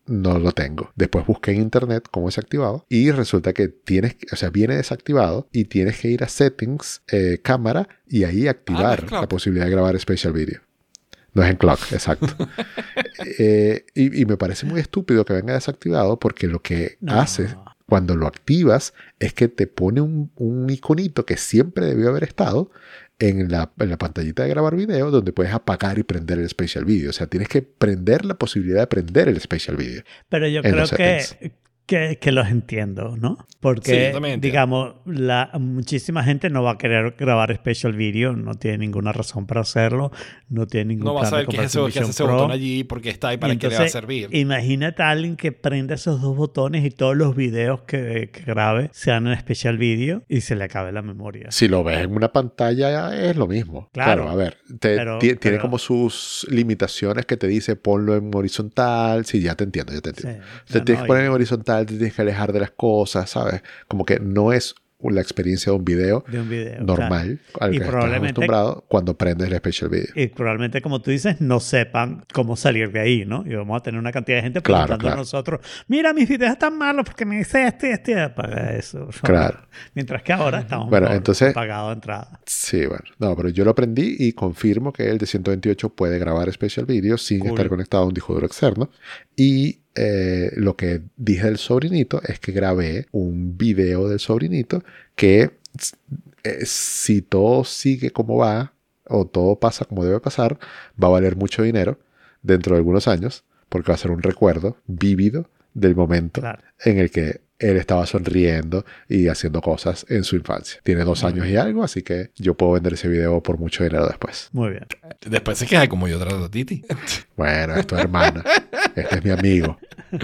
no lo tengo. Después busqué en internet cómo se activaba y resulta que tienes, o sea, viene desactivado y tienes que ir a Settings, eh, cámara y ahí activar clock. la posibilidad de grabar Special Video. No es en clock, (laughs) exacto. Eh, y, y me parece muy estúpido que venga desactivado porque lo que No. hace cuando lo activas es que te pone un, un iconito que siempre debió haber estado en la, en la pantallita de grabar video donde puedes apagar y prender el Special Video. O sea, tienes que prender la posibilidad de prender el Special Video. Pero yo creo que. Que, que los entiendo, ¿no? Sí, Porque, entiendo. digamos, la, muchísima gente no va a querer grabar special video, no tiene ninguna razón para hacerlo, no tiene ningún No vas a saber qué es un qué hace ese Pro. botón allí, porque está ahí, para Y qué le va a servir. Imagínate a alguien que prenda esos dos botones y todos los videos que, que grabe sean en special video y se le acabe la memoria. Si lo ves en una pantalla es lo mismo. Claro. Claro, a ver, te- Pero- ti- tiene pero- como sus limitaciones que te dice ponlo en horizontal. Sí, ya te entiendo, ya te Sí, entiendo. o Te tienes no, que poner en horizontal, te tienes que alejar de las cosas, ¿sabes? Como que no es la experiencia de un video de un video. claro. normal al Y que estás probablemente- acostumbrado cuando prendes el special video. Y probablemente, como tú dices, no sepan cómo salir de ahí, ¿no? Y vamos a tener una cantidad de gente Claro, preguntando a claro. nosotros, mira, mis videos están malos porque me dice este este. Apaga eso. Claro. (laughs) Mientras que ahora estamos Bueno, entonces- apagado de entrada. Sí, bueno. No, pero yo lo aprendí y confirmo que el de 128 puede grabar special video sin Cool. estar conectado a un disco duro externo. Y eh, lo que dije del sobrinito es que grabé un video del sobrinito que eh, si todo sigue como va o todo pasa como debe pasar, va a valer mucho dinero dentro de algunos años porque va a ser un recuerdo vívido del momento Claro. en el que él estaba sonriendo y haciendo cosas en su infancia. Tiene dos años y algo, así que yo puedo vender ese video por mucho dinero después. Muy bien. Después se queda como yo trato a Titi. (laughs) Bueno, es tu hermana. este es mi amigo. (laughs)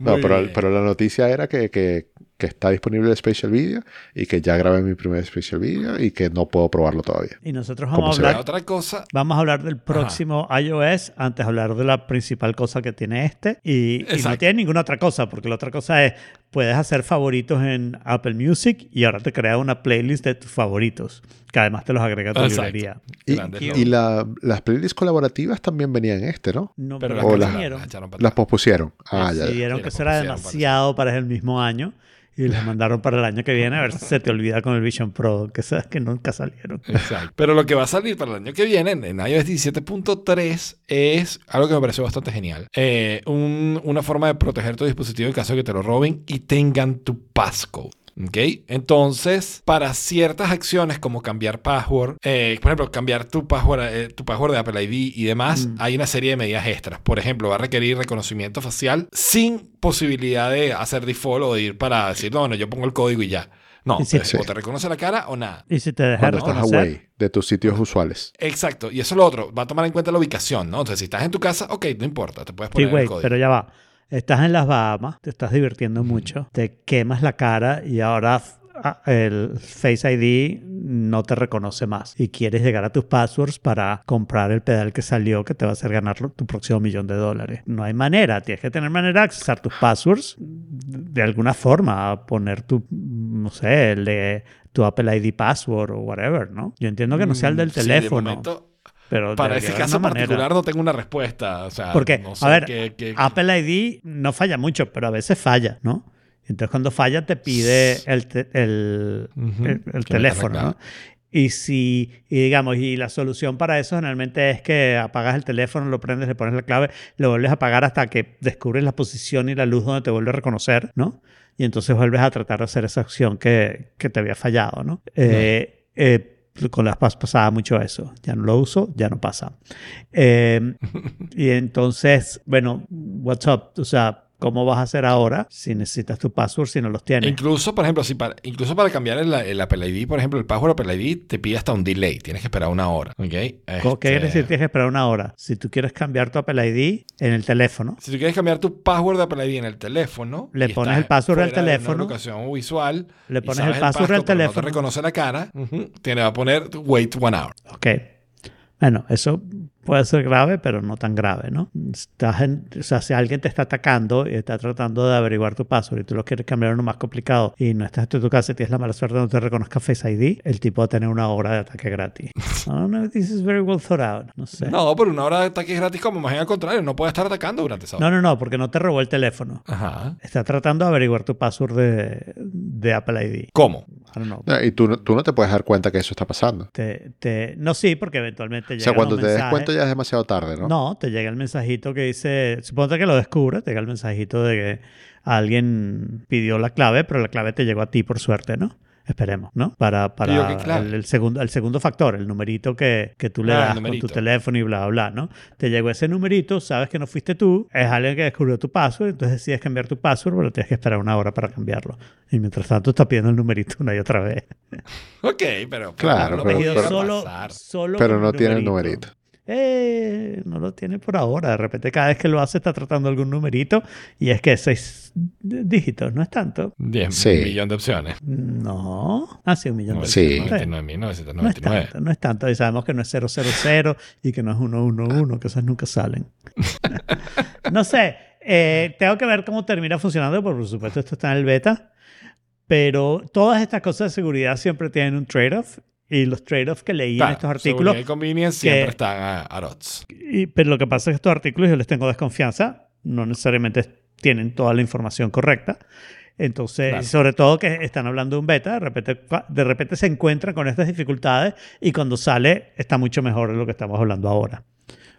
No, pero, pero la noticia era que, que, que está disponible el Special Video y que ya grabé mi primer Special Video y que no puedo probarlo todavía. Y nosotros ¿Cómo vamos a hablar, otra cosa, vamos a hablar del próximo iOS antes de hablar de la principal cosa que tiene este. Y, y no tiene ninguna otra cosa, porque la otra cosa es, puedes hacer favoritos en Apple Music y ahora te crea una playlist de tus favoritos, que además te los agrega a tu Exacto. librería. Y, la- las playlists colaborativas también venían en este, ¿no? No, pero pero las las las- pospusieron. Ah, ya, ya. decidieron que eso era demasiado para el mismo año y les mandaron para el año que viene a ver si se te olvida con el Vision Pro, que sabes que nunca salieron. Exacto. Pero lo que va a salir para el año que viene en, en iOS 17.3 es algo que me pareció bastante genial. Eh, un- una forma de proteger tu dispositivo en caso de que te lo roben y tengan tu passcode. ¿Ok? Entonces, para ciertas acciones como cambiar password, eh, por ejemplo, cambiar tu password, eh, tu password de Apple ID y demás, Mm. hay una serie de medidas extras. Por ejemplo, va a requerir reconocimiento facial sin posibilidad de hacer default o de ir para decir, no, bueno, yo pongo el código y ya. No, Sí, pues, sí. o te reconoce la cara o nada. Y si te estás reconocer, away de tus sitios usuales. Exacto, y eso es lo otro, va a tomar en cuenta la ubicación, ¿no? Entonces, si estás en tu casa, ok, no importa, te puedes Sí, poner el código. pero ya va. Estás en las Bahamas, te estás divirtiendo mucho, te quemas la cara y ahora ah, el Face ID no te reconoce más. Y quieres llegar a tus passwords para comprar el pedal que salió que te va a hacer ganar tu próximo millón de dólares. No hay manera, tienes que tener manera de accesar tus passwords de alguna forma, poner tu, no sé, el de tu Apple ID password o whatever, ¿no? Yo entiendo que no sea el del Mm, sí, de teléfono, momento, pero para ese caso una manera. particular no tengo una respuesta. O sea, Porque, no sé a ver, qué- qué- Apple ID no falla mucho, pero a veces falla, ¿no? Entonces cuando falla te pide el, te- el, Ujú, el- el la teléfono. ¿no? Y si, y digamos, y la solución para eso generalmente es que apagas el teléfono, lo prendes, le pones la clave, lo vuelves a apagar hasta que descubres la posición y la luz donde te vuelve a reconocer, ¿no? Y entonces vuelves a tratar de hacer esa acción que, que te había fallado, ¿no? Eh, eh, con las PAS pasaba mucho eso. Ya no lo uso, ya no pasa. Eh, (laughs) y entonces, bueno, what's up? O sea, ¿cómo vas a hacer ahora si necesitas tu password si no los tienes? Incluso, por ejemplo, si para, incluso para cambiar el, el Apple ID, por ejemplo, el password Apple ID te pide hasta un delay. Tienes que esperar una hora. ¿ok? ¿Qué Este, quiere decir? Tienes que esperar una hora. Si tú quieres cambiar tu Apple ID en el teléfono, Si tú quieres cambiar tu password de Apple ID en el teléfono, Le pones el password una teléfono, locación visual, le pones el password del passcode, pero No teléfono. te reconoce la cara, tiene va a poner wait one hour. ok. Bueno, eso puede ser grave, pero no tan grave, ¿no? Estás en- o sea, si alguien te está atacando y está tratando de averiguar tu password y tú lo quieres cambiar a uno más complicado y no estás en tu casa y tienes la mala suerte de no te reconozca Face ID, el tipo va a tener una hora de ataque gratis. I don't know if this is very well thought out. No sé. No, pero una hora de ataque gratis como más bien al contrario, no puede estar atacando durante esa hora. No, no, no, porque no te robó el teléfono. Ajá. Está tratando de averiguar tu password de, de Apple ID. ¿Cómo? I don't know. Ah, Y tú, no- tú no te puedes dar cuenta que eso está pasando. Te, te- no, sí, porque eventualmente O llega sea, cuando un te des cuenta ya es demasiado tarde, ¿no? ¿no? te llega el mensajito que dice, suponte que lo descubres, te llega el mensajito de que alguien pidió la clave, pero la clave te llegó a ti por suerte, ¿no? Esperemos, ¿no? Para, ¿Pidió para el, el segundo, el segundo factor, el numerito que, que tú le Ah, das con tu teléfono y bla, bla, bla, ¿no? Te llegó ese numerito, sabes que no fuiste tú, es alguien que descubrió tu password, entonces decides cambiar tu password, pero tienes que esperar una hora para cambiarlo. Y mientras tanto está pidiendo el numerito una y otra vez. Ok, pero... Claro, no pero- pero- solo, pasar. solo Pero no tiene el numerito. Eh, no lo tiene por ahora. De repente cada vez que lo hace está tratando algún numerito y es que seis dígitos, no es tanto. 10 Sí. millones de opciones. No. Ah, sí, un millón de Sí. dólares. 99.999. No es tanto, no es tanto. Y sabemos que no es 000 y que no es 111, que esas nunca salen. (laughs) no sé. eh, tengo que ver cómo termina funcionando, porque por supuesto esto está en el beta. Pero todas estas cosas de seguridad siempre tienen un trade-off. Y los trade-offs que leí en Claro, estos seguridad artículos y convenience que- siempre están a, a odds. Y- pero lo que pasa es que estos artículos yo les tengo desconfianza, no necesariamente tienen toda la información correcta. Entonces, Claro. sobre todo que están hablando de un beta, de repente, de repente se encuentran con estas dificultades y cuando sale está mucho mejor de lo que estamos hablando ahora.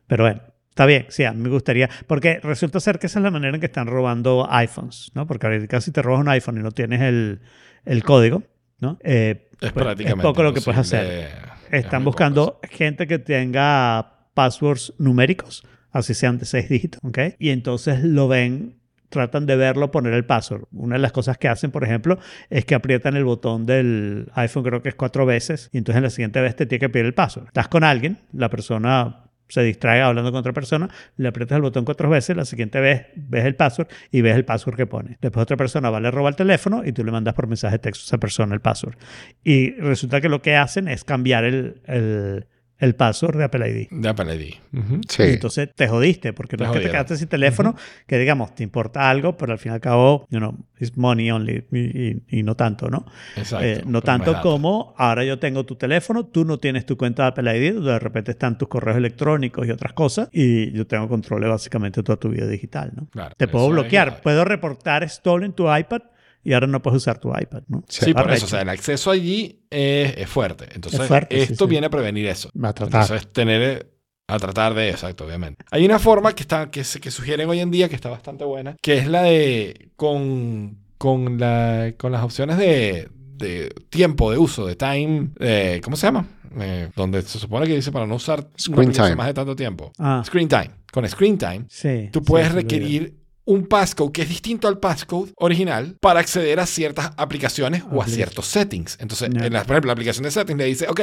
Pero bueno, está bien, sí, a mí me gustaría, porque resulta ser que esa es la manera en que están robando iPhones, ¿no? Porque ahorita si te robas un iPhone y no tienes el, el código, ¿no? Eh, Es pues, prácticamente poco lo que puedes hacer. Es Están buscando gente que tenga passwords numéricos, así sean de seis (laughs) dígitos, ¿ok? Y entonces lo ven, tratan de verlo, poner el password. Una de las cosas que hacen, por ejemplo, es que aprietan el botón del iPhone, creo que es cuatro veces, y entonces en la siguiente vez te tiene que pedir el password. Estás con alguien, la persona se distrae hablando con otra persona, le aprietas el botón cuatro veces, la siguiente vez ves el password y ves el password que pone. Después otra persona va, le roba el teléfono y tú le mandas por mensaje de texto a esa persona el password. Y resulta que lo que hacen es cambiar el, el, el password de Apple ID. De Apple ID. Ujú. Sí. Y entonces te jodiste, porque no es que te quedaste sin teléfono, que digamos, te importa algo, pero al fin y al cabo, you know, it's money only y, y- y no tanto, ¿no? Exacto. Eh, no Pero tanto como ahora yo tengo tu teléfono, tú no tienes tu cuenta de Apple ID, donde de repente están tus correos electrónicos y otras cosas, y yo tengo control de básicamente toda tu vida digital, ¿no? Claro, Te puedo bloquear, puedo reportar stolen tu iPad y ahora no puedes usar tu iPad, ¿no? Sí, por eso. O sea, el acceso allí es, es fuerte. Entonces, Es fuerte, esto sí. viene a prevenir eso. Va a tratar. Entonces, tener a tratar de exacto, obviamente. Hay una forma que está que, se- que sugieren hoy en día que está bastante buena, que es la de con con la con las opciones de, de tiempo de uso, de time, eh, ¿cómo se llama? Eh, donde se supone que dice para no usar Screen time. más de tanto tiempo. Ah, Screen time. Con screen time, sí. tú puedes sí, requerir un passcode que es distinto al passcode original para acceder a ciertas aplicaciones o a ciertos settings. Entonces, Ya. en la, por ejemplo, la aplicación de settings le dice, ok,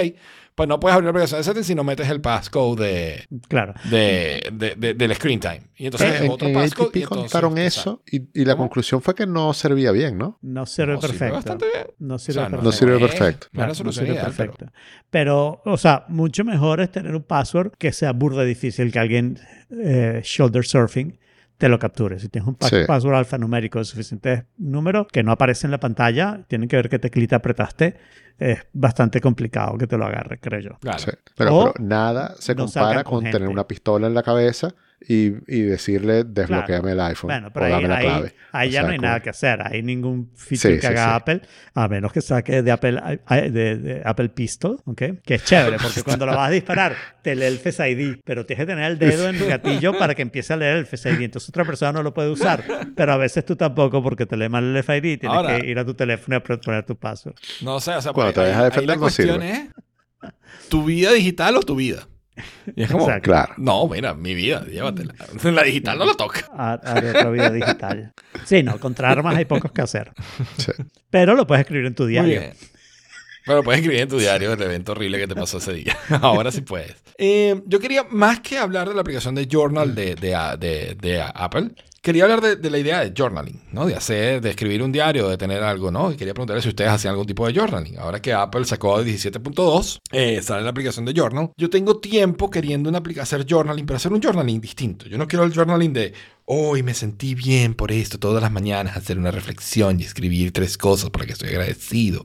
pues no puedes abrir la aplicación de settings si no metes el passcode de, Claro. de, de- de- del screen time. Y entonces es en, otro en passcode. ATP y entonces contaron eso y, y la ¿Cómo? conclusión fue que no servía bien, ¿no? No sirve No, sirve perfecto. bastante bien. No sirve O sea, perfecto. No sirve perfecto. Es Claro, no sirve ideal, pero- perfecto. Pero, o sea, mucho mejor es tener un password que sea burda difícil que alguien eh, shoulder surfing te lo capture. Si tienes un pa- Sí. password alfanumérico de suficientes números que no aparece en la pantalla, tienen que ver qué teclita apretaste, es bastante complicado que te lo agarre, creo yo. Claro. Sí. Pero, O pero nada se no compara con con tener una pistola en la cabeza y, y decirle desbloqueame el iPhone Bueno, o pero ahí, dame la ahí- clave. ahí O ya sea, no hay como- nada que hacer. Hay ningún feature Sí, que sí, haga sí. Apple, a menos que saque de Apple, de, de Apple Pistol, ¿ok? Que es chévere, porque cuando lo vas a disparar, te lee el Face ID, pero tienes que tener el dedo en el gatillo para que empiece a leer el Face ID. Entonces otra persona no lo puede usar, pero a veces tú tampoco, porque te lee mal el Face ID y tienes Ahora- que ir a tu teléfono y poner tu password. No sé, o sea, Cuando pues, te dejas ahí- ahí defender, la no sirve. es tu vida digital o tu vida. Y es como, Exacto. Claro. no, mira, mi vida, llévatela. (laughs) La digital no la toca. Ha- Haré otra vida digital. Sí, no, contra armas hay pocos que hacer. Sí. Pero lo puedes escribir en tu Muy diario. bien. Pero puedes escribir en tu diario el evento horrible que te pasó ese día. (laughs) Ahora sí puedes. Eh, yo quería, más que hablar de la aplicación de Journal de, de, de- de Apple, quería hablar de, la idea de journaling, ¿no? De hacer, de escribir un diario, de tener algo, ¿no? Y quería preguntarle si ustedes hacían algún tipo de journaling. Ahora que Apple sacó el 17.2, eh, sale la aplicación de Journal. Yo tengo tiempo queriendo una hacer journaling, pero hacer un journaling distinto. Yo no quiero el journaling de, hoy me sentí bien por esto, todas las mañanas hacer una reflexión y escribir tres cosas por las que estoy agradecido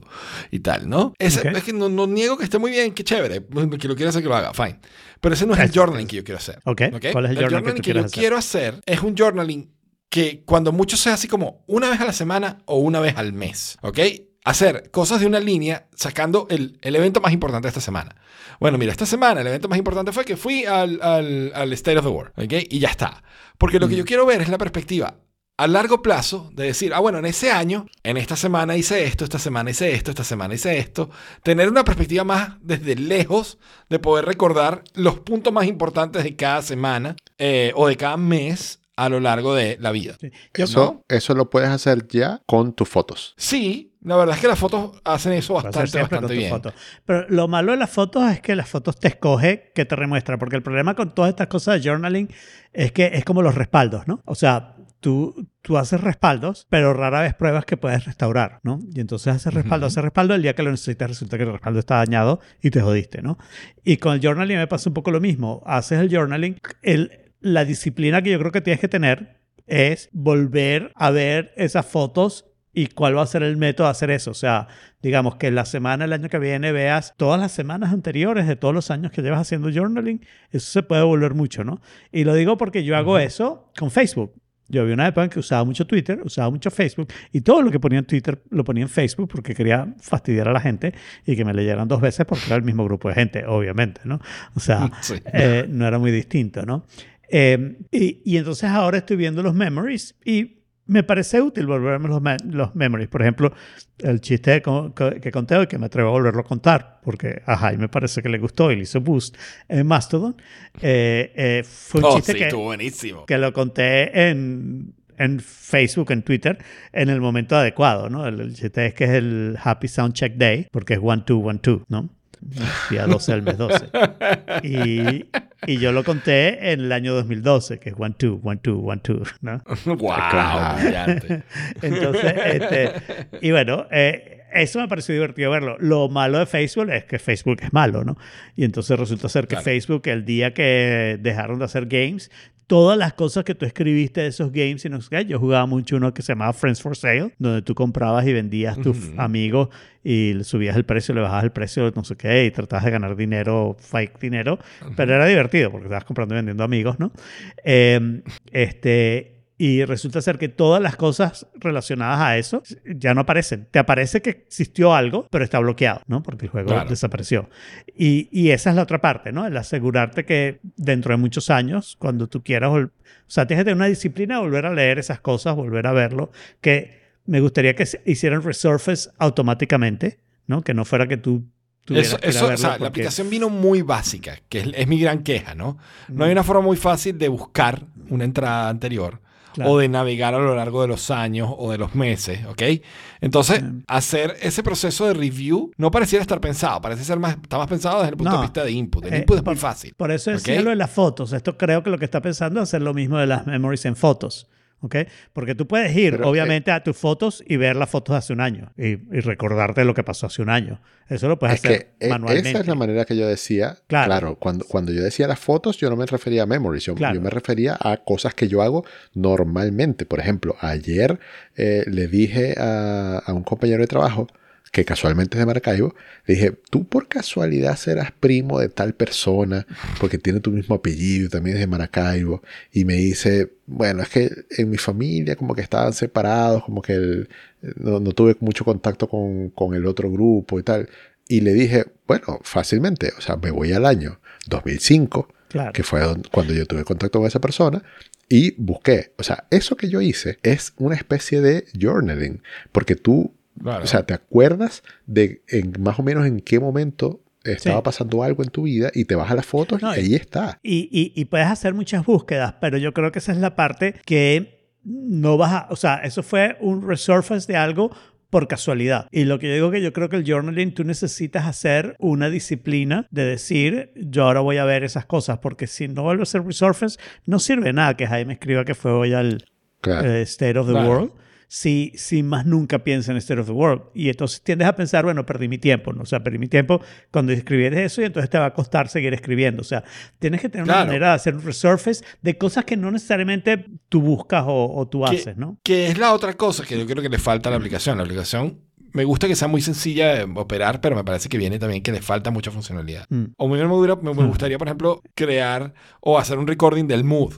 y tal, ¿no? Ese, Ok. Es que no, no niego que esté muy bien, qué chévere, que lo quiera hacer que lo haga, fine. Pero ese no es el journaling que yo quiero hacer. Ok, ¿ok? ¿cuál es el journaling que tú yo quieres hacer? quiero hacer es un journaling que cuando mucho sea así como una vez a la semana o una vez al mes, ¿ok? Hacer cosas de una línea sacando el, el evento más importante de esta semana. Bueno, mira, esta semana el evento más importante fue que fui al, al, al State of the World, ¿ok? Y ya está. Porque lo que yo quiero ver es la perspectiva a largo plazo de decir, ah, bueno, en ese año, en esta semana hice esto, esta semana hice esto, esta semana hice esto. Tener una perspectiva más desde lejos de poder recordar los puntos más importantes de cada semana eh, o de cada mes a lo largo de la vida. Sí. Yo- Eso, eso lo puedes hacer ya con tus fotos. Sí, la verdad es que las fotos hacen eso bastante, bastante bien. foto. Pero lo malo de las fotos es que las fotos te escoge que te remuestra, porque el problema con todas estas cosas de journaling es que es como los respaldos, ¿no? O sea, tú, tú haces respaldos, pero rara vez pruebas que puedes restaurar, ¿no? Y entonces haces respaldo, Ujú. haces respaldo, el día que lo necesitas resulta que el respaldo está dañado y te jodiste, ¿no? Y con el journaling me pasa un poco lo mismo. Haces el journaling, el, la disciplina que yo creo que tienes que tener es volver a ver esas fotos y cuál va a ser el método de hacer eso. O sea, digamos que la semana, el año que viene, veas todas las semanas anteriores de todos los años que llevas haciendo journaling, eso se puede volver mucho, ¿no? Y lo digo porque yo hago eso con Facebook. Yo vi una época en que usaba mucho Twitter, usaba mucho Facebook y todo lo que ponía en Twitter lo ponía en Facebook porque quería fastidiar a la gente y que me leyeran dos veces porque era el mismo grupo de gente, obviamente, ¿no? O sea, (laughs) Sí. eh, no era muy distinto, ¿no? Eh, y, y entonces ahora estoy viendo los memories y me parece útil volverme los, me- los memories. Por ejemplo, el chiste co- que conté hoy, que me atrevo a volverlo a contar, porque a Jaime parece que le gustó y le hizo boost en Mastodon, eh, eh, fue un Oh, chiste sí, que, buenísimo. que lo conté en, en Facebook, en Twitter, en el momento adecuado, ¿no? El, el chiste es que es el Happy Sound Check Day, porque es 1, 2, 1, 2, ¿no? Día 12 del mes 12. (laughs) Y, Y yo lo conté en el año 2012, que es one, two, one, two, one, two, ¿no? (laughs) ¡Wow! (laughs) Entonces, este, y bueno, eh, eso me pareció divertido verlo. Lo malo de Facebook es que Facebook es malo, ¿no? Y entonces resulta ser que Claro. Facebook, el día que dejaron de hacer games, todas las cosas que tú escribiste de esos games y no sé qué, yo jugaba mucho uno que se llamaba Friends for Sale, donde tú comprabas y vendías tus Ujú. amigos y subías el precio, le bajabas el precio, no sé qué, y tratabas de ganar dinero, fake dinero, pero era divertido porque estabas comprando y vendiendo amigos, ¿no? Eh, este, y resulta ser que todas las cosas relacionadas a eso ya no aparecen. Te aparece que existió algo, pero está bloqueado, ¿no? Porque el juego Claro. desapareció. Y, y esa es la otra parte, ¿no? El asegurarte que dentro de muchos años, cuando tú quieras, o sea, tienes que tener una disciplina volver a leer esas cosas, volver a verlo, que me gustaría que se hicieran resurface automáticamente, ¿no? Que no fuera que tú Eso, eso, o la aplicación vino muy básica, que es, es mi gran queja, ¿no? No hay una forma muy fácil de buscar una entrada anterior Claro. o de navegar a lo largo de los años o de los meses, ¿ok? Entonces, hacer ese proceso de review no pareciera estar pensado, parece ser más, está más pensado desde el punto No. de vista de input. El Eh, input es por- muy fácil. Por eso ¿ok? decía lo de las fotos. Esto creo que lo que está pensando es hacer lo mismo de las memories en fotos. ¿Ok? Porque tú puedes ir, Pero, obviamente, a tus fotos y ver las fotos de hace un año y, y recordarte lo que pasó hace un año. Eso lo puedes Es hacer que eh, manualmente. esa es la manera que yo decía. Claro. Claro, cuando, cuando yo decía las fotos, yo no me refería a memories, yo, Claro. yo me refería a cosas que yo hago normalmente. Por ejemplo, ayer eh, le dije a, a un compañero de trabajo que casualmente es de Maracaibo, le dije, tú por casualidad serás primo de tal persona, porque tiene tu mismo apellido, también es de Maracaibo, y me dice, bueno, es que en mi familia como que estaban separados, como que el- no, no tuve mucho contacto con, con el otro grupo y tal. Y le dije, bueno, fácilmente, o sea, me voy al año 2005, Claro. que fue cuando yo tuve contacto con esa persona, y busqué. O sea, eso que yo hice es una especie de journaling, porque tú, Claro. o sea, te acuerdas de en, más o menos en qué momento estaba Sí. pasando algo en tu vida y te vas a las fotos No, y ahí está. Y, y- y puedes hacer muchas búsquedas, pero yo creo que esa es la parte que no vas a, o sea, eso fue un resurface de algo por casualidad. Y lo que yo digo que yo creo que el journaling tú necesitas hacer una disciplina de decir, yo ahora voy a ver esas cosas, porque si no vuelve a ser resurface, no sirve nada que Jaime escriba que fue hoy al Claro. eh, State of the Claro. World. Si, si más nunca piensa en State of the World. Y entonces tiendes a pensar, bueno, perdí mi tiempo. ¿no? O sea, perdí mi tiempo cuando escribieres eso y entonces te va a costar seguir escribiendo. O sea, tienes que tener una Claro. manera de hacer un resurface de cosas que no necesariamente tú buscas o, o tú que, haces, ¿no? que es la otra cosa que yo creo que le falta a la aplicación. La aplicación me gusta que sea muy sencilla de operar, pero me parece que viene también que le falta mucha funcionalidad. Mm. O me, me hubiera- me- me Mm. gustaría, por ejemplo, crear o hacer un recording del mood.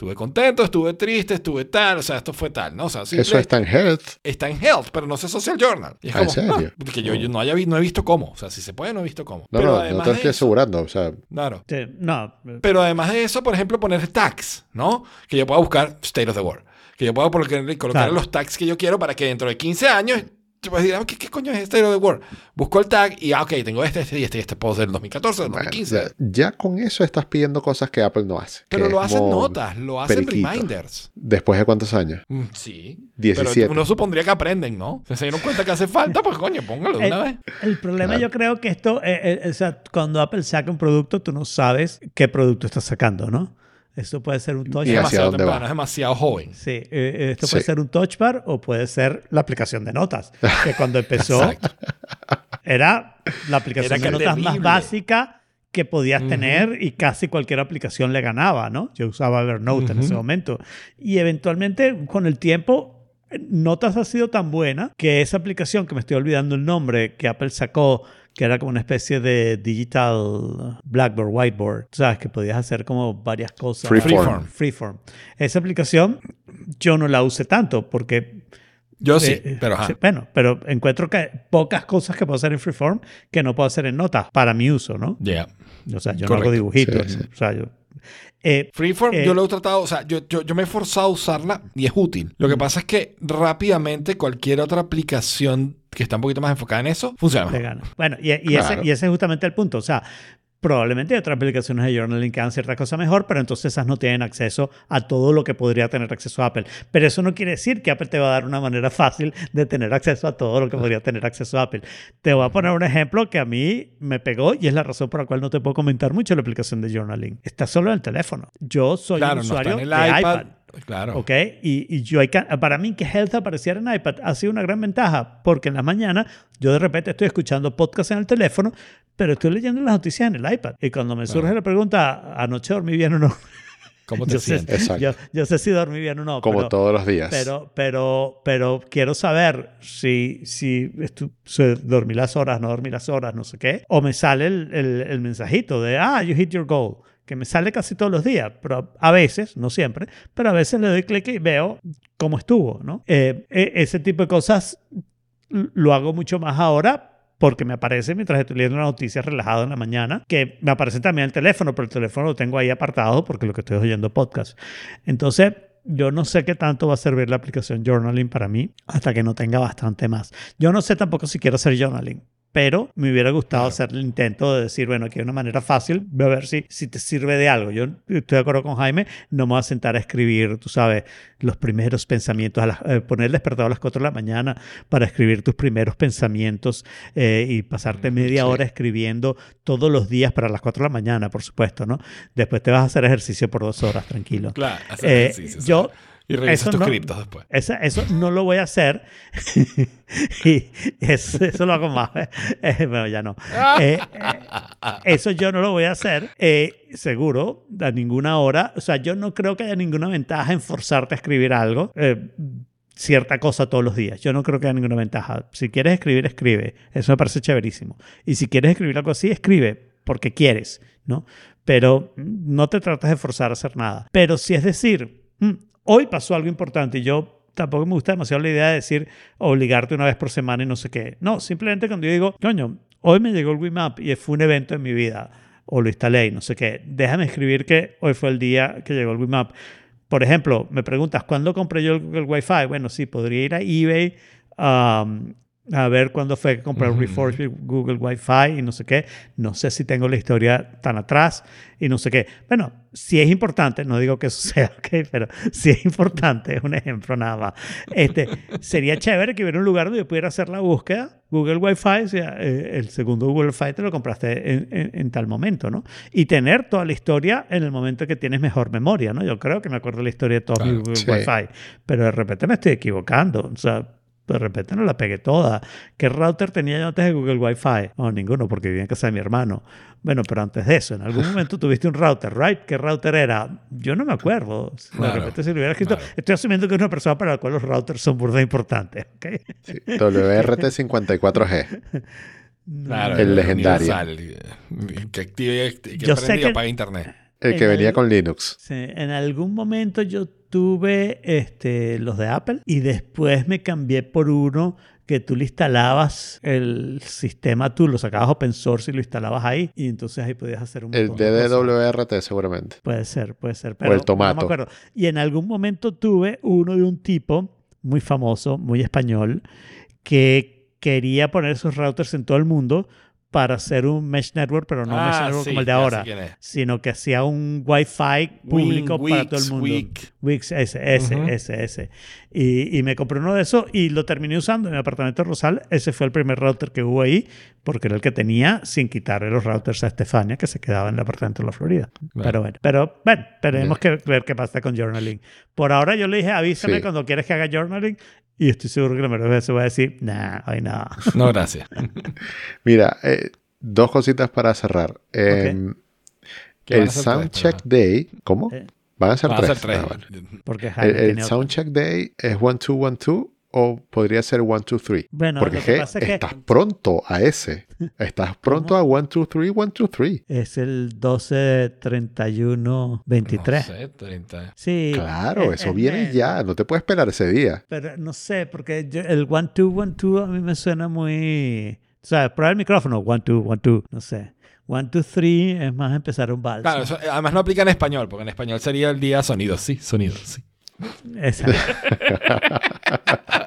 Estuve contento, estuve triste, estuve tal, o sea, esto fue tal, ¿no? O sea, Eso está en Health. está en Health, pero no sé Social Journal. Y es Ah, ¿en como, serio? ah, que yo, yo no, haya vi- no he visto cómo. O sea, si se puede, no he visto cómo. No, pero no, no además te estoy eso- asegurando. O sea, Claro. Sí, no. Pero además de eso, por ejemplo, poner tags, ¿no? Que yo pueda buscar State of the World. Que yo pueda colocar, colocar Claro. los tags que yo quiero para que dentro de 15 años decir, ah, ¿qué, qué coño es State of the World? Busco el tag y, ah, ok, tengo este, este y este, y este puedo ser del 2014, del bueno, 2015. ya, ya con eso estás pidiendo cosas que Apple no hace. Pero lo hacen notas, lo hacen periquito. reminders. ¿Después de cuántos años? Mm, sí. 17. Pero uno supondría que aprenden, ¿no? Si se dieron cuenta que hace falta, pues coño, póngalo de una vez. El problema Claro. yo creo que esto, eh, eh, o sea, cuando Apple saca un producto, tú no sabes qué producto está sacando, ¿no? Esto puede ser un touch hacia demasiado temprano, es demasiado joven. Sí, eh, esto puede Sí. ser un touch bar o puede ser la aplicación de notas, (laughs) que cuando empezó era la aplicación Era de notas más terrible. básica que podías Ujú. tener y casi cualquier aplicación le ganaba, ¿no? Yo usaba Evernote en Ujú. ese momento. Y eventualmente, con el tiempo, Notas ha sido tan buena que esa aplicación, que me estoy olvidando el nombre, que Apple sacó, que era como una especie de digital blackboard, whiteboard, ¿sabes? Que podías hacer como varias cosas. Freeform. Freeform. Esa aplicación yo no la usé tanto porque Yo sí, eh, pero ajá. sí, bueno, pero encuentro que pocas cosas que puedo hacer en Freeform que no puedo hacer en notas para mi uso, ¿no? Yeah. O sea, yo no hago dibujitos. Sí, sí. O sea, yo. Eh, Freeform, Eh, yo lo he tratado, o sea, yo, yo, yo me he forzado a usarla y es útil. Lo que pasa es que rápidamente cualquier otra aplicación que está un poquito más enfocada en eso funciona mejor. Bueno, y, y Claro. ese, y ese es justamente el punto. O sea, Probablemente hay otras aplicaciones de journaling que hagan ciertas cosas mejor, pero entonces esas no tienen acceso a todo lo que podría tener acceso a Apple. Pero eso no quiere decir que Apple te va a dar una manera fácil de tener acceso a todo lo que podría tener acceso a Apple. Te voy a poner un ejemplo que a mí me pegó y es la razón por la cual no te puedo comentar mucho la aplicación de journaling. Está solo en el teléfono. Yo soy un Claro, no está usuario en el de iPad. iPad. Claro. ¿Ok? Y, y yo, para mí que Health apareciera en iPad ha sido una gran ventaja, porque en la mañana yo de repente estoy escuchando podcast en el teléfono, pero estoy leyendo las noticias en el iPad. Y cuando me Claro. surge la pregunta, ¿anoche dormí bien o no? (laughs) ¿Cómo (laughs) te yo, sé, sientes? Exacto. yo, yo sé si dormí bien o no. Como pero, todos los días. pero, pero, pero quiero saber si, si estu- si dormí las horas, no dormí las horas, no sé qué. O me sale el, el- el mensajito de, ah, you hit your goal. Que me sale casi todos los días, pero a veces, no siempre, pero a veces le doy clic y veo cómo estuvo, ¿no? Eh, e- ese tipo de cosas lo hago mucho más ahora porque me aparece mientras estoy leyendo una noticia relajado en la mañana, que me aparece también el teléfono, pero el teléfono lo tengo ahí apartado porque lo que estoy oyendo podcast. Entonces, yo no sé qué tanto va a servir la aplicación Journaling para mí hasta que no tenga bastante más. Yo no sé tampoco si quiero hacer journaling. Pero me hubiera gustado Claro. hacer el intento de decir, bueno, aquí hay una manera fácil, voy a ver si, si te sirve de algo. Yo estoy de acuerdo con Jaime, no me voy a sentar a escribir, tú sabes, los primeros pensamientos, a las- eh, poner el despertador a las 4 de la mañana para escribir tus primeros pensamientos eh, y pasarte media sí. hora escribiendo todos los días para las 4 de la mañana, por supuesto, ¿no? Después te vas a hacer ejercicio por dos horas, tranquilo. Claro, hacer Eh, ejercicio, yo-. Y revisas eso tus no- criptos después. Esa- eso no lo voy a hacer. (laughs) y eso, eso lo hago más. Eh, bueno, ya no. Eh, (laughs) eh, eso yo no lo voy a hacer, eh, seguro, a ninguna hora. O sea, yo no creo que haya ninguna ventaja en forzarte a escribir algo. cierta cosa todos los días. Yo no creo que haya ninguna ventaja. Si quieres escribir, escribe. Eso me parece chéverísimo. Y si quieres escribir algo así, escribe porque quieres, ¿no? Pero no te tratas de forzar a hacer nada. Pero si es decir, "Mm, hoy pasó algo importante y yo tampoco me gusta demasiado la idea de decir obligarte una vez por semana y no sé qué. No, simplemente cuando yo digo, coño, hoy me llegó el Wimap y fue un evento en mi vida o lo instalé y no sé qué. Déjame escribir que hoy fue el día que llegó el Wimap. Por ejemplo, me preguntas, ¿cuándo compré yo el Google Wi-Fi? Bueno, sí, podría ir a eBay a ver cuándo fue que compré el Ujú. Reforge Google Wi-Fi y no sé qué. No sé si tengo la historia tan atrás y no sé qué. Bueno, si es importante, no digo que eso (laughs) sea, ¿ok? pero si es importante, es un ejemplo nada más. Este, sería chévere que hubiera un lugar donde yo pudiera hacer la búsqueda. Google Wi-Fi, o sea, eh, el segundo Google Wi-Fi te lo compraste en, en- en tal momento, ¿no? Y tener toda la historia en el momento que tienes mejor memoria, ¿no? Yo creo que me acuerdo la historia de todos Claro, mis Google sí. Wi-Fi, pero de repente me estoy equivocando, o sea, de repente no la pegué toda. ¿Qué router tenía yo antes de Google Wi-Fi? No, ninguno, porque vivía en casa de mi hermano. Bueno, pero antes de eso, en algún (laughs) momento tuviste un router, ¿right? ¿Qué router era? Yo no me acuerdo. De Claro, repente si lo hubiera escrito. claro. Estoy asumiendo que es una persona para la cual los routers son burda importantes, ¿ok? Sí, WRT54G. (laughs) Claro, El legendario. universal, eh, Que active y que Yo sé prende y que- apague internet. El que En venía el- con Linux. Sí, en algún momento yo tuve este, los de Apple y después me cambié por uno que tú le instalabas el sistema, tú lo sacabas open source y lo instalabas ahí y entonces ahí podías hacer un El. DDWRT seguramente. Puede ser, puede ser. Pero el No tomato. me acuerdo. Y en algún momento tuve uno de un tipo muy famoso, muy español, que quería poner sus routers en todo el mundo para hacer un mesh network, pero no un mesh Ah, network sí, como el de ahora, sino que hacía un Wi-Fi público para todo el mundo. Wix. Ese, ese. Y, y me compré uno de esos y lo terminé usando en mi apartamento de Rosal. Ese fue el primer router que hubo ahí, porque era el que tenía sin quitarle los routers a Estefania, que se quedaba en el apartamento de la Florida. Claro. Pero bueno, pero bueno, tenemos que ver qué pasa con journaling. Por ahora yo le dije, avísame Sí. cuando quieras que haga journaling. Y estoy seguro que la mayoría de veces va a decir, nah, hoy no. (laughs) No, gracias. (laughs) Mira, eh, dos cositas para cerrar. Eh, van el Soundcheck. Day, ¿cómo? Eh, Van a ser Van a tres. ser tres. Ah, bueno. Porque Jaime El, el. Soundcheck Day es 1212 o podría ser 123. Bueno, Porque lo que G, pasa es que- estás pronto a ese. Estás (laughs) pronto a 123, 123. Es el 12, 31, 23. No sé, 30. Sí. Claro, es- eso es viene menos. ya. No te puedes esperar ese día. Pero no sé, porque yo- el 1, 2, 1, 2 a mí me suena muy... O sea, prueba el micrófono, 1, 2, 1, 2, no sé. 1, 2, 3 es más empezar un vals. Claro, eso, además no aplica en español, porque en español sería el día sonido, sí, sonido, sí. Exacto. (laughs)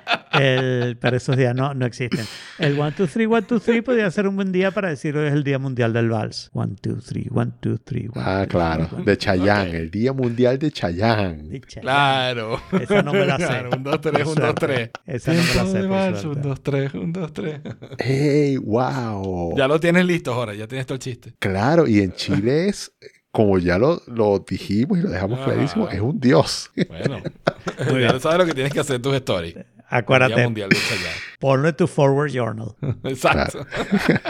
El, pero esos días no, no existen. El 1, 2, 3, 1, 2, 3 podría ser un buen día para decir hoy es el Día Mundial del Vals. 1, 2, 3, 1, 2, 3. Ah, claro. De Chayán, el Día Mundial de Chayán. Claro. Esa no me la sé. Claro, un 2, 3, Por un 2, suerte. 3. Esa no me la sé, por Un suerte. 2, 3, un 2, 3. ¡Ey, wow! Ya lo tienes listo, ahora. Ya tienes todo el chiste. Claro, y en Chile es, como ya lo, lo dijimos y lo dejamos Ajá. clarísimo, es un dios. Bueno. (laughs) Muy ya sabes lo que tienes que hacer en tus stories. Día Acuérdate, Mundial de Chayanne. (laughs) ponlo en tu forward journal. (laughs) Exacto.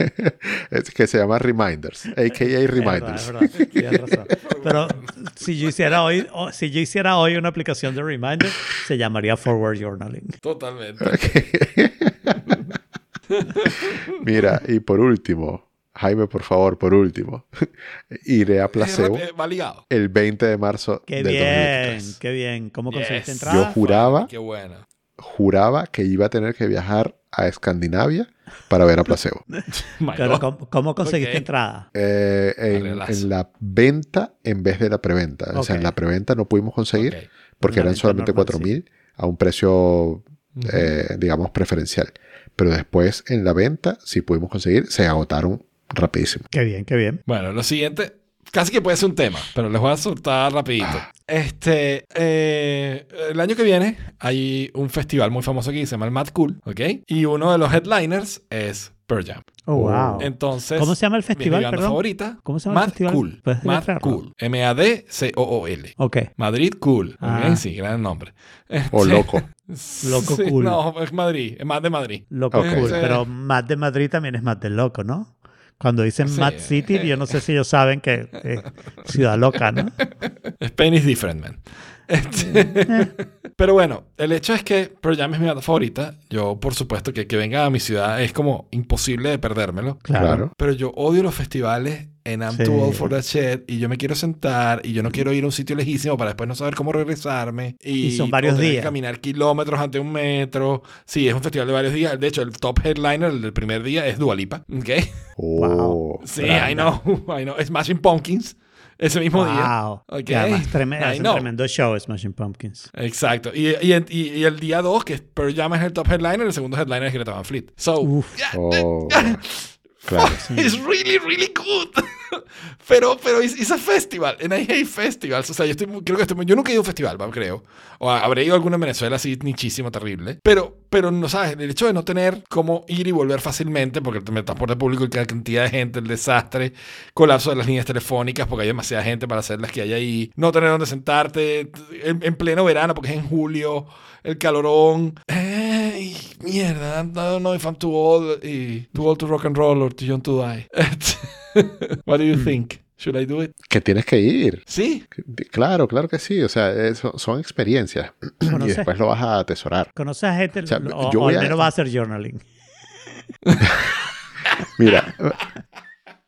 (laughs) es que se llama Reminders, a.k.a. Es verdad, Reminders. es verdad. Pero si yo hiciera hoy, si yo hiciera hoy una aplicación de reminder, se llamaría forward journaling. Totalmente. Mira, y por último, Jaime, por favor, por último, iré a Placebo el 20 de marzo Qué del bien, 2023. qué bien. ¿Cómo conseguiste Yes. entrada? Yo juraba, Qué buena. Juraba que iba a tener que viajar a Escandinavia para ver a Placebo. (laughs) Pero. (laughs) ¿cómo, cómo conseguiste entrada? Eh, en, la venta en vez de la preventa. O sea, en la preventa no pudimos conseguir porque eran solamente normal, 4 sí. mil a un precio, eh, digamos, preferencial. Pero después en la venta sí pudimos conseguir, se agotaron rapidísimo. Qué bien, qué bien. Bueno, lo siguiente, casi que puede ser un tema, pero les voy a soltar rapidito. Este, eh, el año que viene hay un festival muy famoso aquí, se llama el Mad Cool, ¿ok? Y uno de los headliners es Pearl Jam. Oh, wow. Entonces, ¿Cómo se llama el mi festival, banda perdón? favorita, ¿Cómo se llama el Mad festival? Cool. ¿Puedes Mad? Cool. M-A-D-C-O-O-L. Ok. Madrid Cool. Ah. Sí, gran nombre. O Este, loco. (laughs) Loco sí, cool. No, es Madrid, es más de Madrid. Loco cool. Sí. Pero más de Madrid también es más de loco, ¿no? Cuando dicen Sí. Mad City, yo no sé si ellos saben que es ciudad loca, ¿no? (laughs) Spain is different, man. Este, (laughs) Pero bueno, el hecho es que Pearl Jam es mi banda favorita. Yo, por supuesto, que que venga a mi ciudad es como imposible de perdérmelo. Claro. Pero yo odio los festivales en I'm Sí. too old for that shit y yo me quiero sentar y yo no quiero ir a un sitio lejísimo para después no saber cómo regresarme. Y, Y son varios días. caminar kilómetros ante un metro. Sí, es un festival de varios días. De hecho, el top headliner el del primer día es Dua Lipa. ¿ok? Oh, Sí, grande. I know, (laughs) I know. Smashing Pumpkins ese mismo día. Wow. Ok. Y además treme- I es un tremendo show, Smashing Pumpkins. Exacto. Y, y, y- y el día 2, que es Pearl Jam es el top headliner, el segundo headliner es Greta Van Fleet. So, Uf. yeah, (laughs) Oh, claro. (laughs) it's really, really good. (laughs) pero, pero it's, it's a festival, and I hate festivals. O sea, yo estoy, creo que estoy, yo nunca he ido a un festival, va, creo. O habré ido a alguno en Venezuela así nichísimo, terrible. Pero, pero no sabes, el hecho de no tener cómo ir y volver fácilmente, porque el transporte público la cantidad de gente, el desastre, colapso de las líneas telefónicas, porque hay demasiada gente para hacer las que hay ahí, no tener dónde sentarte, en, en pleno verano, porque es en julio, el calorón. Ey, mierda, I don't know if I'm too old, y, too old to rock and roll or too young to die. (laughs) What do you think? Should I do it? Que tienes que ir. Sí. Claro, claro que sí. O sea, eso- son experiencias. (clears throat) y después lo vas a atesorar. ¿Conoces a gente? sea, o, yo o a- menos va a hacer journaling. (laughs) Mira,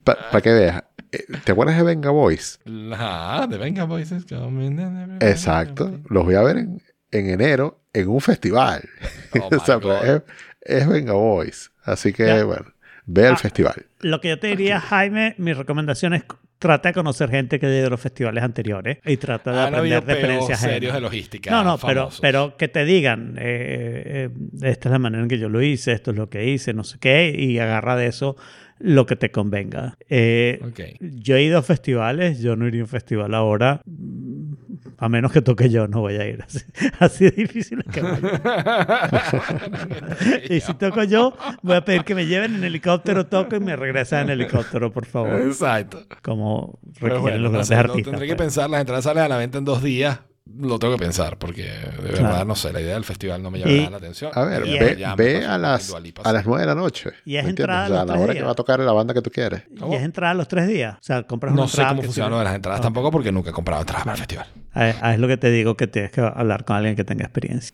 para que veas. eh, ¿Te acuerdas de Venga Boys? Ah, de Venga coming. Exacto. Los voy a ver en, en enero en un festival. Oh my (laughs) O sea, pues, es, es Venga Boys. Así que, Ya. bueno, ve al Ah. festival. Lo que yo te diría, (laughs) Jaime, mi recomendación es trata de conocer gente que ha ido a los festivales anteriores y trata de aprender de experiencias serios de logística. No, no, pero, pero que te digan, eh, eh, esta es la manera en que yo lo hice, esto es lo que hice, no sé qué, y agarra de eso lo que te convenga. Eh, Ok. Yo he ido a festivales, yo no iría a un festival ahora, a menos que toque yo, no voy a ir. (laughs) Así, así de difícil es que vaya. (laughs) y si toco yo, voy a pedir que me lleven en helicóptero, toco y me regresan en helicóptero, por favor. Exacto. Como requieren bueno, los grandes artistas. tendré que pues. pensar. Las entradas salen a la venta en dos días. Lo tengo que pensar porque de verdad no sé. La idea del festival no me llama nada la atención. A ver, Y ve, ve a, las, a las sí. 9 de la noche. Y es entrada O sea, a la hora que va a tocar la banda que tú quieres. Y es entrada a los tres días. O sea, compras una No sé cómo funciona lo de las entradas tampoco porque nunca he comprado entradas para el festival. Ah, ah, es lo que te digo, que tienes que hablar con alguien que tenga experiencia.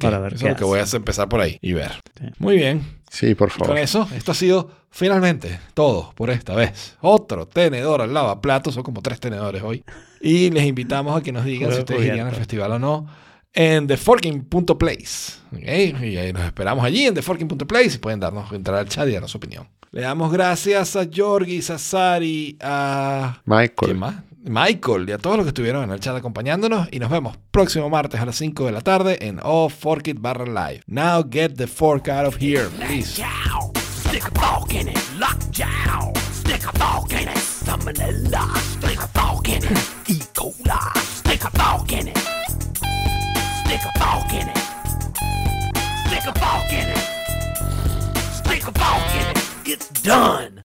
Para ver Eso qué es lo que hace. voy a hacer, empezar por ahí y ver. Sí. Muy bien. Sí, por Y con favor. eso, esto ha sido finalmente todo por esta vez. Otro tenedor al lavaplatos, son como tres tenedores hoy. Y les invitamos a que nos digan si ustedes irían al festival o no en theforking.place. ¿ok? Y ahí nos esperamos allí en theforking.place y pueden darnos entrar al chat y darnos su opinión. Le damos gracias a Jorgis, a Sari, a... ¿Quién Michael. más? Michael y a todos los que estuvieron en el chat acompañándonos. Y nos vemos próximo martes a las 5 de la tarde en All Fork It barra live. Now get the fork out of here, please. Stick a fork in it. Lockjaw. Stick a fork in it. Salmonella. Stick a fork in it. E. coli. Stick a fork in it. Stick a fork in it. Stick a fork in it. Stick a fork in it. It's done.